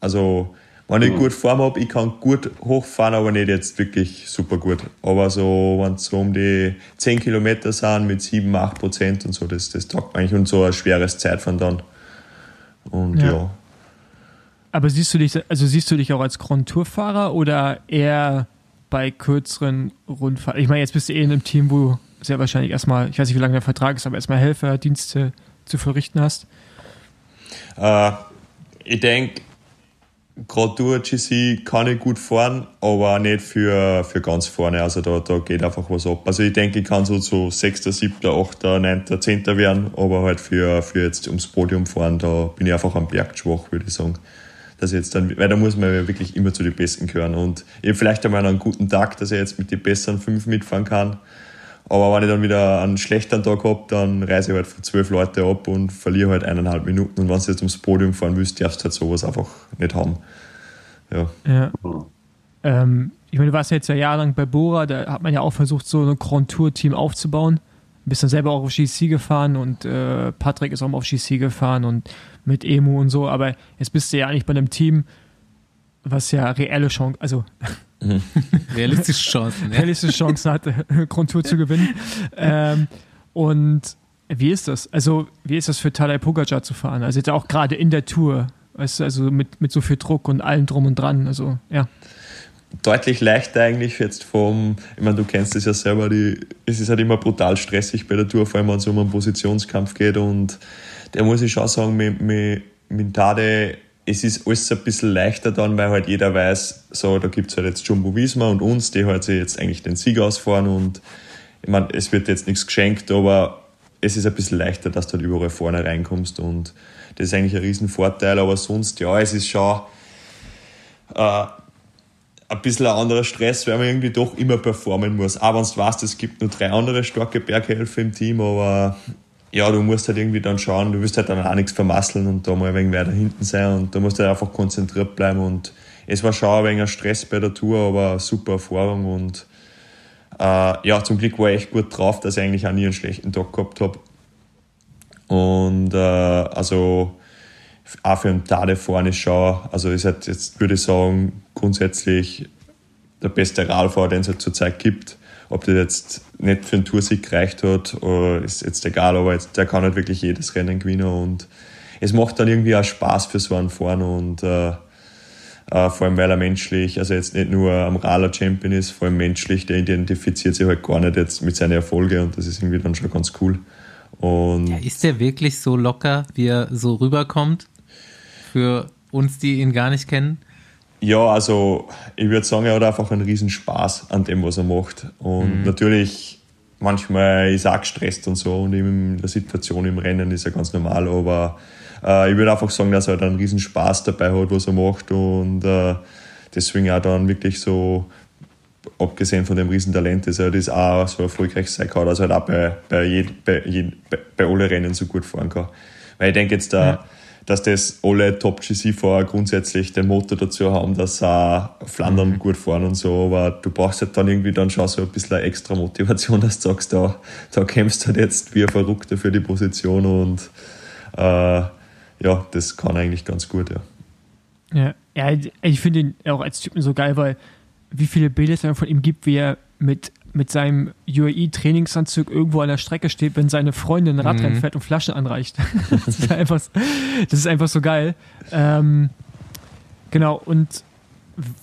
Also, wenn ich gut Form habe, ich kann gut hochfahren, aber nicht jetzt wirklich super gut. Aber so, wenn es so um die 10 Kilometer sind mit 7, 8 Prozent und so, das, das taugt eigentlich und so ein schweres Zeitfahren dann. Und Ja. ja. Aber siehst du dich, also siehst du dich auch als Grand Tour-Fahrer oder eher bei kürzeren Rundfahrten? Ich meine, jetzt bist du eh in einem Team, wo du sehr wahrscheinlich erstmal, ich weiß nicht, wie lange der Vertrag ist, aber erstmal Helferdienste zu verrichten hast. Äh, ich denke, gerade durch GC kann ich gut fahren, aber nicht für, für ganz vorne. Also da, da geht einfach was ab. Also ich denke, ich kann so zu 6., 7., 8., 9., 10. werden, aber halt für, für jetzt ums Podium fahren, da bin ich einfach am Berg schwach, würde ich sagen. Dass jetzt dann, weil da muss man ja wirklich immer zu den Besten gehören. Und ich vielleicht einmal einen guten Tag, dass ich jetzt mit den besseren fünf mitfahren kann. Aber wenn ich dann wieder einen schlechten Tag habe, dann reise ich halt von zwölf Leute ab und verliere halt eineinhalb Minuten. Und wenn du jetzt ums Podium fahren willst, darfst du halt sowas einfach nicht haben. Ja. Ja. Ähm, ich meine, du warst ja jetzt ja jahrelang bei Bora, da hat man ja auch versucht, so ein Grand Tour-Team aufzubauen. bist dann selber auch auf GC gefahren und äh, Patrick ist auch mal auf GC gefahren und mit Emu und so, aber jetzt bist du ja eigentlich bei einem Team, was ja reelle Chancen, also Realistische Chancen. Ja. realistische Chancen hatte, Grundtour zu gewinnen. Ähm, und wie ist das? Also, wie ist das für Tadej Pogacar zu fahren? Also jetzt auch gerade in der Tour, weißt du, also mit, mit so viel Druck und allem drum und dran. Also, ja. Deutlich leichter eigentlich jetzt vom, ich meine, du kennst es ja selber, die, es ist halt immer brutal stressig bei der Tour, vor allem wenn es um einen Positionskampf geht und da muss ich schon sagen, mit, mit, mit Tade, es ist alles ein bisschen leichter dann, weil halt jeder weiß, so, da gibt es halt jetzt Jumbo Visma und uns, die halt sich jetzt eigentlich den Sieg ausfahren und ich meine, es wird jetzt nichts geschenkt, aber es ist ein bisschen leichter, dass du halt überall vorne reinkommst und das ist eigentlich ein Riesenvorteil, aber sonst, ja, es ist schon äh, ein bisschen ein anderer Stress, weil man irgendwie doch immer performen muss. Auch wenn du weißt, es gibt nur drei andere starke Berghelfer im Team, aber ja, du musst halt irgendwie dann schauen, du wirst halt dann auch nichts vermasseln und da mal ein wenig weiter hinten sein und da musst du halt einfach konzentriert bleiben und es war schon ein wenig ein Stress bei der Tour, aber eine super Erfahrung und äh, ja, zum Glück war ich echt gut drauf, dass ich eigentlich auch nie einen schlechten Tag gehabt habe. Und äh, also auch für einen Tade vorne schauen, also ist halt jetzt, würde ich sagen, grundsätzlich der beste Radfahrer, den es halt zurzeit gibt. Ob der jetzt nicht für einen Toursieg gereicht hat, oder ist jetzt egal, aber jetzt, der kann halt wirklich jedes Rennen gewinnen und es macht dann irgendwie auch Spaß für so einen Fahren und äh, äh, vor allem weil er menschlich, also jetzt nicht nur am Raler Champion ist, vor allem menschlich, der identifiziert sich halt gar nicht jetzt mit seinen Erfolgen und das ist irgendwie dann schon ganz cool. Und Ja, ist der wirklich so locker, wie er so rüberkommt? Für uns, die ihn gar nicht kennen? Ja, also ich würde sagen, er hat einfach einen riesen Spaß an dem, was er macht. Und natürlich, manchmal ist er auch gestresst und so und in der Situation im Rennen ist ja ganz normal, aber äh, ich würde einfach sagen, dass er halt einen riesen Spaß dabei hat, was er macht und äh, deswegen auch dann wirklich so, abgesehen von dem riesen Talent, dass er das auch so erfolgreich sein kann, dass er halt auch bei, bei, jed, bei, jed, bei, bei alle Rennen so gut fahren kann. Weil ich denke jetzt da, Ja. Dass das alle Top-GC-Fahrer grundsätzlich den Motor dazu haben, dass sie auch Flandern gut fahren und so, aber du brauchst halt dann irgendwie dann schon so ein bisschen eine extra Motivation, dass du sagst, da, da kämpfst du halt jetzt wie ein Verrückter für die Position und äh, ja, das kann eigentlich ganz gut, ja. Ja, ja ich finde ihn auch als Typen so geil, weil wie viele Bilder es von ihm gibt, wie er mit, mit seinem UAE-Trainingsanzug irgendwo an der Strecke steht, wenn seine Freundin ein Radrennen Mhm. fährt und Flaschen anreicht. das, ist einfach, das ist einfach so geil. Ähm, genau, und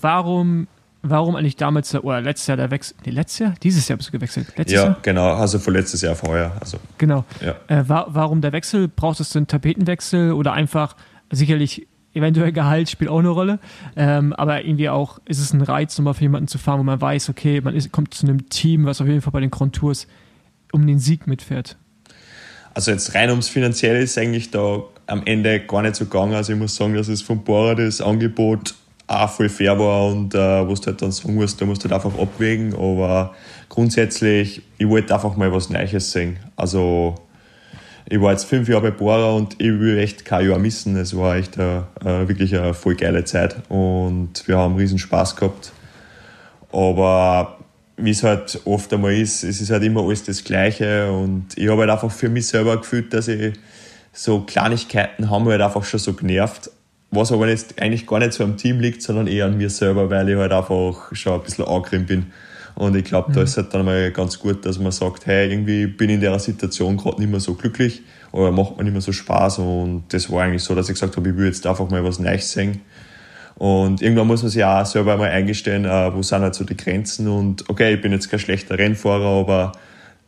warum, warum eigentlich damals, der- oder letztes Jahr der Wechsel, nee, letztes Jahr? Dieses Jahr bist du gewechselt. Letztes Ja, Jahr? genau, also von letztes Jahr vorher. Also, Genau. ja. Äh, wa warum der Wechsel? Brauchtest du einen Tapetenwechsel oder einfach sicherlich eventuell Gehalt spielt auch eine Rolle, ähm, aber irgendwie auch ist es ein Reiz, nochmal für jemanden zu fahren, wo man weiß, okay, man ist, kommt zu einem Team, was auf jeden Fall bei den Grand Tours um den Sieg mitfährt. Also jetzt rein ums Finanzielle ist eigentlich da am Ende gar nicht so gegangen. Also ich muss sagen, dass es von Bora das Angebot auch voll fair war und äh, was du halt dann sagen musst, da musst du halt einfach abwägen. Aber grundsätzlich, ich wollte einfach mal was Neues sehen. Also ich war jetzt fünf Jahre bei Bora und ich will echt kein Jahr missen. Es war echt eine, wirklich eine voll geile Zeit und wir haben riesen Spaß gehabt. Aber wie es halt oft einmal ist, es ist halt immer alles das Gleiche und ich habe halt einfach für mich selber gefühlt, dass ich so Kleinigkeiten haben halt einfach schon so genervt, was aber jetzt eigentlich gar nicht so am Team liegt, sondern eher an mir selber, weil ich halt einfach schon ein bisschen angerimmt bin. Und ich glaube, da ist halt dann mal ganz gut, dass man sagt, hey, irgendwie bin ich in der Situation gerade nicht mehr so glücklich oder macht mir nicht mehr so Spaß und das war eigentlich so, dass ich gesagt habe, ich will jetzt einfach mal was Neues sehen. Und irgendwann muss man sich auch selber mal eingestehen, äh, wo sind halt so die Grenzen. Und okay, ich bin jetzt kein schlechter Rennfahrer, aber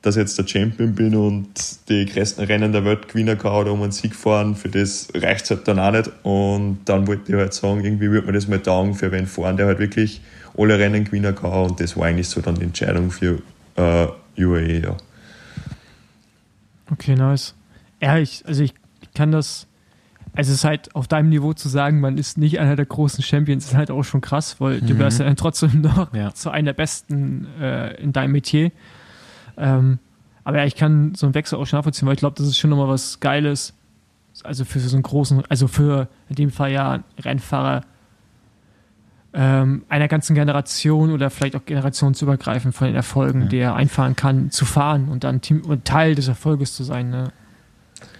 dass ich jetzt der Champion bin und die größten Rennen der Welt gewinnen kann oder um einen Sieg fahren, für das reicht es halt dann auch nicht. Und dann wollte ich halt sagen, irgendwie würde mir das mal taugen für wen fahren, der halt wirklich alle Rennen gewinnen kann. Und das war eigentlich so dann die Entscheidung für äh, UAE, ja. Okay, nice. Ja, ich, also ich kann das, also es ist halt auf deinem Niveau zu sagen, man ist nicht einer der großen Champions, ist halt auch schon krass, weil du Mhm. wärst ja dann trotzdem noch Ja. zu einer der besten äh, in deinem Metier. Ähm, aber ja, ich kann so einen Wechsel auch schon nachvollziehen, weil ich glaube, das ist schon nochmal was Geiles. Also für so einen großen, also für in dem Fall ja Rennfahrer ähm, einer ganzen Generation oder vielleicht auch generationsübergreifend von den Erfolgen, die er einfahren kann, zu fahren und dann Team, und Teil des Erfolges zu sein. Ne?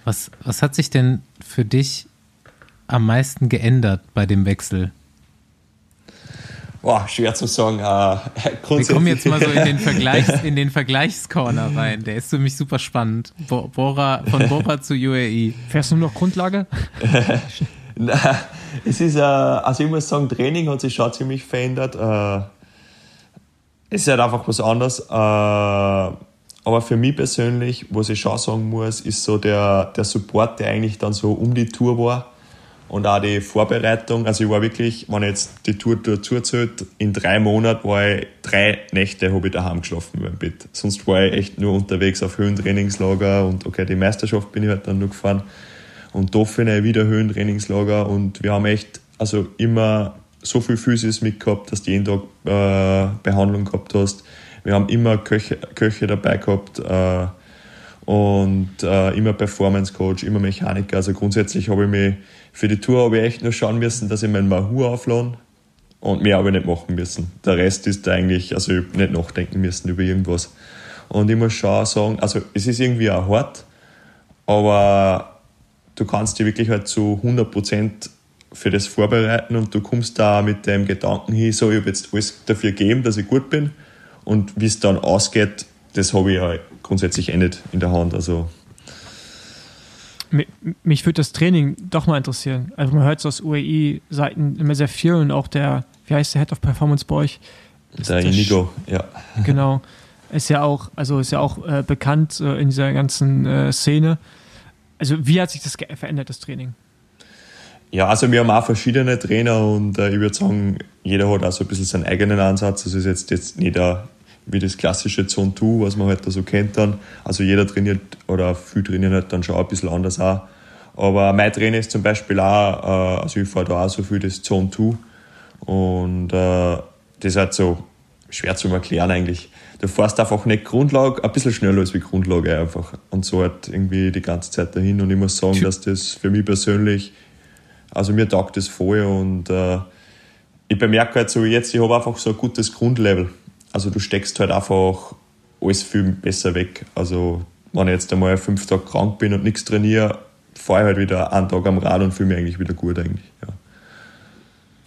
Was, was hat sich denn für dich am meisten geändert bei dem Wechsel? Boah, schwer zu sagen. Äh, Wir kommen jetzt mal so in den, Vergleichs, in den Vergleichscorner rein. Der ist für mich super spannend. Bo Bora, von Bora zu UAE. Fährst du nur noch Grundlage? Es ist, äh, also ich muss sagen, Training hat sich schon ziemlich verändert. Äh, es ist halt einfach was anderes. Äh, aber für mich persönlich, was ich schon sagen muss, ist so der, der Support, der eigentlich dann so um die Tour war und auch die Vorbereitung. Also ich war wirklich, wenn ich jetzt die Tour dazu in drei Monaten war ich drei Nächte habe ich daheim geschlafen im Bett. Sonst war ich echt nur unterwegs auf Höhentrainingslager und okay, die Meisterschaft bin ich halt dann nur gefahren und Dauphine wieder Höhentrainingslager und wir haben echt also immer so viel Physis mitgehabt, dass du jeden Tag äh, Behandlung gehabt hast. Wir haben immer Köche, Köche dabei gehabt äh, und äh, immer Performance Coach, immer Mechaniker. Also grundsätzlich habe ich mich für die Tour habe ich echt nur schauen müssen, dass ich meinen Mahur auflade und mehr habe ich nicht machen müssen. Der Rest ist eigentlich, also ich nicht nachdenken müssen über irgendwas. Und ich muss schon sagen, also es ist irgendwie auch hart, aber du kannst dich wirklich halt zu 100% für das vorbereiten und du kommst da mit dem Gedanken hin, so ich habe jetzt alles dafür gegeben, dass ich gut bin und wie es dann ausgeht, das habe ich ja grundsätzlich eh nicht in der Hand. Also mich würde das Training doch mal interessieren. Also man hört es aus UAE-Seiten immer sehr viel und auch der, wie heißt der Head of Performance bei euch? Der Inigo, ja. Genau. Ist ja auch, also ist ja auch äh, bekannt äh, in dieser ganzen äh, Szene. Also wie hat sich das verändert, das Training? Ja, also wir haben auch verschiedene Trainer und äh, ich würde sagen, jeder hat auch so ein bisschen seinen eigenen Ansatz. Das ist jetzt, jetzt nicht der wie das klassische Zone 2, was man halt da so kennt dann. Also jeder trainiert oder viel trainieren halt dann schon ein bisschen anders auch. Aber mein Training ist zum Beispiel auch, äh, also ich fahre da auch so viel das Zone 2 und äh, das ist halt so schwer zu erklären eigentlich. Du fährst einfach nicht Grundlage, ein bisschen schneller als wie Grundlage einfach und so halt irgendwie die ganze Zeit dahin und ich muss sagen, dass das für mich persönlich, also mir taugt das voll und äh, ich bemerke halt so jetzt, ich habe einfach so ein gutes Grundlevel also du steckst halt einfach alles viel besser weg. Also wenn ich jetzt einmal fünf Tage krank bin und nichts trainiere, fahre ich halt wieder einen Tag am Rad und fühle mich eigentlich wieder gut eigentlich. Ja.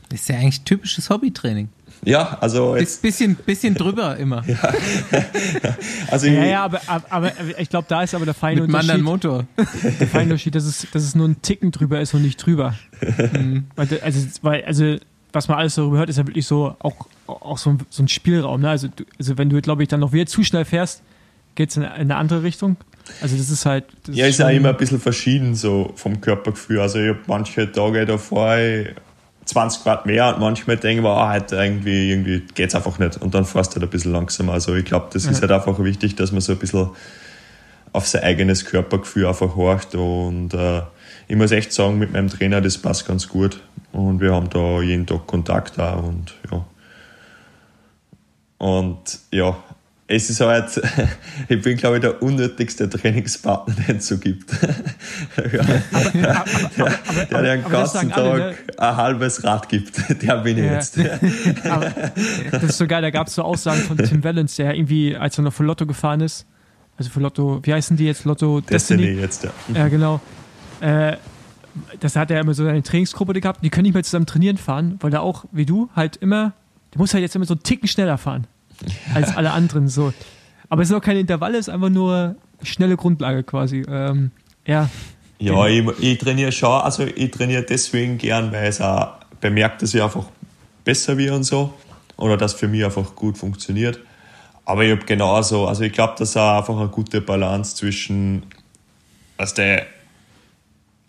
Das ist ja eigentlich typisches Hobbytraining. Ja, also jetzt. Bisschen, bisschen drüber immer. ja. also ja, ja, aber, aber ich glaube, da ist aber der feine Mit Unterschied. Motor. Der feine Unterschied, dass es, dass es nur ein Ticken drüber ist und nicht drüber. Mhm. Also, weil, also was man alles darüber hört, ist ja wirklich so auch, auch so, ein, so ein Spielraum. Ne? Also, also wenn du, glaube ich, dann noch wieder zu schnell fährst, geht es in, in, eine andere Richtung. Also das ist halt. Das ja, ist ja immer ein bisschen verschieden so vom Körpergefühl. Also ich habe manche Tage da fahre 20 Grad mehr und manchmal denke ich mir, oh, heute irgendwie, irgendwie geht es einfach nicht. Und dann fährst du halt ein bisschen langsamer. Also ich glaube, das ja. ist halt einfach wichtig, dass man so ein bisschen auf sein eigenes Körpergefühl einfach horcht. Und äh, ich muss echt sagen, mit meinem Trainer, das passt ganz gut. Und wir haben da jeden Tag Kontakt da und ja. Und ja, es ist halt, ich bin glaube ich der unnötigste Trainingspartner, den es so gibt. ja. aber, aber, aber, der, der den ganzen Tag alle, ne? ein halbes Rad gibt, der bin ich ja. jetzt. das ist so geil, da gab es so Aussagen von Tim Valens, der irgendwie, als er noch für Lotto gefahren ist, also für Lotto, wie heißen die jetzt? Lotto Destiny? Destiny jetzt, ja. Ja, genau. Äh, das hat er immer so eine Trainingsgruppe gehabt, die können nicht mehr zusammen trainieren fahren, weil er auch, wie du, halt immer, der muss halt jetzt immer so einen Ticken schneller fahren als alle anderen. So. Aber es ist auch kein Intervall, es ist einfach nur schnelle Grundlage quasi. Ähm, ja. Ja, ich, ich, trainiere schon, also ich trainiere deswegen gern, weil es auch bemerkt, dass ich einfach besser wie und so. Oder dass für mich einfach gut funktioniert. Aber ich habe genauso, also ich glaube, dass auch einfach eine gute Balance zwischen, dass der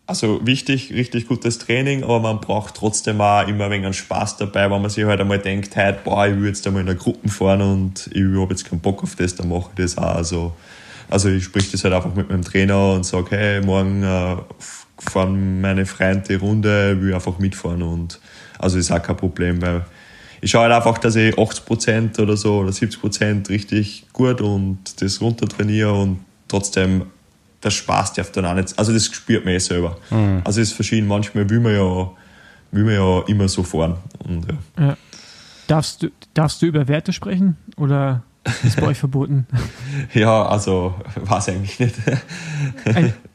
also wichtig, richtig gutes Training, aber man braucht trotzdem auch immer ein wenig Spaß dabei, wenn man sich halt einmal denkt, heute, boah, ich will jetzt einmal in der Gruppe fahren und ich habe jetzt keinen Bock auf das, dann mache ich das auch. Also, also ich sprich das halt einfach mit meinem Trainer und sage, hey, morgen äh, fahren meine Freunde die Runde, will einfach mitfahren und also ist auch kein Problem, weil ich schaue halt einfach, dass ich 80% oder so oder 70% richtig gut und das runter trainiere und trotzdem der Spaß darf dann auch nicht, also das spürt man eh selber. Mhm. Also es ist verschieden, manchmal will man ja, will man ja immer so fahren. Und, ja. ja. Darfst du, darfst du über Werte sprechen oder ist bei euch verboten? Ja, also weiß eigentlich nicht.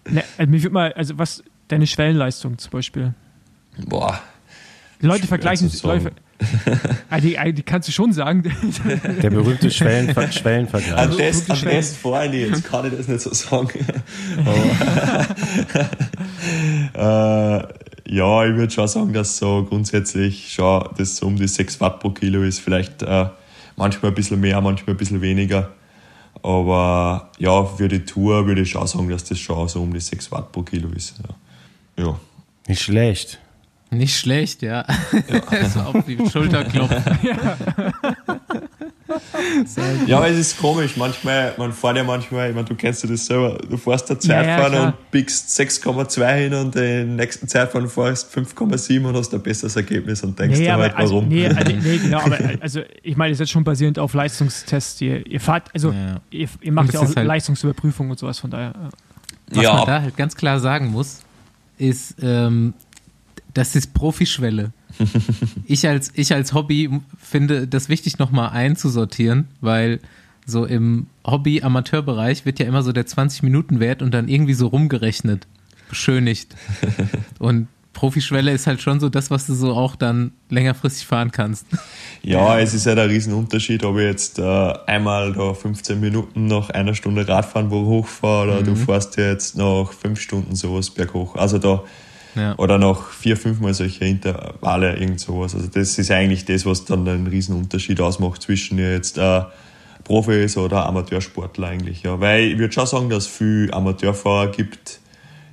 Ne, also mir würde mal, also was, deine Schwellenleistung zum Beispiel. Boah. Leute vergleichen. Leute, ah, die, ah, die kannst du schon sagen. Der berühmte Schwellenver Schwellenvergleich. An das, gute an Schwellen. das vorne, jetzt kann ich das nicht so sagen. Aber, äh, ja, ich würde schon sagen, dass so grundsätzlich schon das so um die 6 Watt pro Kilo ist. Vielleicht äh, manchmal ein bisschen mehr, manchmal ein bisschen weniger. Aber ja, für die Tour würde ich schon sagen, dass das schon so um die 6 Watt pro Kilo ist. Ja. ja. Nicht schlecht. Nicht schlecht, ja. so auf die Schulter klopfen. Ja, aber es ist komisch. Manchmal, man fährt ja manchmal, ich meine, du kennst ja das selber, du fährst der Ja, ja, Zeitfahren klar. und biegst 6,2 hin und den nächsten Zeitfahren fährst 5,7 und hast ein besseres Ergebnis und denkst Nee, dir aber, halt, also, warum. nee, also, nee, genau, aber also ich meine, das ist jetzt schon basierend auf Leistungstests. Ihr, ihr fahrt, also Ja. ihr, ihr macht ja auch halt- Leistungsüberprüfung und sowas, von daher. äh, Was Ja. man da halt ganz klar sagen muss, ist, ähm, das ist Profischwelle. ich, als, ich als Hobby finde das wichtig, nochmal einzusortieren, weil so im Hobby-Amateurbereich wird ja immer so der 20-Minuten-Wert und dann irgendwie so rumgerechnet, beschönigt. und Profischwelle ist halt schon so das, was du so auch dann längerfristig fahren kannst. Ja, es ist halt ein Riesenunterschied, ob ich jetzt äh, einmal da 15 Minuten nach einer Stunde Radfahren wo hochfahre oder du fährst ja jetzt nach fünf Stunden sowas berghoch. Also da, Ja. oder noch vier, fünfmal solche Intervalle, irgend sowas. Also das ist eigentlich das, was dann einen Riesenunterschied ausmacht zwischen jetzt äh, Profis oder Amateursportler eigentlich. Ja. Weil ich würde schon sagen, dass es viele Amateurfahrer gibt,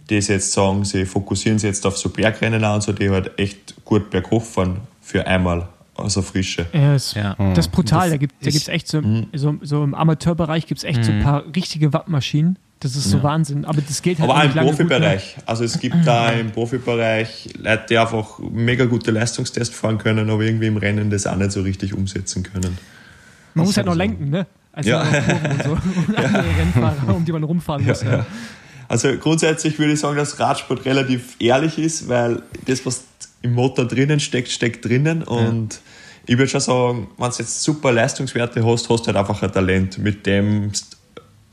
die es jetzt sagen, sie fokussieren sich jetzt auf so Bergrennen an und so, die halt echt gut berghoch fahren für einmal, also frische. Ja, es, Ja. Das ist brutal. Das- da gibt es echt so, so, so im Amateurbereich gibt es echt so ein paar richtige Wattmaschinen. Das ist so Wahnsinn. Aber das geht halt Aber auch im ne? Profibereich. Also es gibt da im Profibereich Leute, die einfach mega gute Leistungstests fahren können, aber irgendwie im Rennen das auch nicht so richtig umsetzen können. Man muss halt noch lenken, ne? Also Ja. und so. Und andere Rennfahrer, um die man rumfahren muss. Ja. Also grundsätzlich würde ich sagen, dass Radsport relativ ehrlich ist, weil das, was im Motor drinnen steckt, steckt drinnen. Und ich würde schon sagen, wenn du jetzt super Leistungswerte hast, hast du halt einfach ein Talent, mit dem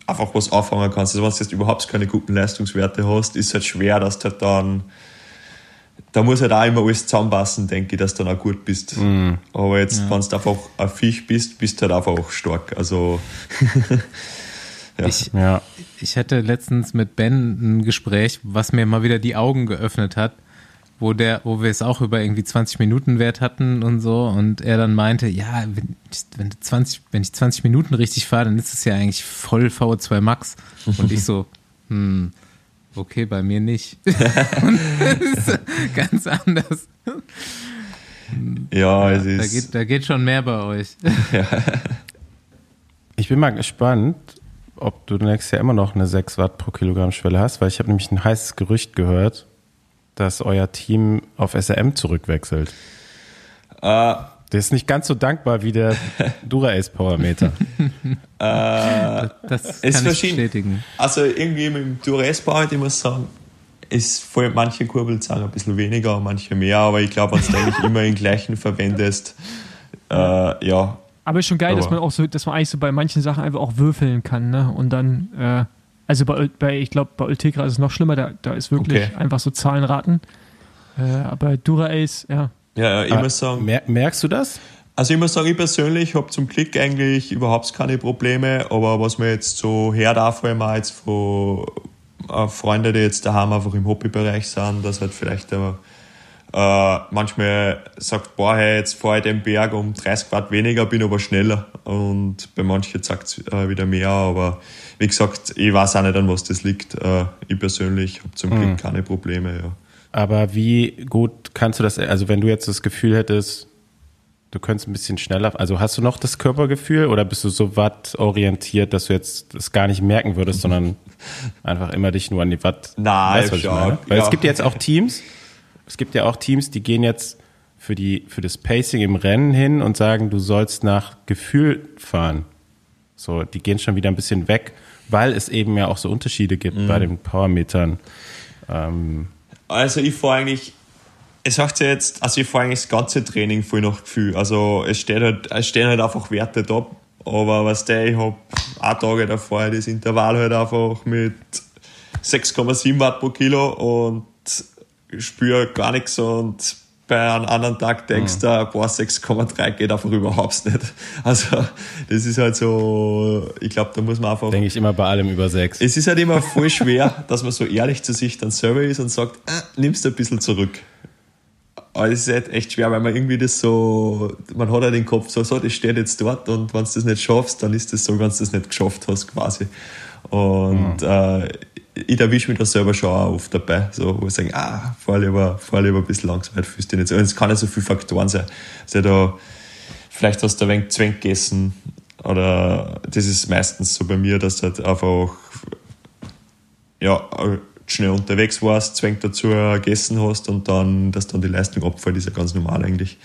einfach was anfangen kannst. Also wenn du jetzt überhaupt keine guten Leistungswerte hast, ist es halt schwer, dass du halt dann da muss halt auch immer alles zusammenpassen, denke ich, dass du dann auch gut bist. Aber jetzt, wenn du einfach ein Viech bist, bist du halt einfach auch stark. Also, ja. Ich, Ja. Ich hatte letztens mit Ben ein Gespräch, was mir mal wieder die Augen geöffnet hat, wo der, wo wir es auch über irgendwie 20 Minuten Wert hatten und so und er dann meinte, ja, wenn ich, wenn du 20, wenn ich 20 Minuten richtig fahre, dann ist es ja eigentlich voll VO2 Max und ich so, hm, okay, bei mir nicht. und das ist ganz anders. ja, es Da ist. geht, da geht schon mehr bei euch. Ich bin mal gespannt, ob du nächstes Jahr immer noch eine 6 Watt pro Kilogramm Schwelle hast, weil ich habe nämlich ein heißes Gerücht gehört, dass euer Team auf SRM zurückwechselt. Äh, Der ist nicht ganz so dankbar wie der Dura-Ace Power Meter. Das Ist kann ich verschieden. bestätigen. Also irgendwie mit dem Tourist-Bau, ich muss sagen, ist voll, manche Kurbeln sagen ein bisschen weniger, manche mehr, aber ich glaube, wenn du eigentlich immer den gleichen verwendest, äh, ja, Aber ist schon geil, dass Aber- man auch so, dass man eigentlich so bei manchen Sachen einfach auch würfeln kann, ne? Und dann, äh, also bei, bei ich glaube, bei Ultegra ist es noch schlimmer, da, da ist wirklich Okay. einfach so Zahlen raten. Äh, aber Dura-Ace, ja. ja, ich Ah, muss sagen, Mer merkst du das? Also ich muss sagen, ich persönlich habe zum Glück eigentlich überhaupt keine Probleme, aber was mir jetzt so auch vor allem auch jetzt von äh, Freunden, die jetzt daheim einfach im Hobbybereich sind, dass halt vielleicht äh, äh, manchmal sagt, boah, hey, jetzt fahre ich den Berg um 30 Grad weniger, bin aber schneller und bei manchen sagt es äh, wieder mehr, aber wie gesagt, ich weiß auch nicht, an was das liegt. Äh, ich persönlich habe zum Glück keine Probleme, ja. Aber wie gut kannst du das, also wenn du jetzt das Gefühl hättest, du könntest ein bisschen schneller, also hast du noch das Körpergefühl oder bist du so wattorientiert, dass du jetzt das gar nicht merken würdest, sondern einfach immer dich nur an die Watt. Nein, Weißt was ich meine? Weil ja. es gibt jetzt auch Teams, es gibt ja auch Teams, die gehen jetzt für, die, für das Pacing im Rennen hin und sagen, du sollst nach Gefühl fahren. So, die gehen schon wieder ein bisschen weg, weil es eben ja auch so Unterschiede gibt Mhm. bei den Powermetern. Ähm, Also ich fahre eigentlich es sagt ja jetzt, also ich fahre eigentlich das ganze Training voll nach Gefühl. Also es steht halt, es stehen halt einfach Werte da. Aber was der, ich habe auch Tage davor das Intervall halt einfach mit 6,7 Watt pro Kilo und spüre gar nichts und bei einem anderen Tag denkst du, mhm. boah, 6,3 geht einfach überhaupt nicht. Also, das ist halt so, ich glaube, da muss man einfach. Denke ich immer bei allem über 6. Es ist halt immer voll schwer, dass man so ehrlich zu sich dann selber ist und sagt, äh, nimmst du ein bisschen zurück. Aber es ist halt echt schwer, weil man irgendwie das so, man hat halt den Kopf so, so, das steht jetzt dort und wenn du das nicht schaffst, dann ist das so, wenn du das nicht geschafft hast, quasi. Und mhm. äh, ich erwische mich da selber schon auch oft dabei, so, wo ich sage, ah, fahr lieber, fahr lieber ein bisschen langsam, fühlst dich nicht so. Und es kann ja so viele Faktoren sein. Also da, vielleicht hast du ein wenig Zwängt gegessen, oder das ist meistens so bei mir, dass du halt einfach, ja, schnell unterwegs warst, zwängt dazu gegessen hast und dann, dass dann die Leistung abfällt, ist ja ganz normal eigentlich.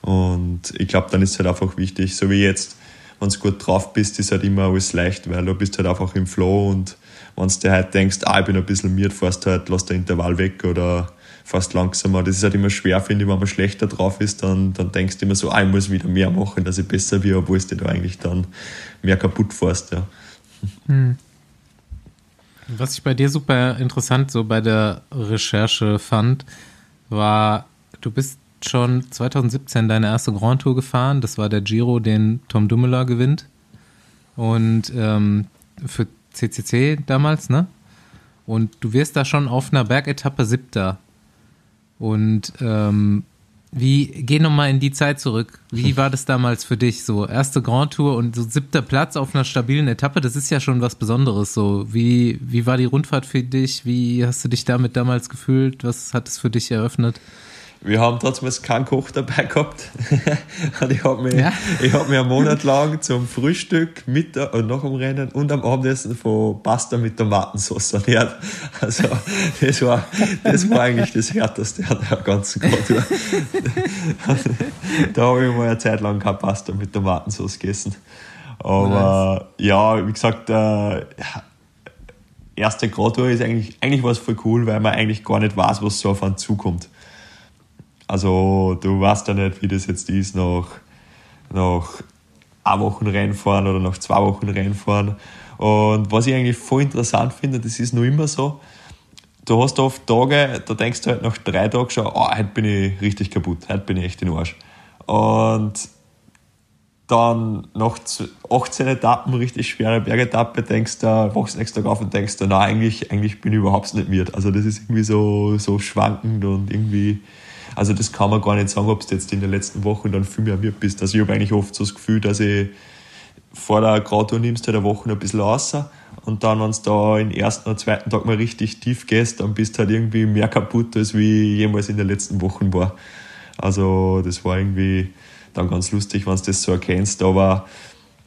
Und ich glaube, dann ist es halt einfach wichtig, so wie jetzt, wenn du gut drauf bist, ist halt immer alles leicht, weil du bist halt einfach im Flow und wenn du dir halt denkst, ah, ich bin ein bisschen miert, fährst halt, lass den Intervall weg oder fast langsamer. Das ist halt immer schwer, finde ich, wenn man schlechter drauf ist, dann, dann denkst du immer so, ah, ich muss wieder mehr machen, dass ich besser bin, obwohl du da eigentlich dann mehr kaputt fährst, ja. Hm. Was ich bei dir super interessant so bei der Recherche fand, war, du bist schon 2017 deine erste Grand Tour gefahren. Das war der Giro, den Tom Dumoulin gewinnt. Und ähm, für CCC damals, ne? Und du wirst da schon auf einer Bergetappe siebter. Und ähm, wie, geh nochmal in die Zeit zurück. Wie war das damals für dich? So, erste Grand Tour und so siebter Platz auf einer stabilen Etappe, das ist ja schon was Besonderes. So, wie, wie war die Rundfahrt für dich? Wie hast du dich damit damals gefühlt? Was hat es für dich eröffnet? Wir haben trotzdem keinen Koch dabei gehabt. und ich habe mich, ja. hab mich einen Monat lang zum Frühstück, Mittag und nach dem Rennen und am Abendessen von Pasta mit Tomatensauce ernährt. Also, das war, das war eigentlich das Härteste an der ganzen Kultur. da habe ich mal eine Zeit lang keine Pasta mit Tomatensauce gegessen. Aber nice. ja, wie gesagt, äh, erste Gradtour ist eigentlich, eigentlich was voll cool, weil man eigentlich gar nicht weiß, was so auf einen zukommt. Also du weißt ja nicht, wie das jetzt ist nach, nach einer Woche Rennfahren oder nach zwei Wochen Rennfahren. Und was ich eigentlich voll interessant finde, das ist noch immer so, du hast oft Tage, da denkst du halt nach drei Tagen schon, oh, heute bin ich richtig kaputt, heute bin ich echt in Arsch. Und dann nach 18 Etappen, richtig schwere Bergetappe, denkst du, wachst du nächsten Tag auf und denkst du, nein, eigentlich, eigentlich bin ich überhaupt nicht mit. Also das ist irgendwie so, so schwankend und irgendwie also das kann man gar nicht sagen, ob du jetzt in den letzten Wochen dann viel mehr mit bist. Also ich habe eigentlich oft so das Gefühl, dass ich vor der Grato nimmst du halt eine Woche ein bisschen außer und dann, wenn du da im ersten oder zweiten Tag mal richtig tief gehst, dann bist du halt irgendwie mehr kaputt, als wie jemals in den letzten Wochen war. Also das war irgendwie dann ganz lustig, wenn du das so erkennst. Aber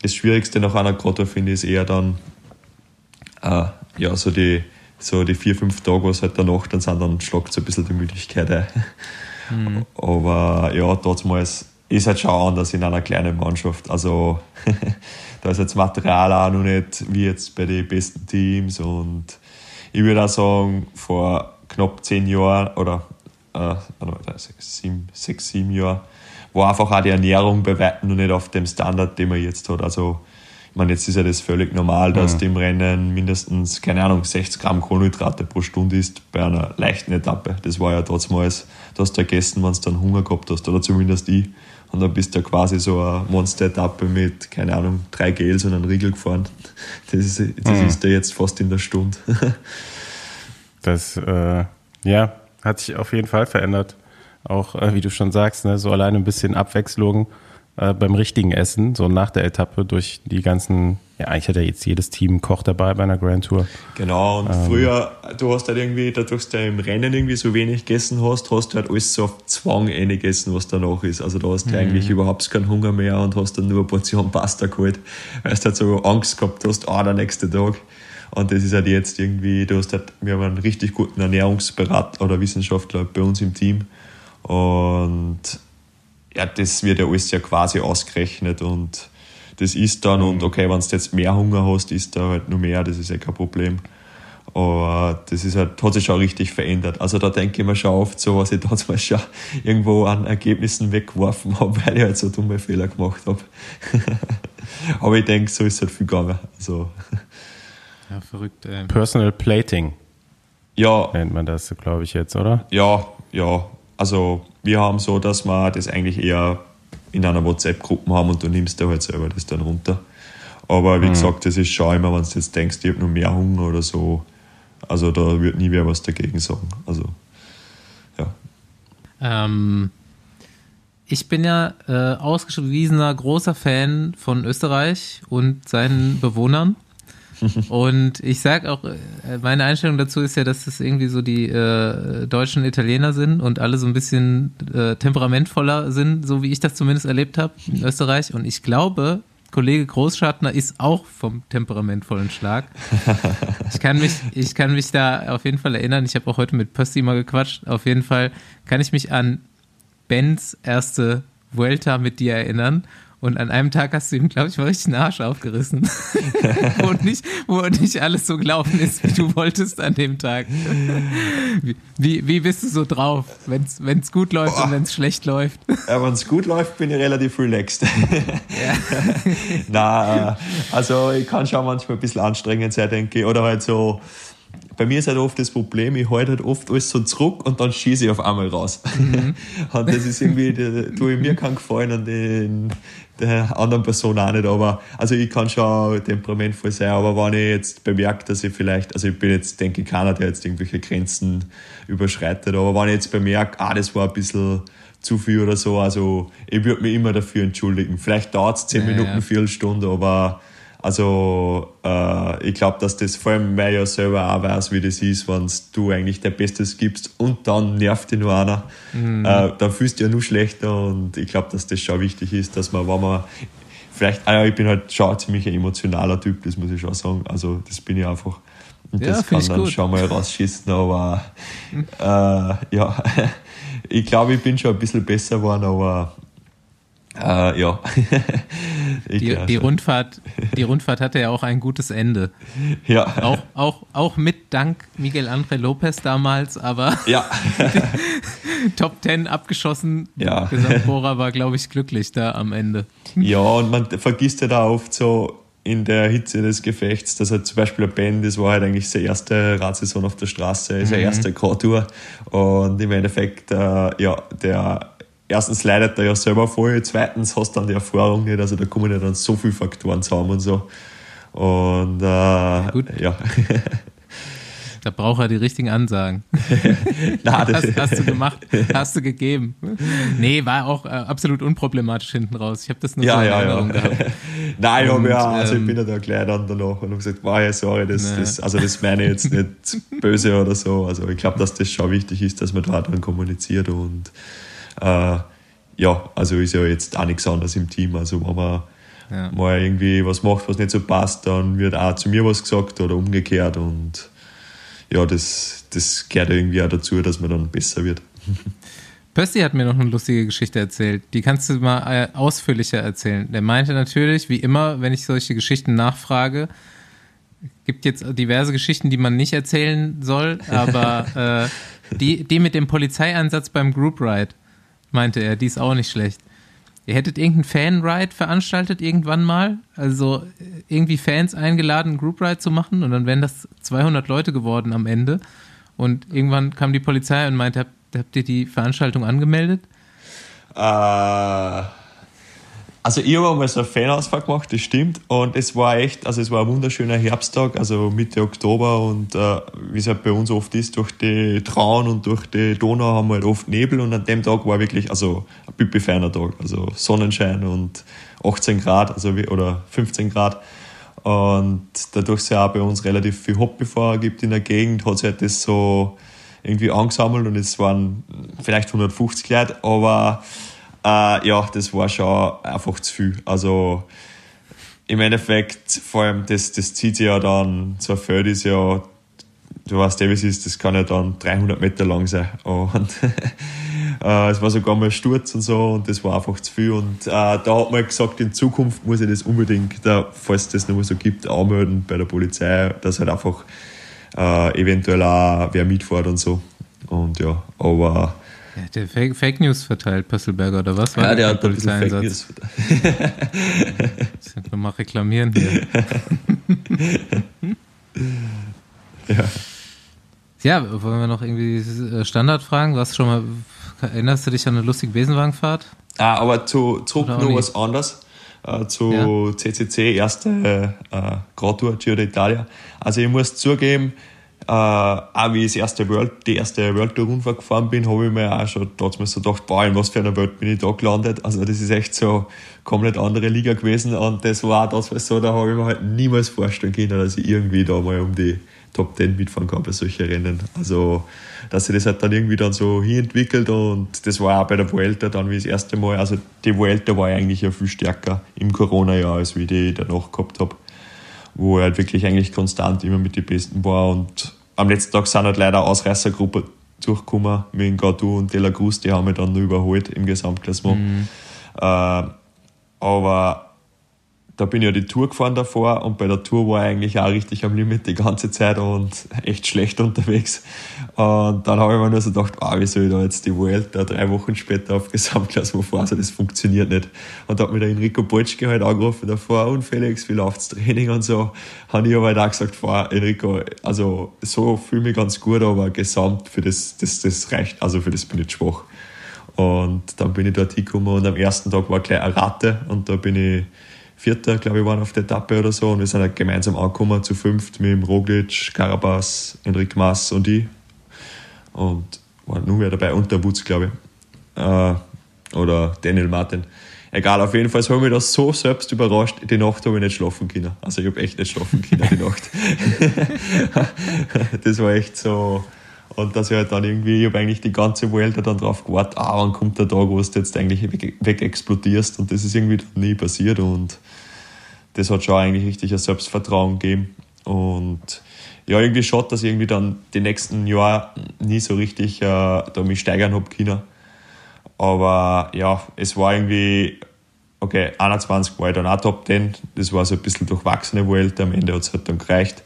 das Schwierigste nach einer Grotto finde ich ist eher dann äh, ja, so die, so die vier, fünf Tage, was halt danach dann sind, dann schlagt so ein bisschen die Müdigkeit ein. Mhm. Aber ja, damals ist halt schon anders in einer kleinen Mannschaft. Also da ist jetzt Material auch noch nicht wie jetzt bei den besten Teams. Und ich würde auch sagen, vor knapp zehn Jahren oder äh, sechs, sieben, sechs, sieben Jahren war einfach auch die Ernährung bei weitem noch nicht auf dem Standard, den man jetzt hat. Also ich meine, jetzt ist ja das völlig normal, dass mhm. du im Rennen mindestens, keine Ahnung, 60 Gramm Kohlenhydrate pro Stunde isst bei einer leichten Etappe. Das war ja damals, da hast du gegessen, wenn du dann Hunger gehabt hast, oder zumindest ich. Und dann bist du quasi so eine Monster-Etappe mit, keine Ahnung, drei Gels und einem Riegel gefahren. Das ist, das mhm. ist ja jetzt fast in der Stunde. das, äh, ja, hat sich auf jeden Fall verändert. Auch, äh, wie du schon sagst, ne, so alleine ein bisschen Abwechslung äh, beim richtigen Essen, so nach der Etappe durch die ganzen, ja, eigentlich hat ja jetzt jedes Team Koch dabei bei einer Grand Tour. Genau, und ähm, früher, du hast halt irgendwie, dadurch, dass du im Rennen irgendwie so wenig gegessen hast, hast du halt alles so auf Zwang gegessen, was danach ist. Also da hast du mhm. eigentlich überhaupt keinen Hunger mehr und hast dann nur eine Portion Pasta geholt, weil du halt so Angst gehabt hast, ah, der nächste Tag. Und das ist halt jetzt irgendwie, du hast halt, wir haben einen richtig guten Ernährungsberater oder Wissenschaftler bei uns im Team. Und ja, das wird ja alles ja quasi ausgerechnet und das ist dann, und mhm. okay, wenn du jetzt mehr Hunger hast, isst da halt nur mehr, das ist ja kein Problem. Aber das ist halt, hat sich schon richtig verändert. Also da denke ich mir schon oft so, was ich damals schon irgendwo an Ergebnissen weggeworfen habe, weil ich halt so dumme Fehler gemacht habe. Aber ich denke, so ist es halt viel gegangen. Also, Ja, verrückt, ey. Personal Plating ja, nennt man das, glaube ich, jetzt, oder? ja, ja. Also wir haben so, dass wir das eigentlich eher in einer WhatsApp-Gruppe haben und du nimmst da halt selber das dann runter. Aber wie gesagt, das ist schon immer, wenn du jetzt denkst, ich habe noch mehr Hunger oder so, also da wird nie wer was dagegen sagen. Also, ja. Ähm, ich bin ja äh, ausgewiesener großer Fan von Österreich und seinen Bewohnern. Und ich sag auch, äh, meine Einstellung dazu ist ja, dass es irgendwie so die äh, deutschen Italiener sind und alle so ein bisschen äh, temperamentvoller sind, so wie ich das zumindest erlebt habe in Österreich. Und ich glaube, Kollege Großschartner ist auch vom temperamentvollen Schlag. Ich kann mich, ich kann mich da auf jeden Fall erinnern. Ich habe auch heute mit Pösti mal gequatscht. Auf jeden Fall kann ich mich an Bens erste Vuelta mit dir erinnern. Und an einem Tag hast du ihm, glaube ich, mal richtig den Arsch aufgerissen. wo, nicht, wo nicht alles so gelaufen ist, wie du wolltest an dem Tag. Wie, wie, wie bist du so drauf, wenn es gut läuft und wenn es schlecht läuft? Ja, wenn es gut läuft, bin ich relativ relaxed. Na, äh, also ich kann schon manchmal ein bisschen anstrengend sein, denke ich. Oder halt so, bei mir ist halt oft das Problem, ich halte halt oft alles so zurück und dann schieße ich auf einmal raus. und das ist irgendwie, tue ich mir kann gefallen und den, der anderen Person auch nicht. Aber also ich kann schon temperamentvoll sein, aber wenn ich jetzt bemerke, dass ich vielleicht, also ich bin jetzt, denke ich, keiner, der jetzt irgendwelche Grenzen überschreitet, aber wenn ich jetzt bemerke, ah, das war ein bisschen zu viel oder so, also ich würde mich immer dafür entschuldigen. Vielleicht dauert es zehn Ja, Minuten, ja. Viertelstunde, aber also äh, ich glaube, dass das vor allem, weil ja selber auch weiß, wie das ist, wenn du eigentlich dein Bestes gibst und dann nervt dich nur einer, äh, dann fühlst du dich ja nur schlechter und ich glaube, dass das schon wichtig ist, dass man, wenn man vielleicht, ah ja, ich bin halt schon ein ziemlich ein emotionaler Typ, das muss ich schon sagen, also das bin ich einfach. Und Ja, das find kann dann gut. schon mal rausschießen, aber äh, ja, ich glaube, ich bin schon ein bisschen besser geworden, aber äh, ja. Die, die. Rundfahrt, die Rundfahrt hatte ja auch ein gutes Ende. ja. Auch, auch, auch mit Dank Miguel André Lopez damals, aber ja. Top 10 abgeschossen. Ja. Gesamtbohrer war, glaube ich, glücklich da am Ende. Ja, und man vergisst ja da oft so in der Hitze des Gefechts, dass halt zum Beispiel ein Ben, das war halt eigentlich seine erste Radsaison auf der Straße, seine erste Core-Tour. Und im Endeffekt, äh, ja, der erstens leidet er ja selber voll, zweitens hast du dann die Erfahrung nicht, also da kommen ja dann so viele Faktoren zusammen und so. Und äh, gut. ja. Da braucht er die richtigen Ansagen. Das, Hast, hast du gemacht, hast du gegeben. Nee, war auch äh, absolut unproblematisch hinten raus. Ich habe das nur so Ja, in ja, Erinnerung ja. gehabt. Nein, Und, ja, also ähm, ich bin ja da gleich dann danach und habe gesagt, war ja sorry, das, Nee. das, also das meine ich jetzt nicht böse oder so. Also ich glaube, dass das schon wichtig ist, dass man da dann kommuniziert und äh, ja, also ist ja jetzt auch nichts anderes im Team. Also wenn man Ja. mal irgendwie was macht, was nicht so passt, dann wird auch zu mir was gesagt oder umgekehrt und ja, das, das gehört irgendwie auch dazu, dass man dann besser wird. Pösti hat mir noch eine lustige Geschichte erzählt. Die kannst du mal äh, ausführlicher erzählen. Der meinte natürlich, wie immer, wenn ich solche Geschichten nachfrage, gibt jetzt diverse Geschichten, die man nicht erzählen soll, aber äh, die, die mit dem Polizeieinsatz beim Group Ride, meinte er, die ist auch nicht schlecht. Ihr hättet irgendeinen Fan-Ride veranstaltet irgendwann mal, also äh, irgendwie Fans eingeladen, einen Group Ride zu machen und dann wären das 200 Leute geworden am Ende. Und irgendwann kam die Polizei und meinte, habt, habt ihr die Veranstaltung angemeldet? Äh, also ich habe einmal so eine Fanausfahrt gemacht, das stimmt. Und es war echt, also es war ein wunderschöner Herbsttag, also Mitte Oktober und äh, wie es halt bei uns oft ist, durch die Traun und durch die Donau haben wir halt oft Nebel und an dem Tag war wirklich, also ein pipi feiner Tag, also Sonnenschein und 18 Grad, also oder 15 Grad. Und dadurch es ja auch bei uns relativ viel Hobbyfahrer gibt in der Gegend, hat sich halt das so irgendwie angesammelt und es waren vielleicht 150 Leute, aber äh, ja, das war schon einfach zu viel. Also im Endeffekt, vor allem, das, das zieht sich ja dann, so ein Feld ist ja, du weißt ja, wie es ist, das kann ja dann 300 Meter lang sein. Und äh, es war sogar mal Sturz und so und das war einfach zu viel. Und äh, da hat man gesagt, in Zukunft muss ich das unbedingt, da, falls das noch mal so gibt, anmelden bei der Polizei, dass halt einfach äh, eventuell auch wer mitfährt und so. Und ja, aber. Ja, der Fake, Fake News verteilt, Pösselberger, oder was? ja, der hat ein bisschen Fake News verteilt. mal reklamieren hier. ja. Ja, wollen wir noch irgendwie äh, Standardfragen? Hast schon mal, erinnerst du dich an eine lustige Besenwagenfahrt? Ah, aber zu, zurück noch was anderes. Äh, zu ja. CCC, erste äh, Grand Tour Giro d'Italia. Also ich muss zugeben, äh, auch wie ich das erste World, die erste World Tour Rundfahrt gefahren bin, habe ich mir auch schon damals so gedacht, boah, in was für einer Welt bin ich da gelandet. Also das ist echt so komplett andere Liga gewesen und das war das, was so, da habe ich mir halt niemals vorstellen können, dass ich irgendwie da mal um die Top 10 mitfahren kann bei solchen Rennen. Also, dass sich das halt dann irgendwie dann so hinentwickelt und das war auch bei der Vuelta dann wie das erste Mal. Also, die Vuelta war eigentlich ja viel stärker im Corona-Jahr, als wie die danach gehabt habe, wo er halt wirklich eigentlich konstant immer mit den Besten war und am letzten Tag sind halt leider Ausreißergruppe durchgekommen mit Gaudu und De La Cruz, die haben mich dann nur überholt im Gesamtklassement. Mhm. Äh, aber da bin ich ja die Tour gefahren davor und bei der Tour war ich eigentlich auch richtig am Limit die ganze Zeit und echt schlecht unterwegs. Und dann habe ich mir nur so gedacht, ah, wie soll ich da jetzt die Vuelta drei Wochen später auf Gesamtklasse fahren? Also das funktioniert nicht. Und da hat mir der Enrico Bolschke halt angerufen davor und Felix, wie läuft's Training und so. Habe ich aber halt auch gesagt, fahr, Enrico, also so fühle ich mich ganz gut, aber gesamt für das, das, das reicht, also für das bin ich schwach. Und dann bin ich dort hingekommen und am ersten Tag war gleich eine Ratte und da bin ich Vierter, glaube ich, waren auf der Etappe oder so. Und wir sind halt gemeinsam angekommen zu fünft mit dem Roglic, Carabas, Enric Mas und ich. Und war nur mehr dabei und der Wutz, glaube ich. Äh, oder Daniel Martin. Egal, auf jeden Fall habe ich das so selbst überrascht. Die Nacht habe ich nicht schlafen können. Also ich habe echt nicht schlafen können die Nacht. das war echt so. Und dass ich halt dann irgendwie, ich habe eigentlich die ganze Welt dann drauf gewartet, ah, wann kommt der Tag, wo du jetzt eigentlich weg, weg explodierst. Und das ist irgendwie nie passiert. Und das hat schon eigentlich richtig ein Selbstvertrauen gegeben. Und ja, irgendwie schade, dass ich irgendwie dann die nächsten Jahre nie so richtig äh, da mich steigern habe können. Aber ja, es war irgendwie, okay, 21 war ich dann auch Top 10. Das war so ein bisschen durchwachsene Welt. Am Ende hat es halt dann gereicht.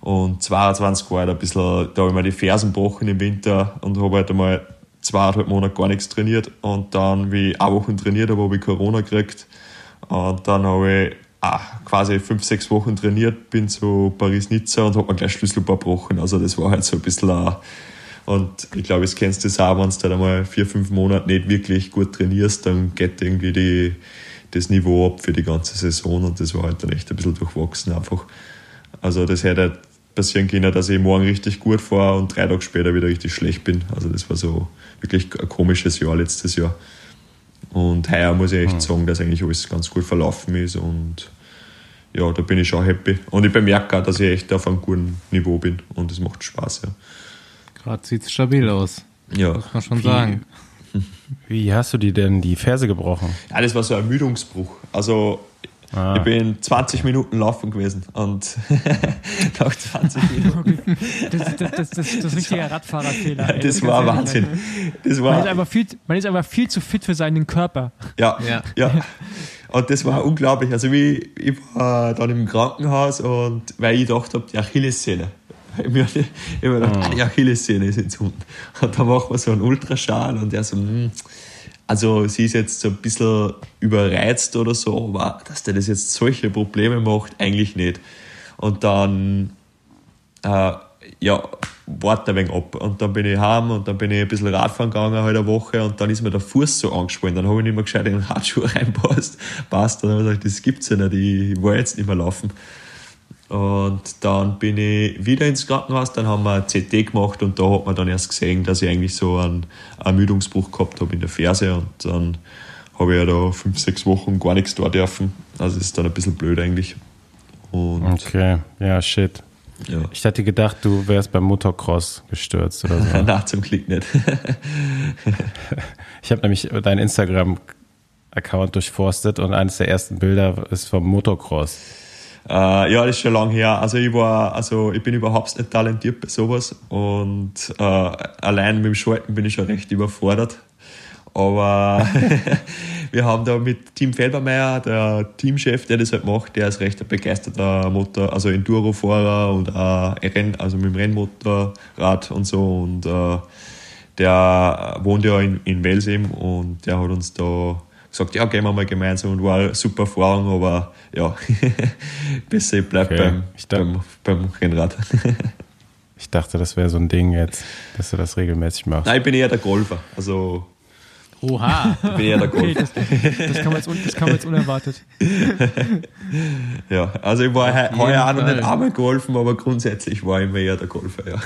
Und 22 war ich ein bisschen, da habe ich mir die Fersen gebrochen im Winter und habe halt einmal zweieinhalb Monate gar nichts trainiert. Und dann, wie ich eine Woche trainiert habe, habe ich Corona gekriegt. Und dann habe ich ah, quasi fünf, sechs Wochen trainiert, bin zu Paris-Nizza und habe mir gleich Schlüsselbein gebrochen. Also das war halt so ein bisschen ein, und ich glaube, es kennst du das auch, wenn du dann einmal vier, fünf Monate nicht wirklich gut trainierst, dann geht irgendwie die, das Niveau ab für die ganze Saison und das war halt dann echt ein bisschen durchwachsen einfach. Also das hätte halt passieren können, dass ich morgen richtig gut fahre und drei Tage später wieder richtig schlecht bin. Also das war so wirklich ein komisches Jahr letztes Jahr. Und heuer muss ich echt mhm. sagen, dass eigentlich alles ganz gut verlaufen ist und ja, da bin ich schon happy. Und ich bemerke auch, dass ich echt auf einem guten Niveau bin und es macht Spaß, ja. Gerade sieht es stabil aus. Ja. Muss man schon sagen. Wie hast du dir denn die Ferse gebrochen? Ja, das war so ein Ermüdungsbruch. Also Ah. Ich bin 20 Minuten laufen gewesen und nach 20 Minuten. Das, das, das, das, ist ein richtiger Radfahrerfehler. Ey, das war Wahnsinn. Das war man, ist einfach viel, man ist einfach viel zu fit für seinen Körper. Ja, ja. ja. Und das war unglaublich. Also wie, ich war dann im Krankenhaus und weil ich gedacht habe, die Achillessehne. Ich mir immer gedacht, oh. die Achillessehne ist jetzt unten. Und da macht man so einen Ultraschall und der so, mh, hm, also sie ist jetzt so ein bisschen überreizt oder so, aber dass der das jetzt solche Probleme macht, eigentlich nicht. Und dann, äh, ja, warte ein wenig ab. Und dann bin ich heim und dann bin ich ein bisschen Radfahren gegangen, halt eine Woche und dann ist mir der Fuß so angespannt. Dann habe ich nicht mehr gescheit in den Radschuh reinpasst. Passt. Dann habe ich gesagt, das gibt's ja nicht, ich will jetzt nicht mehr laufen. Und dann bin ich wieder ins Krankenhaus, dann haben wir ein CT gemacht und da hat man dann erst gesehen, dass ich eigentlich so einen Ermüdungsbruch gehabt habe in der Ferse und dann habe ich ja da fünf, sechs Wochen gar nichts da dürfen. Also das ist dann ein bisschen blöd eigentlich. Und okay, ja, shit. Ja. Ich hätte gedacht, du wärst beim Motocross gestürzt oder so. Na, zum Glück nicht. ich habe nämlich deinen Instagram-Account durchforstet und eines der ersten Bilder ist vom Motocross. Äh, ja, das ist schon lange her. Also ich war, also ich bin überhaupt nicht talentiert bei sowas und äh, allein mit dem Schalten bin ich schon recht überfordert. Aber wir haben da mit Tim Felbermeier, der Teamchef, der das halt macht, der ist recht ein begeisterter Motor, also Enduro-Fahrer und Renn, also mit dem Rennmotorrad und so. Und äh, der wohnt ja in, in Wels und der hat uns da gesagt, ja, gehen wir mal gemeinsam und war eine super Erfahrung, aber ja, besser ich bleib Okay. beim, beim, beim Rennrad. Ich dachte, das wäre so ein Ding jetzt, dass du das regelmäßig machst. Nein, ich bin eher der Golfer. Also, Oha. ich bin eher der Okay, Golfer. das, das, kam jetzt, das kam jetzt unerwartet. Ja, also ich war heuer auch noch nicht einmal geholfen, aber grundsätzlich war ich immer eher der Golfer, ja.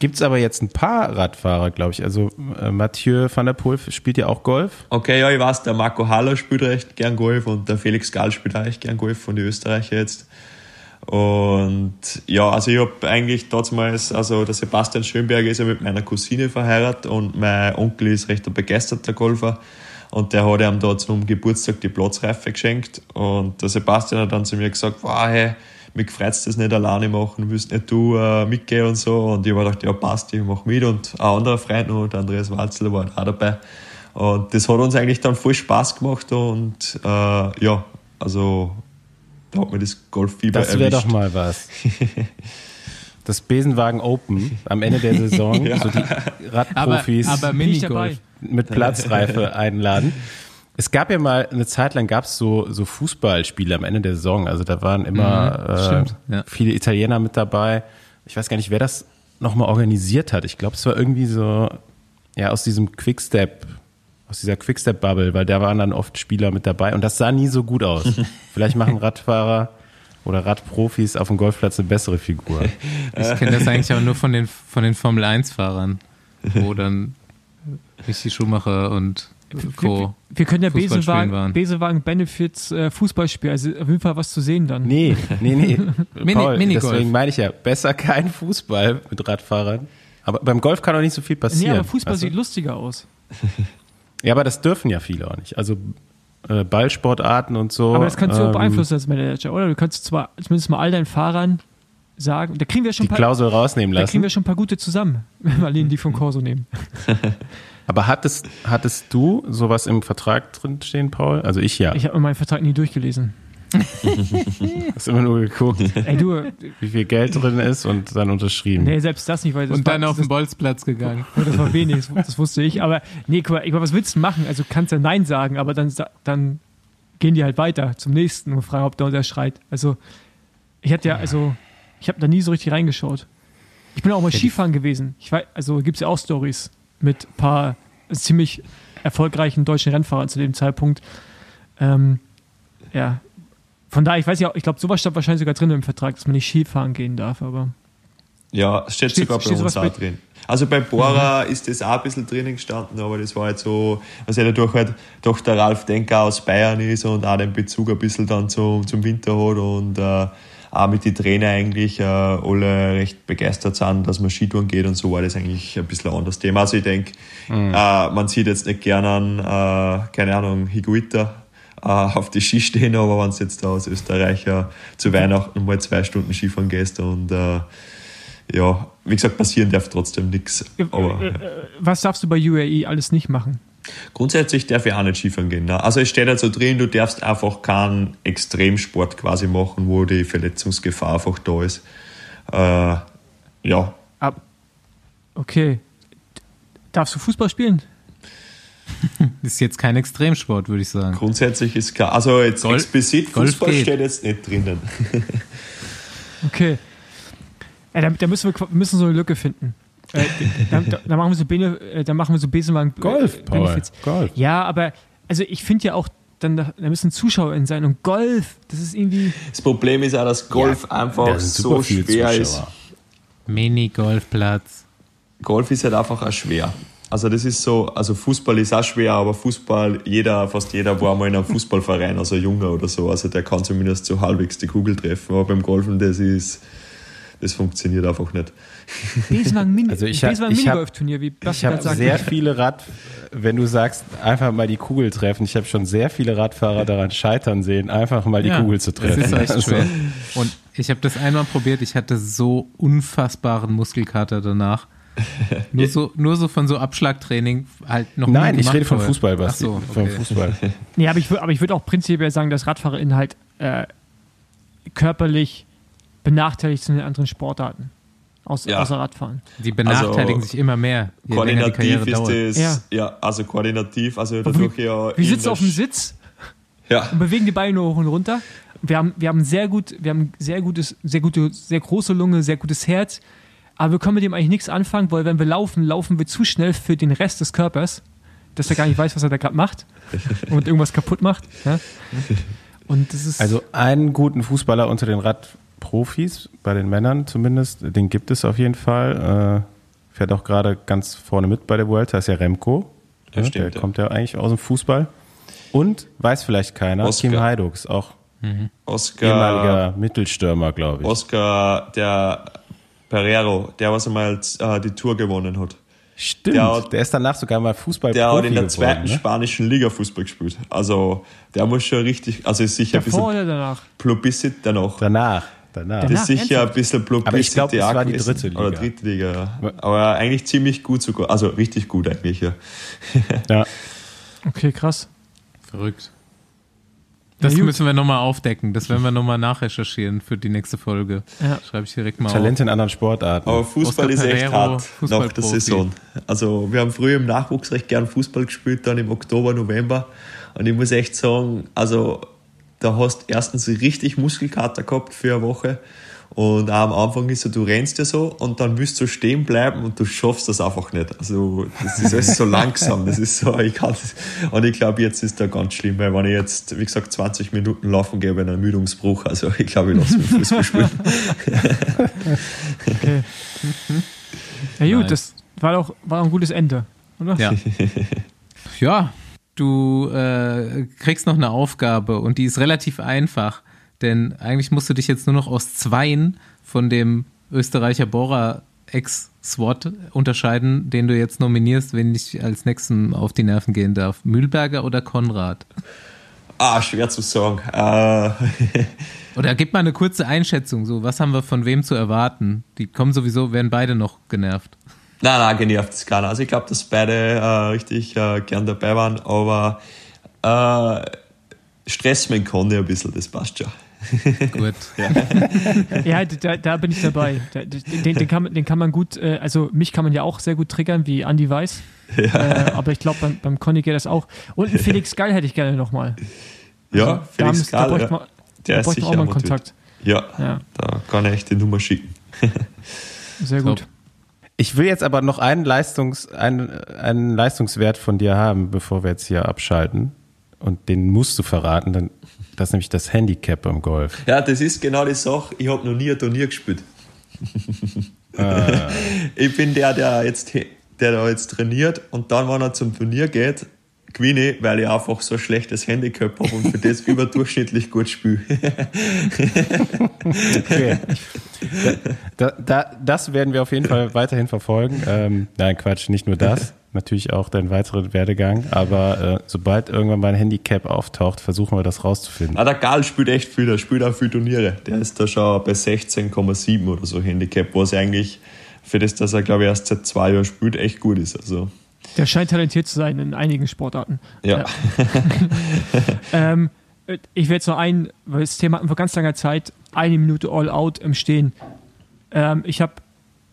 Gibt es aber jetzt ein paar Radfahrer, glaube ich. Also äh, Mathieu van der Poel spielt ja auch Golf. Okay, ja, ich weiß, der Marco Haller spielt recht gern Golf und der Felix Gall spielt auch echt gern Golf von den Österreicher jetzt. Und ja, also ich habe eigentlich damals, also der Sebastian Schönberger ist ja mit meiner Cousine verheiratet und mein Onkel ist recht ein begeisterter Golfer und der hat ihm da zum Geburtstag die Platzreife geschenkt und der Sebastian hat dann zu mir gesagt, wow, hey, mich freut das nicht alleine machen, willst nicht du äh, mitgehen und so und ich habe gedacht, ja passt, ich mach mit und ein anderer Freund noch, der Andreas Walzler war auch dabei und das hat uns eigentlich dann voll Spaß gemacht und äh, ja, also da hat mir das Golffieber Das wäre erwischt. doch mal was. Das Besenwagen Open am Ende der Saison, Ja. so die Aber, Radprofis aber. Minigolf. mit Platzreife einladen. Es gab ja mal eine Zeit lang gab es so, so Fußballspiele am Ende der Saison. Also da waren immer Mhm, äh, stimmt, ja. viele Italiener mit dabei. Ich weiß gar nicht, wer das nochmal organisiert hat. Ich glaube, es war irgendwie so, ja, aus diesem Quickstep, aus dieser Quickstep-Bubble, weil da waren dann oft Spieler mit dabei und das sah nie so gut aus. Vielleicht machen Radfahrer oder Radprofis auf dem Golfplatz eine bessere Figur. Ich kenne das eigentlich auch nur von den, von den Formel-1-Fahrern, wo dann Michi Schumacher und Co. Wir können ja Fußball spielen Besenwagen. Besenwagen Benefits äh, Fußballspiel, also auf jeden Fall was zu sehen dann. Nee, nee, nee. Mini- Paul, Minigolf. deswegen meine ich ja, besser kein Fußball mit Radfahrern. Aber beim Golf kann auch nicht so viel Nee, passieren. aber Fußball Also- sieht lustiger aus. Ja, aber das dürfen ja viele auch nicht. Also äh, Ballsportarten und so. Aber das kannst du auch ähm, beeinflussen als Manager, oder? Du kannst zwar zumindest mal all deinen Fahrern sagen, da kriegen wir schon Die ein paar, Klausel rausnehmen da kriegen lassen. wir schon ein paar gute zusammen, wenn wir die vom Corso nehmen. Aber hattest, hattest du sowas im Vertrag drin stehen, Paul? Also ich ja. Ich habe meinen Vertrag nie durchgelesen. hast immer nur geguckt, Ey, du, wie viel Geld drin ist und dann unterschrieben. nee, selbst das nicht, weil das Und war, dann auf den Bolzplatz gegangen. Das war wenig, das, das wusste ich. Aber nee, guck mal, ich, was willst du machen? Also du kannst ja Nein sagen, aber dann, dann gehen die halt weiter zum nächsten und fragen, ob der unterschreit. Also ich hatte ja, also ich habe da nie so richtig reingeschaut. Ich bin auch mal Skifahren gewesen. Ich weiß, also gibt es ja auch Stories mit ein paar ziemlich erfolgreichen deutschen Rennfahrern zu dem Zeitpunkt. Ähm, ja, von daher, ich weiß ja, ich glaube, sowas stand wahrscheinlich sogar drin im Vertrag, dass man nicht Skifahren gehen darf, aber Ja, steht, Steht- sogar bei steht uns auch drin. Also bei Bora ist das auch ein bisschen drinnen gestanden, aber das war halt so, was ja dadurch halt doch der Ralf Denker aus Bayern ist und auch den Bezug ein bisschen dann zum, zum Winter hat und äh, auch mit den Trainer eigentlich äh, alle recht begeistert sind, dass man Skitouren geht und so war das eigentlich ein bisschen ein anderes Thema. Also ich denke, äh, man sieht jetzt nicht gerne an, äh, keine Ahnung, Higuita äh, auf die Ski stehen, aber wenn du jetzt da als Österreicher zu Weihnachten mal zwei Stunden Skifahren gehst und äh, ja, wie gesagt, passieren darf trotzdem nichts. Äh, was darfst du bei UAE alles nicht machen? Grundsätzlich darf ich auch nicht Skifahren gehen. Ne? Also es steht halt so drin, du darfst einfach keinen Extremsport quasi machen, wo die Verletzungsgefahr einfach da ist. Äh, ja, Ab okay. Darfst du Fußball spielen? Ist jetzt kein Extremsport, würde ich sagen. grundsätzlich ist klar. Also jetzt Golf- explizit Fußball steht jetzt nicht drinnen. Okay. Ja, da, da müssen wir wir müssen so eine Lücke finden. Äh, da, da, da machen wir so Bene, äh, da machen wir so Besenwagen Golf, äh, Paul. Benefits. Golf. Ja, aber also ich finde ja auch, dann da müssen ZuschauerInnen sein und Golf, das ist irgendwie. Das Problem ist auch, dass Golf einfach Da sind so schwer ist. Zuschauer. Mini-Golfplatz. Golf ist halt einfach auch schwer. Also das ist so, also Fußball ist auch schwer, aber Fußball, jeder, fast jeder war mal in einem Fußballverein, also ein Junger oder so, also der kann zumindest so halbwegs die Kugel treffen, aber beim Golfen, das ist, das funktioniert einfach nicht. Besenwagen Mini, Also ich hab- ich Minigolf-Turnier, wie Ich Basti habe gerade sagt. sehr viele Rad, wenn du sagst, einfach mal die Kugel treffen. Ich habe schon sehr viele Radfahrer daran scheitern sehen, einfach mal die Ja, Kugel zu treffen. Das ist echt Also, schwer. Und ich habe das einmal probiert, ich hatte so unfassbaren Muskelkater danach. Nur so, nur so von so Abschlagtraining halt noch Nein, ich rede vom vorher. Fußball, Basti. so, Vom okay. Fußball. Nee, aber ich, aber ich würde auch prinzipiell sagen, dass RadfahrerInnen halt äh, körperlich benachteiligt sind in anderen Sportarten. Aus, Ja. Außer Radfahren. Die benachteiligen Also, sich immer mehr, Koordinativ ist das, Ja. ja. also koordinativ, also Aber dadurch ja. Wir sitzen auf dem Sitz Ja, und bewegen die Beine hoch und runter. Wir haben, wir haben sehr gut, wir haben sehr gutes, sehr gute, sehr große Lunge, sehr gutes Herz. Aber wir können mit dem eigentlich nichts anfangen, weil wenn wir laufen, laufen wir zu schnell für den Rest des Körpers, dass er gar nicht weiß, was er da gerade macht und irgendwas kaputt macht. Ja? Und das ist Also einen guten Fußballer unter den Radprofis, bei den Männern zumindest, den gibt es auf jeden Fall. Äh, fährt auch gerade ganz vorne mit bei der Vuelta, ist ja Remco. Ja, Ja, stimmt, der ja. kommt ja eigentlich aus dem Fußball. Und weiß vielleicht keiner, Oscar. Kim Heidux, auch Oscar, ehemaliger Mittelstürmer, glaube ich. Oscar, der Pereiro, der was einmal äh, die Tour gewonnen hat. Stimmt, der der, hat- ist danach sogar mal Fußball Der hat in der zweiten ne? spanischen Liga Fußball gespielt. Also der muss schon richtig, also ist sicher ein davor bisschen oder danach. Publicity danach. Danach, danach. Das ist sicher ein bisschen Publicity Aber ich glaub, das war die dritte Liga. Oder dritte Liga, ja. Aber eigentlich ziemlich gut sogar. Also richtig gut eigentlich, ja. Ja. Okay, krass. Verrückt. Das Ja, müssen wir nochmal aufdecken. Das werden wir nochmal nachrecherchieren für die nächste Folge. Ja. Schreibe ich direkt mal Talente in anderen Sportarten. Aber Fußball Oscar ist echt Pereiro, hart nach der. Saison. Also wir haben früher im Nachwuchs recht gern Fußball gespielt, dann im Oktober, November. Und ich muss echt sagen, also da hast erstens richtig Muskelkater gehabt für eine Woche. Und auch am Anfang ist so, du rennst ja so und dann willst du stehen bleiben und du schaffst das einfach nicht. Also das ist alles so langsam. Das ist so, ich kann das, und ich glaube, jetzt ist da ganz schlimm, weil wenn ich jetzt, wie gesagt, 20 Minuten laufen gehe, einen Ermüdungsbruch. Also ich glaube, ich lasse mich Fußball spielen. Okay. Ja, gut, Nice. das war doch war ein gutes Ende, oder? Ja. ja, du äh, kriegst noch eine Aufgabe und die ist relativ einfach, denn eigentlich musst du dich jetzt nur noch aus zweien von dem Österreicher Bohrer Ex-SWAT unterscheiden, den du jetzt nominierst, wenn ich als nächsten auf die Nerven gehen darf. Mühlberger oder Konrad? Ah, schwer zu sagen. Äh, Oder gib mal eine kurze Einschätzung, so was haben wir von wem zu erwarten? Die kommen sowieso, werden beide noch genervt. Nein, nein, genervt ist keiner. Also ich glaube, dass beide äh, richtig äh, gern dabei waren, aber äh, Stress mein Conny ein bisschen, das passt schon. Gut. Ja, da, da bin ich dabei. Da, den, den, kann, man- den kann man gut, äh, also mich kann man ja auch sehr gut triggern, wie Andy weiß. Äh, aber ich glaube, beim, beim Conny geht das auch. Und einen Felix Geil hätte ich gerne nochmal. Ja, Da, Felix da bräuchte ja. man, der da ist bräuchte man auch mal einen. Kontakt. Ja, Ja, da kann ich echt die Nummer schicken. sehr So. Ich will jetzt aber noch einen, Leistungs, einen, einen Leistungswert von dir haben, bevor wir jetzt hier abschalten. Und den musst du verraten, denn das ist nämlich das Handicap beim Golf. Ja, das ist genau die Sache. Ich habe noch nie ein Turnier gespielt. Ich bin der, der jetzt, der da jetzt trainiert und dann, wenn er zum Turnier geht, gewinne weil ich einfach so ein schlechtes Handicap habe und für das überdurchschnittlich gut spiele. Okay. Da, da, das werden wir auf jeden Fall weiterhin verfolgen. Ähm, nein, Quatsch, nicht nur das. Natürlich auch dein weiterer Werdegang. Aber äh, sobald irgendwann mal ein Handicap auftaucht, versuchen wir das rauszufinden. Ah, der Gal spielt echt viel, der spielt auch viele Turniere. Der ist da schon bei 16,7 oder so Handicap, was eigentlich für das, dass er, glaube ich, erst seit zwei Jahren spielt, echt gut ist. Also, Der scheint talentiert zu sein in einigen Sportarten. ja. Ähm, ich will jetzt noch ein, weil das Thema hatten vor ganz langer Zeit, eine Minute All-Out im Stehen. Ähm, ich habe,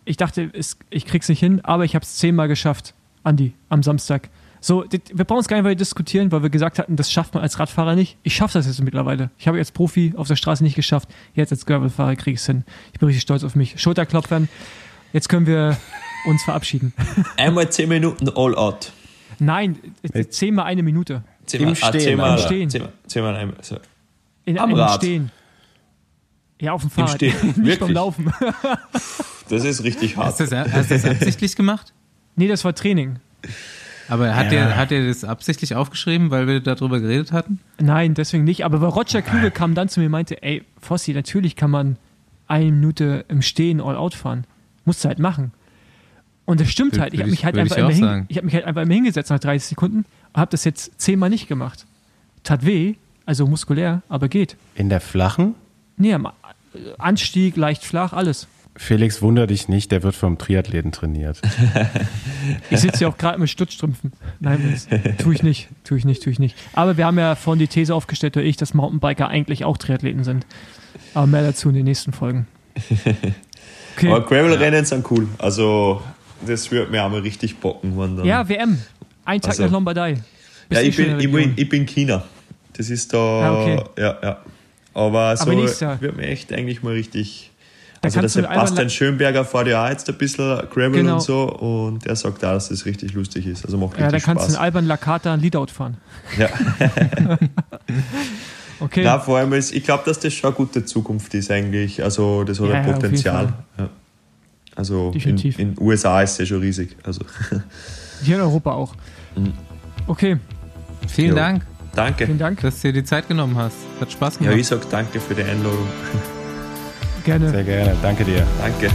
ich dachte, es, ich krieg's nicht hin, aber ich habe es zehnmal geschafft, Andi, am Samstag. So, wir brauchen uns gar nicht weiter diskutieren, weil wir gesagt hatten, das schafft man als Radfahrer nicht. Ich schaffe das jetzt mittlerweile. Ich habe als Profi auf der Straße nicht geschafft. Jetzt als Gravelfahrer kriege ich es hin. Ich bin richtig stolz auf mich. Schulterklopfern. Jetzt können wir uns verabschieden. Einmal 10 Minuten all out. Nein, zehnmal eine Minute. Zehnmal, Im Stehen, zehnmal, Im Stehen. Zehnmal, zehnmal einmal. So. In Am einem Rad. Stehen. Ja, auf dem Fahrrad. Stehen. nicht beim Wirklich? Laufen. Das ist richtig hart. Hast du das, hast das absichtlich gemacht? Nee, das war Training. Aber hat, Ja. der, hat er das absichtlich aufgeschrieben, weil wir darüber geredet hatten? Nein, deswegen nicht. Aber weil Roger Kluge kam dann zu mir und meinte, ey, Fossi, natürlich kann man eine Minute im Stehen all out fahren. Musst du halt machen. Und das stimmt Würde- halt. Ich habe mich ich- halt ich hin, ich habe mich halt einfach immer hingesetzt nach 30 Sekunden und habe das jetzt zehnmal nicht gemacht. Tat weh, also muskulär, aber geht. In der flachen? Nee, am Anstieg, leicht flach, alles. Felix, wunder dich nicht, der wird vom Triathleten trainiert. Ich sitze ja auch gerade mit Stutzstrümpfen. Nein, das tue ich nicht, tue ich nicht, tue ich nicht. Aber wir haben ja vorhin die These aufgestellt, oder ich, dass Mountainbiker eigentlich auch Triathleten sind. Aber mehr dazu in den nächsten Folgen. Okay. Aber Gravel-Rennen sind cool. Also, das wird mir auch mal richtig bocken. Wenn dann Ja, WM. Ein Tag Also- nach Lombardei. Bist Ja, ich bin, der ich, bin, ich bin China. Das ist da. Ah, okay. Ja, ja. Aber so Aber wird mir echt eigentlich mal richtig. Da Also der einmal Sebastian la- Schönberger ja auch jetzt ein bisschen Gravel Genau. und so und der sagt auch, dass das richtig lustig ist. Also macht Ja, da kannst du in. Alban Lakata ein Leadout fahren. Ja. Okay. Na, vor allem, ist, ich glaube, dass das schon eine gute Zukunft ist eigentlich. Also das hat Ja, ein Potenzial. Ja. Also in, Definitiv. in USA ist es schon riesig. Also Hier in Europa auch. Mhm. Okay, Vielen Jo. Dank, danke. vielen Dank. dass du dir die Zeit genommen hast. Hat Spaß Ja, gemacht. ich sag danke für die Einladung. Gerne. Sehr gerne, danke dir. Danke.